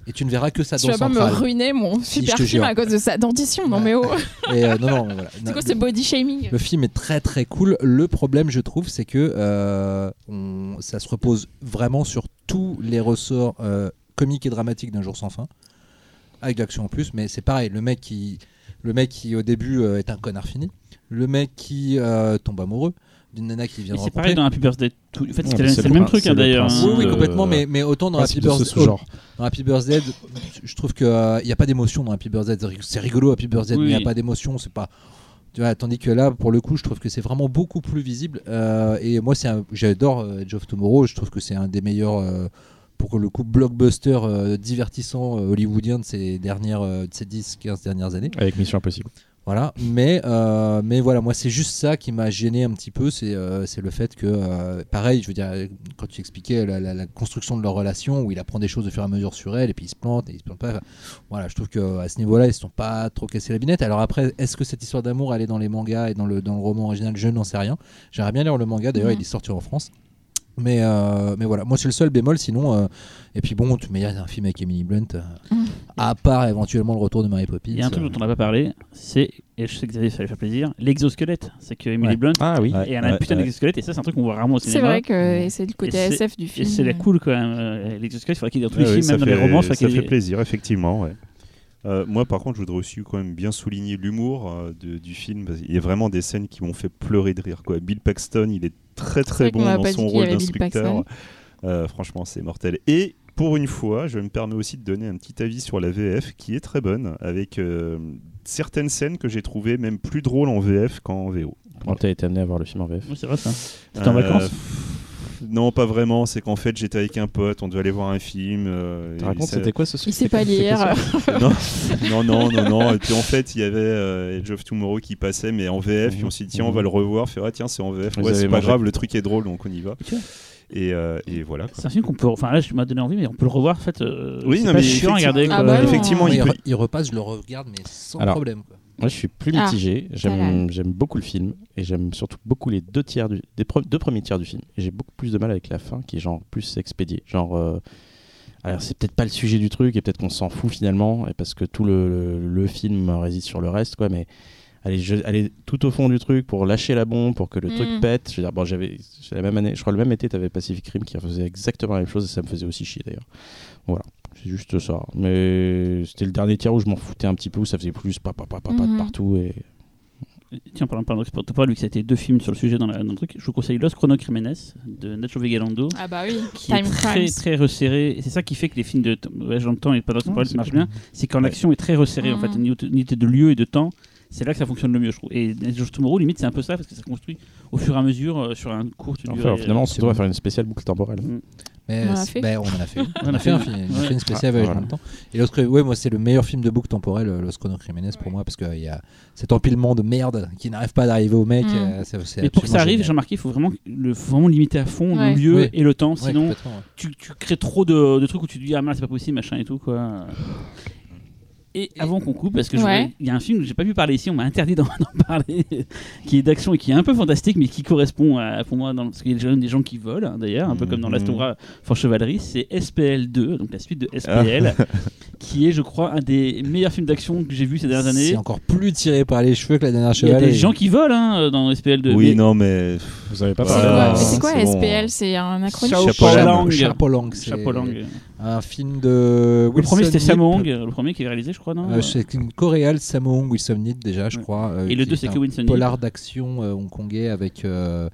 et tu ne verras que sa Tu dent vas pas me centrale. ruiner mon Si, super film à cause de sa dentition. Non Ouais. mais oh, Et, euh, non, non, voilà. c'est quoi ce body shaming? Le film est très très cool. Le problème, je trouve, c'est que euh, on- ça se repose vraiment sur tous les ressorts euh, comiques et dramatiques d'un jour sans fin, avec de l'action en plus. Mais c'est pareil, le mec qui, le mec qui au début est un connard fini, le mec qui tombe amoureux d'une nana qui vient de c'est pareil dans Happy Birthday. Tout... En fait, c'est le le même truc hein, le d'ailleurs. Oui, hein. oui, complètement, mais, mais autant dans Happy Birthday, genre. dans Happy Birthday, je trouve qu'il n'y a pas d'émotion dans Happy Birthday. C'est rigolo Happy Birthday, mais il n'y a Oui. pas d'émotion. C'est pas. Tu vois, tandis que là, pour le coup, je trouve que c'est vraiment beaucoup plus visible. Euh, et moi, c'est un- j'adore euh, Edge of Tomorrow. Je trouve que c'est un des meilleurs, euh, pour le coup, blockbuster euh, divertissant euh, hollywoodien de ces dernières, euh, de ces 10-15 dernières années. Avec Mission Impossible. Voilà, mais, euh, mais voilà, moi c'est juste ça qui m'a gêné un petit peu, c'est euh, le fait que, euh, pareil, je veux dire, quand tu expliquais la, la- la construction de leur relation, où il apprend des choses au fur et à mesure sur elle, et puis il se plante, et il se plante pas, enfin, voilà, je trouve qu'à ce niveau-là, ils se sont pas trop cassés la binette. Alors après, est-ce que cette histoire d'amour, elle est dans les mangas et dans le, dans le roman original? Je n'en sais rien. J'aimerais bien lire le manga, d'ailleurs, Mhm. il est sorti en France. Mais, euh, mais voilà, moi c'est le seul bémol, sinon. euh, et puis bon, tu me dis, il y a un film avec Emily Blunt, euh, Mhm. à part éventuellement le retour de Mary Poppins. Il y a un truc dont on n'a pas parlé, c'est, et je sais que Xavier, ça va lui faire plaisir, l'exosquelette. C'est que Emily Ouais. Blunt, Ah oui. Et elle a un putain d'exosquelette, et ça, c'est un truc qu'on voit rarement au C'est cinéma. vrai que c'est le côté c'est- SF du Et film. c'est la cool quand même. euh, L'exosquelette, il faudrait qu'il y ait dans tous les Ah oui, films, ça même dans fait, les romans. ça y fait ait- plaisir, effectivement. ouais. Euh, moi, par contre, je voudrais aussi quand même bien souligner l'humour euh, du film. parce qu'il y a vraiment des scènes qui m'ont fait pleurer de rire. Quoi. Bill Paxton, il est très très bon dans son rôle. Paxton. Euh, franchement, c'est mortel. Et pour une fois, je me permets aussi de donner un petit avis sur la VF qui est très bonne, avec euh, certaines scènes que j'ai trouvées même plus drôles en VF qu'en VO. Comment t'as été amené à voir le film en VF Oui, c'est vrai ça. T'étais en vacances Non, pas vraiment. C'est qu'en fait, j'étais avec un pote, on devait aller voir un film. euh, Tu et racontes, ça- c'était quoi ce Il sait pas lire. non, non, non, non, non. Et puis en fait, il y avait euh, Edge of Tomorrow qui passait, mais en VF. Puis on s'est dit, tiens, on va le revoir. Fait, ah, tiens, c'est en VF. Ouais, c'est pas grave, le truc est drôle, donc on y va. Et, euh, et voilà. C'est un film qu'on peut. Enfin là, je m'as donné envie, mais on peut le revoir en fait. euh, Oui, non, pas mais chiant à regarder. Ah bah effectivement, il, il peut- re- il repasse, je le regarde, mais sans Alors, problème. quoi. Moi, je suis plus Ah, mitigé. J'aime beaucoup le film et j'aime surtout beaucoup les deux tiers du, des pre- deux premiers tiers du film. J'ai beaucoup plus de mal avec la fin, qui est genre plus expédiée. Genre, euh, alors c'est peut-être pas le sujet du truc et peut-être qu'on s'en fout finalement, et parce que tout le, le, le film réside sur le reste, quoi. Mais aller, je- aller tout au fond du truc pour lâcher la bombe, pour que le Mm. truc pète. Je veux dire, bon, j'avais la même année, je crois le même été, t'avais Pacific Rim qui faisait exactement la même chose et ça me faisait aussi chier d'ailleurs. Voilà. C'est juste ça. Mais c'était le dernier tiers où je m'en foutais un petit peu, où ça faisait plus pas, pas, pas, pas de Mhm. partout. Et... Tiens, parlant de Protocol, vu que ça a été deux films sur le sujet dans, la- dans le truc, je vous conseille Los Chrono Crimenes de Nacho Vegalando. Ah bah oui, qui est très Crimes. très resserré et c'est ça qui fait que les films de voyage dans le temps et Paradox marchent bien c'est quand l'action est très resserrée en Mhm. fait une unité- de lieu et de temps c'est là que ça fonctionne le mieux je trouve et of Tomorrow limite c'est un peu ça parce que ça se construit au fur et à mesure euh, sur un court Enfin, finalement, on devrait faire une spéciale boucle temporelle. Mais On en a c'est- fait. ben, on en a fait. On a fait un film, on a Ouais. fait une spéciale Ah, voyage voilà. temps. Et Los ouais, moi c'est le meilleur film de boucle temporelle, euh, Los Chrono Crimenes pour moi, parce qu'il y a cet empilement de merde qui n'arrive pas d'arriver au mec. Mm. euh, mais pour que ça arrive j'ai remarqué il faut vraiment le faut vraiment limiter à fond Ouais. le lieu Oui. et le temps sinon tu, tu crées trop de, de trucs où tu te dis ah c'est pas possible machin et tout quoi et avant qu'on coupe, parce que Ouais. il y a un film que j'ai pas pu parler ici, on m'a interdit d'en parler, qui est d'action et qui est un peu fantastique, mais qui correspond à, pour moi, dans, parce qu'il y a des gens qui volent, hein, d'ailleurs, un peu comme dans Mhm. l'Astora Fort Chevalerie, c'est SPL 2, donc la suite de SPL, qui est, je crois, un des meilleurs films d'action que j'ai vu ces dernières années. C'est encore plus tiré par les cheveux que la dernière Il y a des gens qui volent hein, dans SPL 2. Oui, mais non, mais. Vous avez pas Ah, C'est Voilà. quoi, mais c'est quoi c'est bon. SPL C'est un acronyme Chapeau Chapeau c'est un film de. Le premier c'était Wilson Sammo le premier qui est réalisé, je crois, non Euh, c'est une coréale, Sammo Hung, Wilson Yip, déjà, je Ouais. crois. euh, Et le qui 2 est c'est que Winston Yip. Polar d'action euh, hongkongais avec, euh,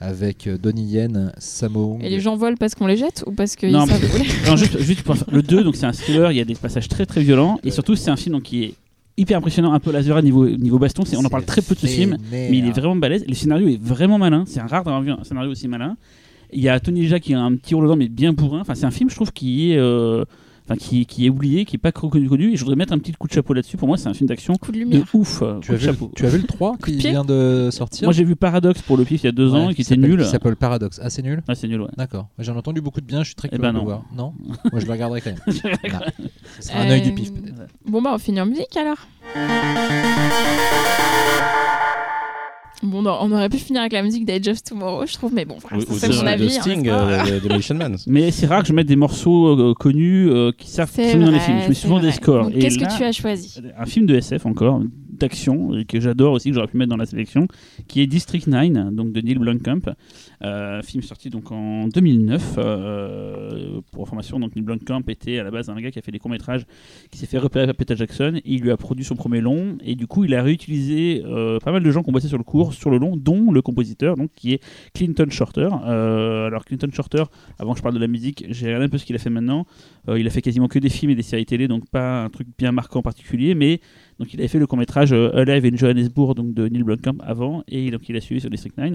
avec Donnie Yen, Sammo Hung. Et les gens volent parce qu'on les jette ou parce qu'ils Non, savent voler Non, juste, juste pour- le 2, donc c'est un thriller, il y a des passages très très violents, et surtout c'est un film donc, qui est hyper impressionnant, un peu laser niveau, niveau baston, on en parle très peu de ce film, mais il est vraiment balèze, le scénario est vraiment malin, c'est un rare d'avoir vu un scénario aussi malin. Il y a Tony Jaa qui a un petit rôle dedans, mais bien bourrin, enfin c'est un film je trouve qui est... euh, Enfin, qui, qui est oublié, qui est pas connu, connu, et je voudrais mettre un petit coup de chapeau là-dessus. Pour moi, c'est un film d'action Coup de de ouf. euh, Tu coup as, vu, chapeau. tu as vu le 3 Coup de qui vient de sortir Moi, j'ai vu Paradox pour le pif il y a deux Ouais, ans, et qui était nul. Qui s'appelle Paradox. Ah, c'est nul Ah, c'est nul, ouais. D'accord. J'en ai entendu beaucoup de bien, je suis très Eh curieux ben de le non. voir. Non Moi, je le regarderai quand même. Non. Ce sera un œil du pif, Euh, peut-être. Bon bah on finit en musique alors. Bon, non, on aurait pu finir avec la musique d'Age of Tomorrow, je trouve, mais bon, voilà, c'est mon avis. hein, Sting, pas euh, de Man. Mais c'est rare que je mette des morceaux euh, connus euh, qui servent C'est fonctionner dans les films. Je mets c'est souvent des scores. Qu'est-ce que tu as choisi? Un film de SF encore, d'action, et que j'adore aussi, que j'aurais pu mettre dans la sélection, qui est District 9, donc de Neil Blomkamp. Euh, film sorti donc en 2009. euh, pour information, donc Neil Blomkamp était à la base un gars qui a fait des courts-métrages, qui s'est fait repérer par Peter Jackson, il lui a produit son premier long, et du coup il a réutilisé euh, pas mal de gens qui ont bossé sur le cours, sur le long, dont le compositeur, donc qui est Clinton Shorter. Alors Clinton Shorter, avant que je parle de la musique, j'ai regardé un peu ce qu'il a fait maintenant. Il a fait quasiment que des films et des séries télé, donc pas un truc bien marquant en particulier, mais donc il avait fait le court métrage Alive in Johannesburg donc de Neil Blomkamp avant, et donc il a suivi sur District 9.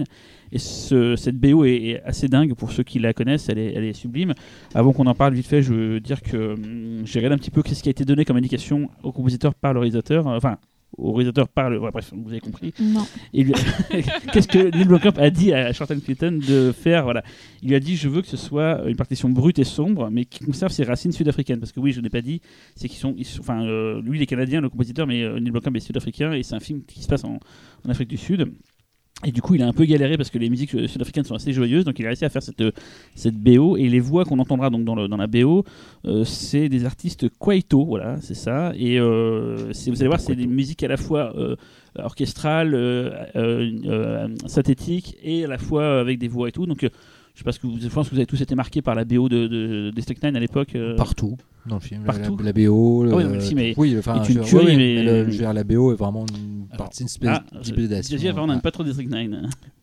Et ce- cette BO est, assez dingue pour ceux qui la connaissent, elle est, elle est sublime. Avant qu'on en parle vite fait, je veux dire que hum, j'ai regardé un petit peu ce qui a été donné comme indication au compositeur par le réalisateur, euh, enfin au réalisateur par le. ouais, bref, vous avez compris. Non. Lui- Qu'est-ce que Neil Blomkamp a dit à Shorten Clinton de faire Voilà, il lui a dit je veux que ce soit une partition brute et sombre, mais qui conserve ses racines sud-africaines. Parce que oui, je n'ai pas dit, c'est qu'ils sont, ils sont- enfin, euh, lui il est canadien, le compositeur, mais euh, Neil Blomkamp est sud-africain et c'est un film qui se passe en, en Afrique du Sud. Et du coup, il a un peu galéré parce que les musiques sud-africaines sont assez joyeuses, donc il a réussi à faire cette, cette BO. Et les voix qu'on entendra donc dans, le, dans la BO, euh, c'est des artistes Kwaito, voilà, c'est ça. Et euh, vous allez voir, c'est des musiques à la fois euh, orchestrales, synthétiques et à la fois avec des voix et tout. Donc, je que vous, je pense que vous avez tous été marqués par la BO de, de, 9 à l'époque. Partout dans le film. Partout. La, la BO. Ah oui, le- le film est- oui, enfin, est une tuerie, oui, mais- le- je veux dire, la BO est vraiment une Alors, partie, une espèce Ah, d'hybridation. Déjà, on n'aime pas trop District 9.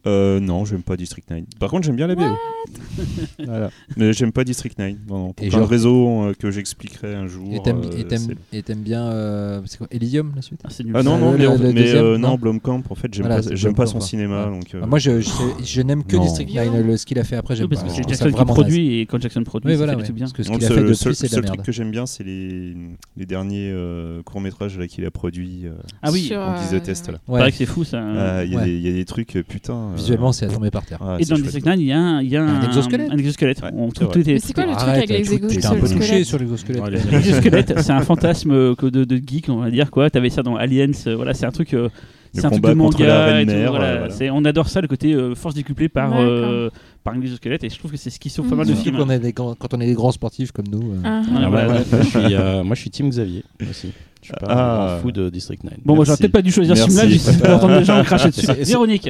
Euh, non, j'aime pas District 9. Par contre, j'aime bien la BO. Voilà. Mais j'aime pas District 9. Non, non. Pour Et plein de genre- raisons euh, que j'expliquerai un jour. Et t'aimes euh, c'est- bien. euh, c'est quoi Elysium la suite? Ah, c'est nul. Ah non, Ça, non, le- mais, en- le mais, euh, non, non Blomkamp, en fait, j'aime Voilà, pas, c'est j'aime pas Blomkamp, son quoi. cinéma. Ouais. Donc, euh, Ah, Moi, je, je, je n'aime que Non. District 9. Le, ce qu'il a fait après, j'aime parce pas. que Je c'est Jackson qui produit et quand Jackson produit, tout bien. Parce que ce qu'il a le fait depuis, c'est de la merde. Que j'aime bien, c'est les, les derniers euh, courts-métrages là, qu'il a produits. euh, Ah oui, en guise de test, là. c'est que fou ça. Ah, Il y, a Ouais. des- il y a des trucs, euh, putain. Visuellement, c'est à tomber par terre. Ah, Et dans. District 9, il y a un, il y a Un un, exosquelette. un exosquelette. Ouais, On- c'est tout Mais c'est quoi le truc Arrête, avec les T'es un peu touché exosquelettes sur l'exosquelette. L'exosquelette, c'est un fantasme euh, que de, de geek, on va dire quoi. T'avais ça dans Aliens, euh, voilà, c'est un truc. euh, Le c'est un truc de manga reine et tout, mère, voilà. euh, voilà. C'est- On adore ça, le côté euh, force décuplée par, euh, par un exosquelette, et je trouve que c'est ce qui sauve pas mal de films. quand on est des grands- quand on est des grands sportifs comme nous. euh. Ah. Ah, Ah, ouais, moi, je suis, euh, moi, je suis Team Xavier aussi. Je suis pas Ah. un fou de District 9. Bon, moi j'aurais peut-être pas dû choisir ce film-là, j'ai pas entendre des gens cracher dessus. Véronique,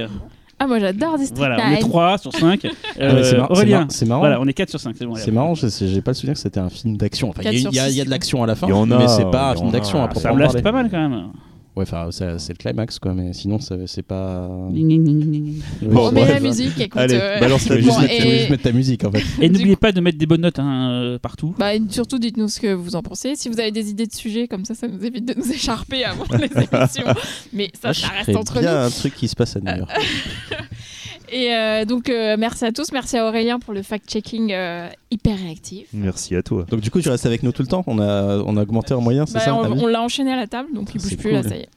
Ah, moi j'adore District voilà, on est 9. 3 sur 5. Ah, mais c'est mar- c'est Aurélien, c'est marrant. voilà, on est 4 sur 5, c'est bon. marrant, j'ai pas le souvenir que c'était un film d'action. Enfin, il y, a- 4 sur il y a- il y a 6. de l'action à la fin, mais c'est pas un film d'action à Ça me c'est pas mal quand même. Ouais, enfin, c'est c'est le climax, quoi, mais sinon, c'est pas. Bon, on met la musique, écoute. Allez, euh, balance vais et- juste mettre ta musique, en fait. Et Du n'oubliez coup- pas de mettre des bonnes notes hein, euh, partout. Bah, et surtout, dites-nous ce que vous en pensez. Si vous avez des idées de sujets, comme ça, ça nous évite de nous écharper avant les émissions. Mais ça, Moi, ça reste entre bien nous. un truc qui se passe à New York. Et euh, donc, euh, merci à tous. Merci à Aurélien pour le fact-checking euh, hyper réactif. Merci à toi. Donc, du coup, tu restes avec nous tout le temps? On a, on a augmenté en moyen, c'est Bah, ça? on vu on l'a enchaîné à la table, donc il Ah, bouge plus là, ça y est.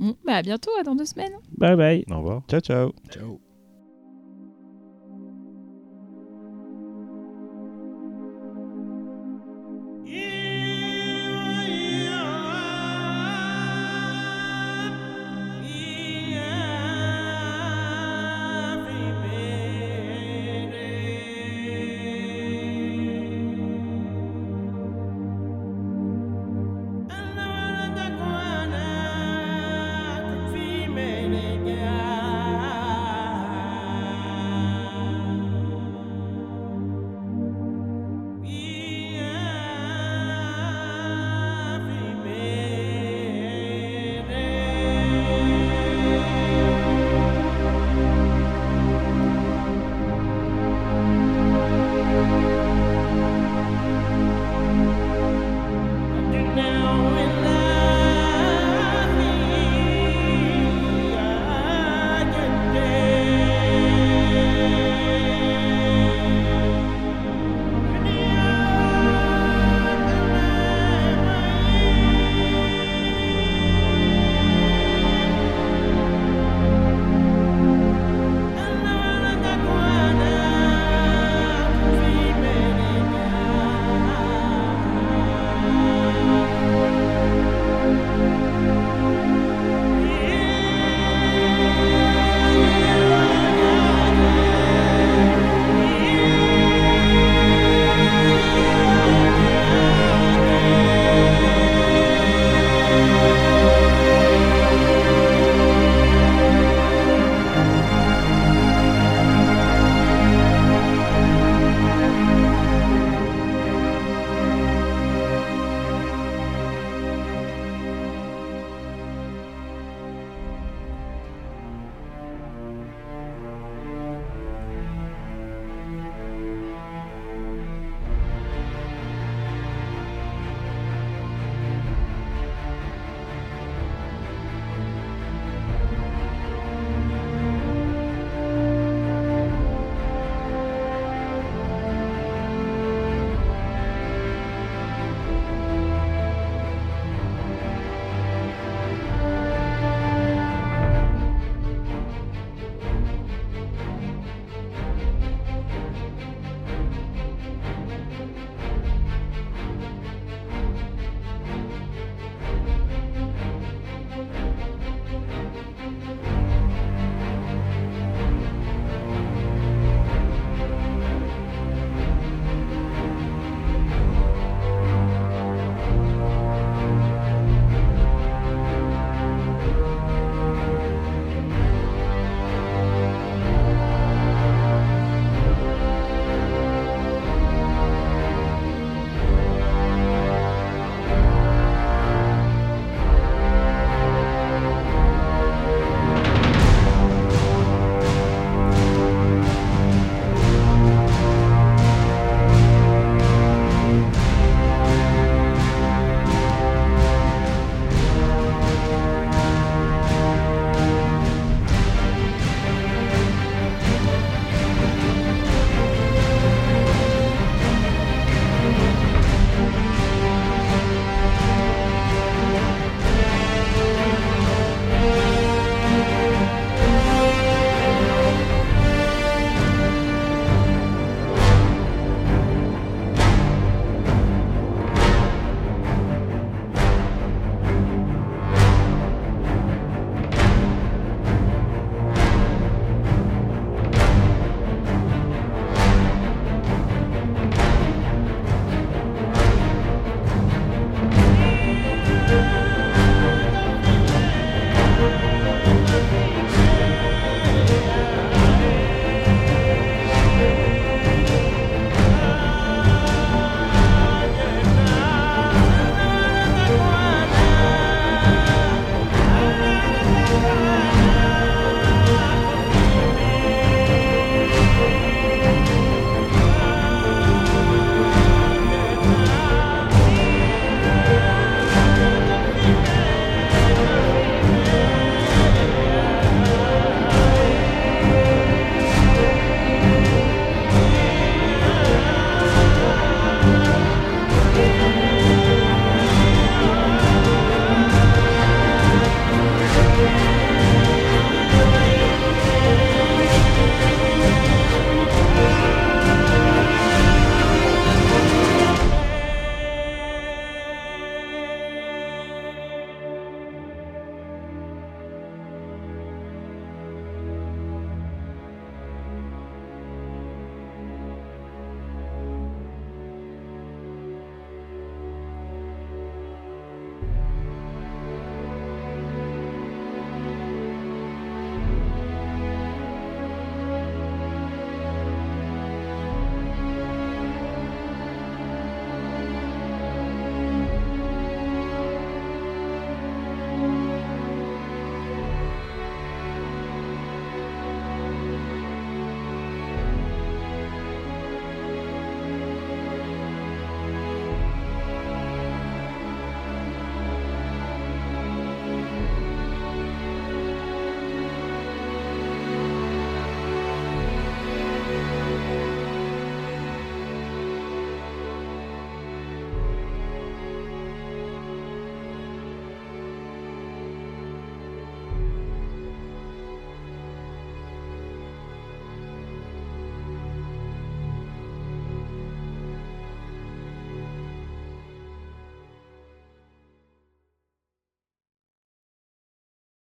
Bon, bah, à bientôt, à dans deux semaines. Bye bye. Au revoir. Ciao, ciao. Ciao.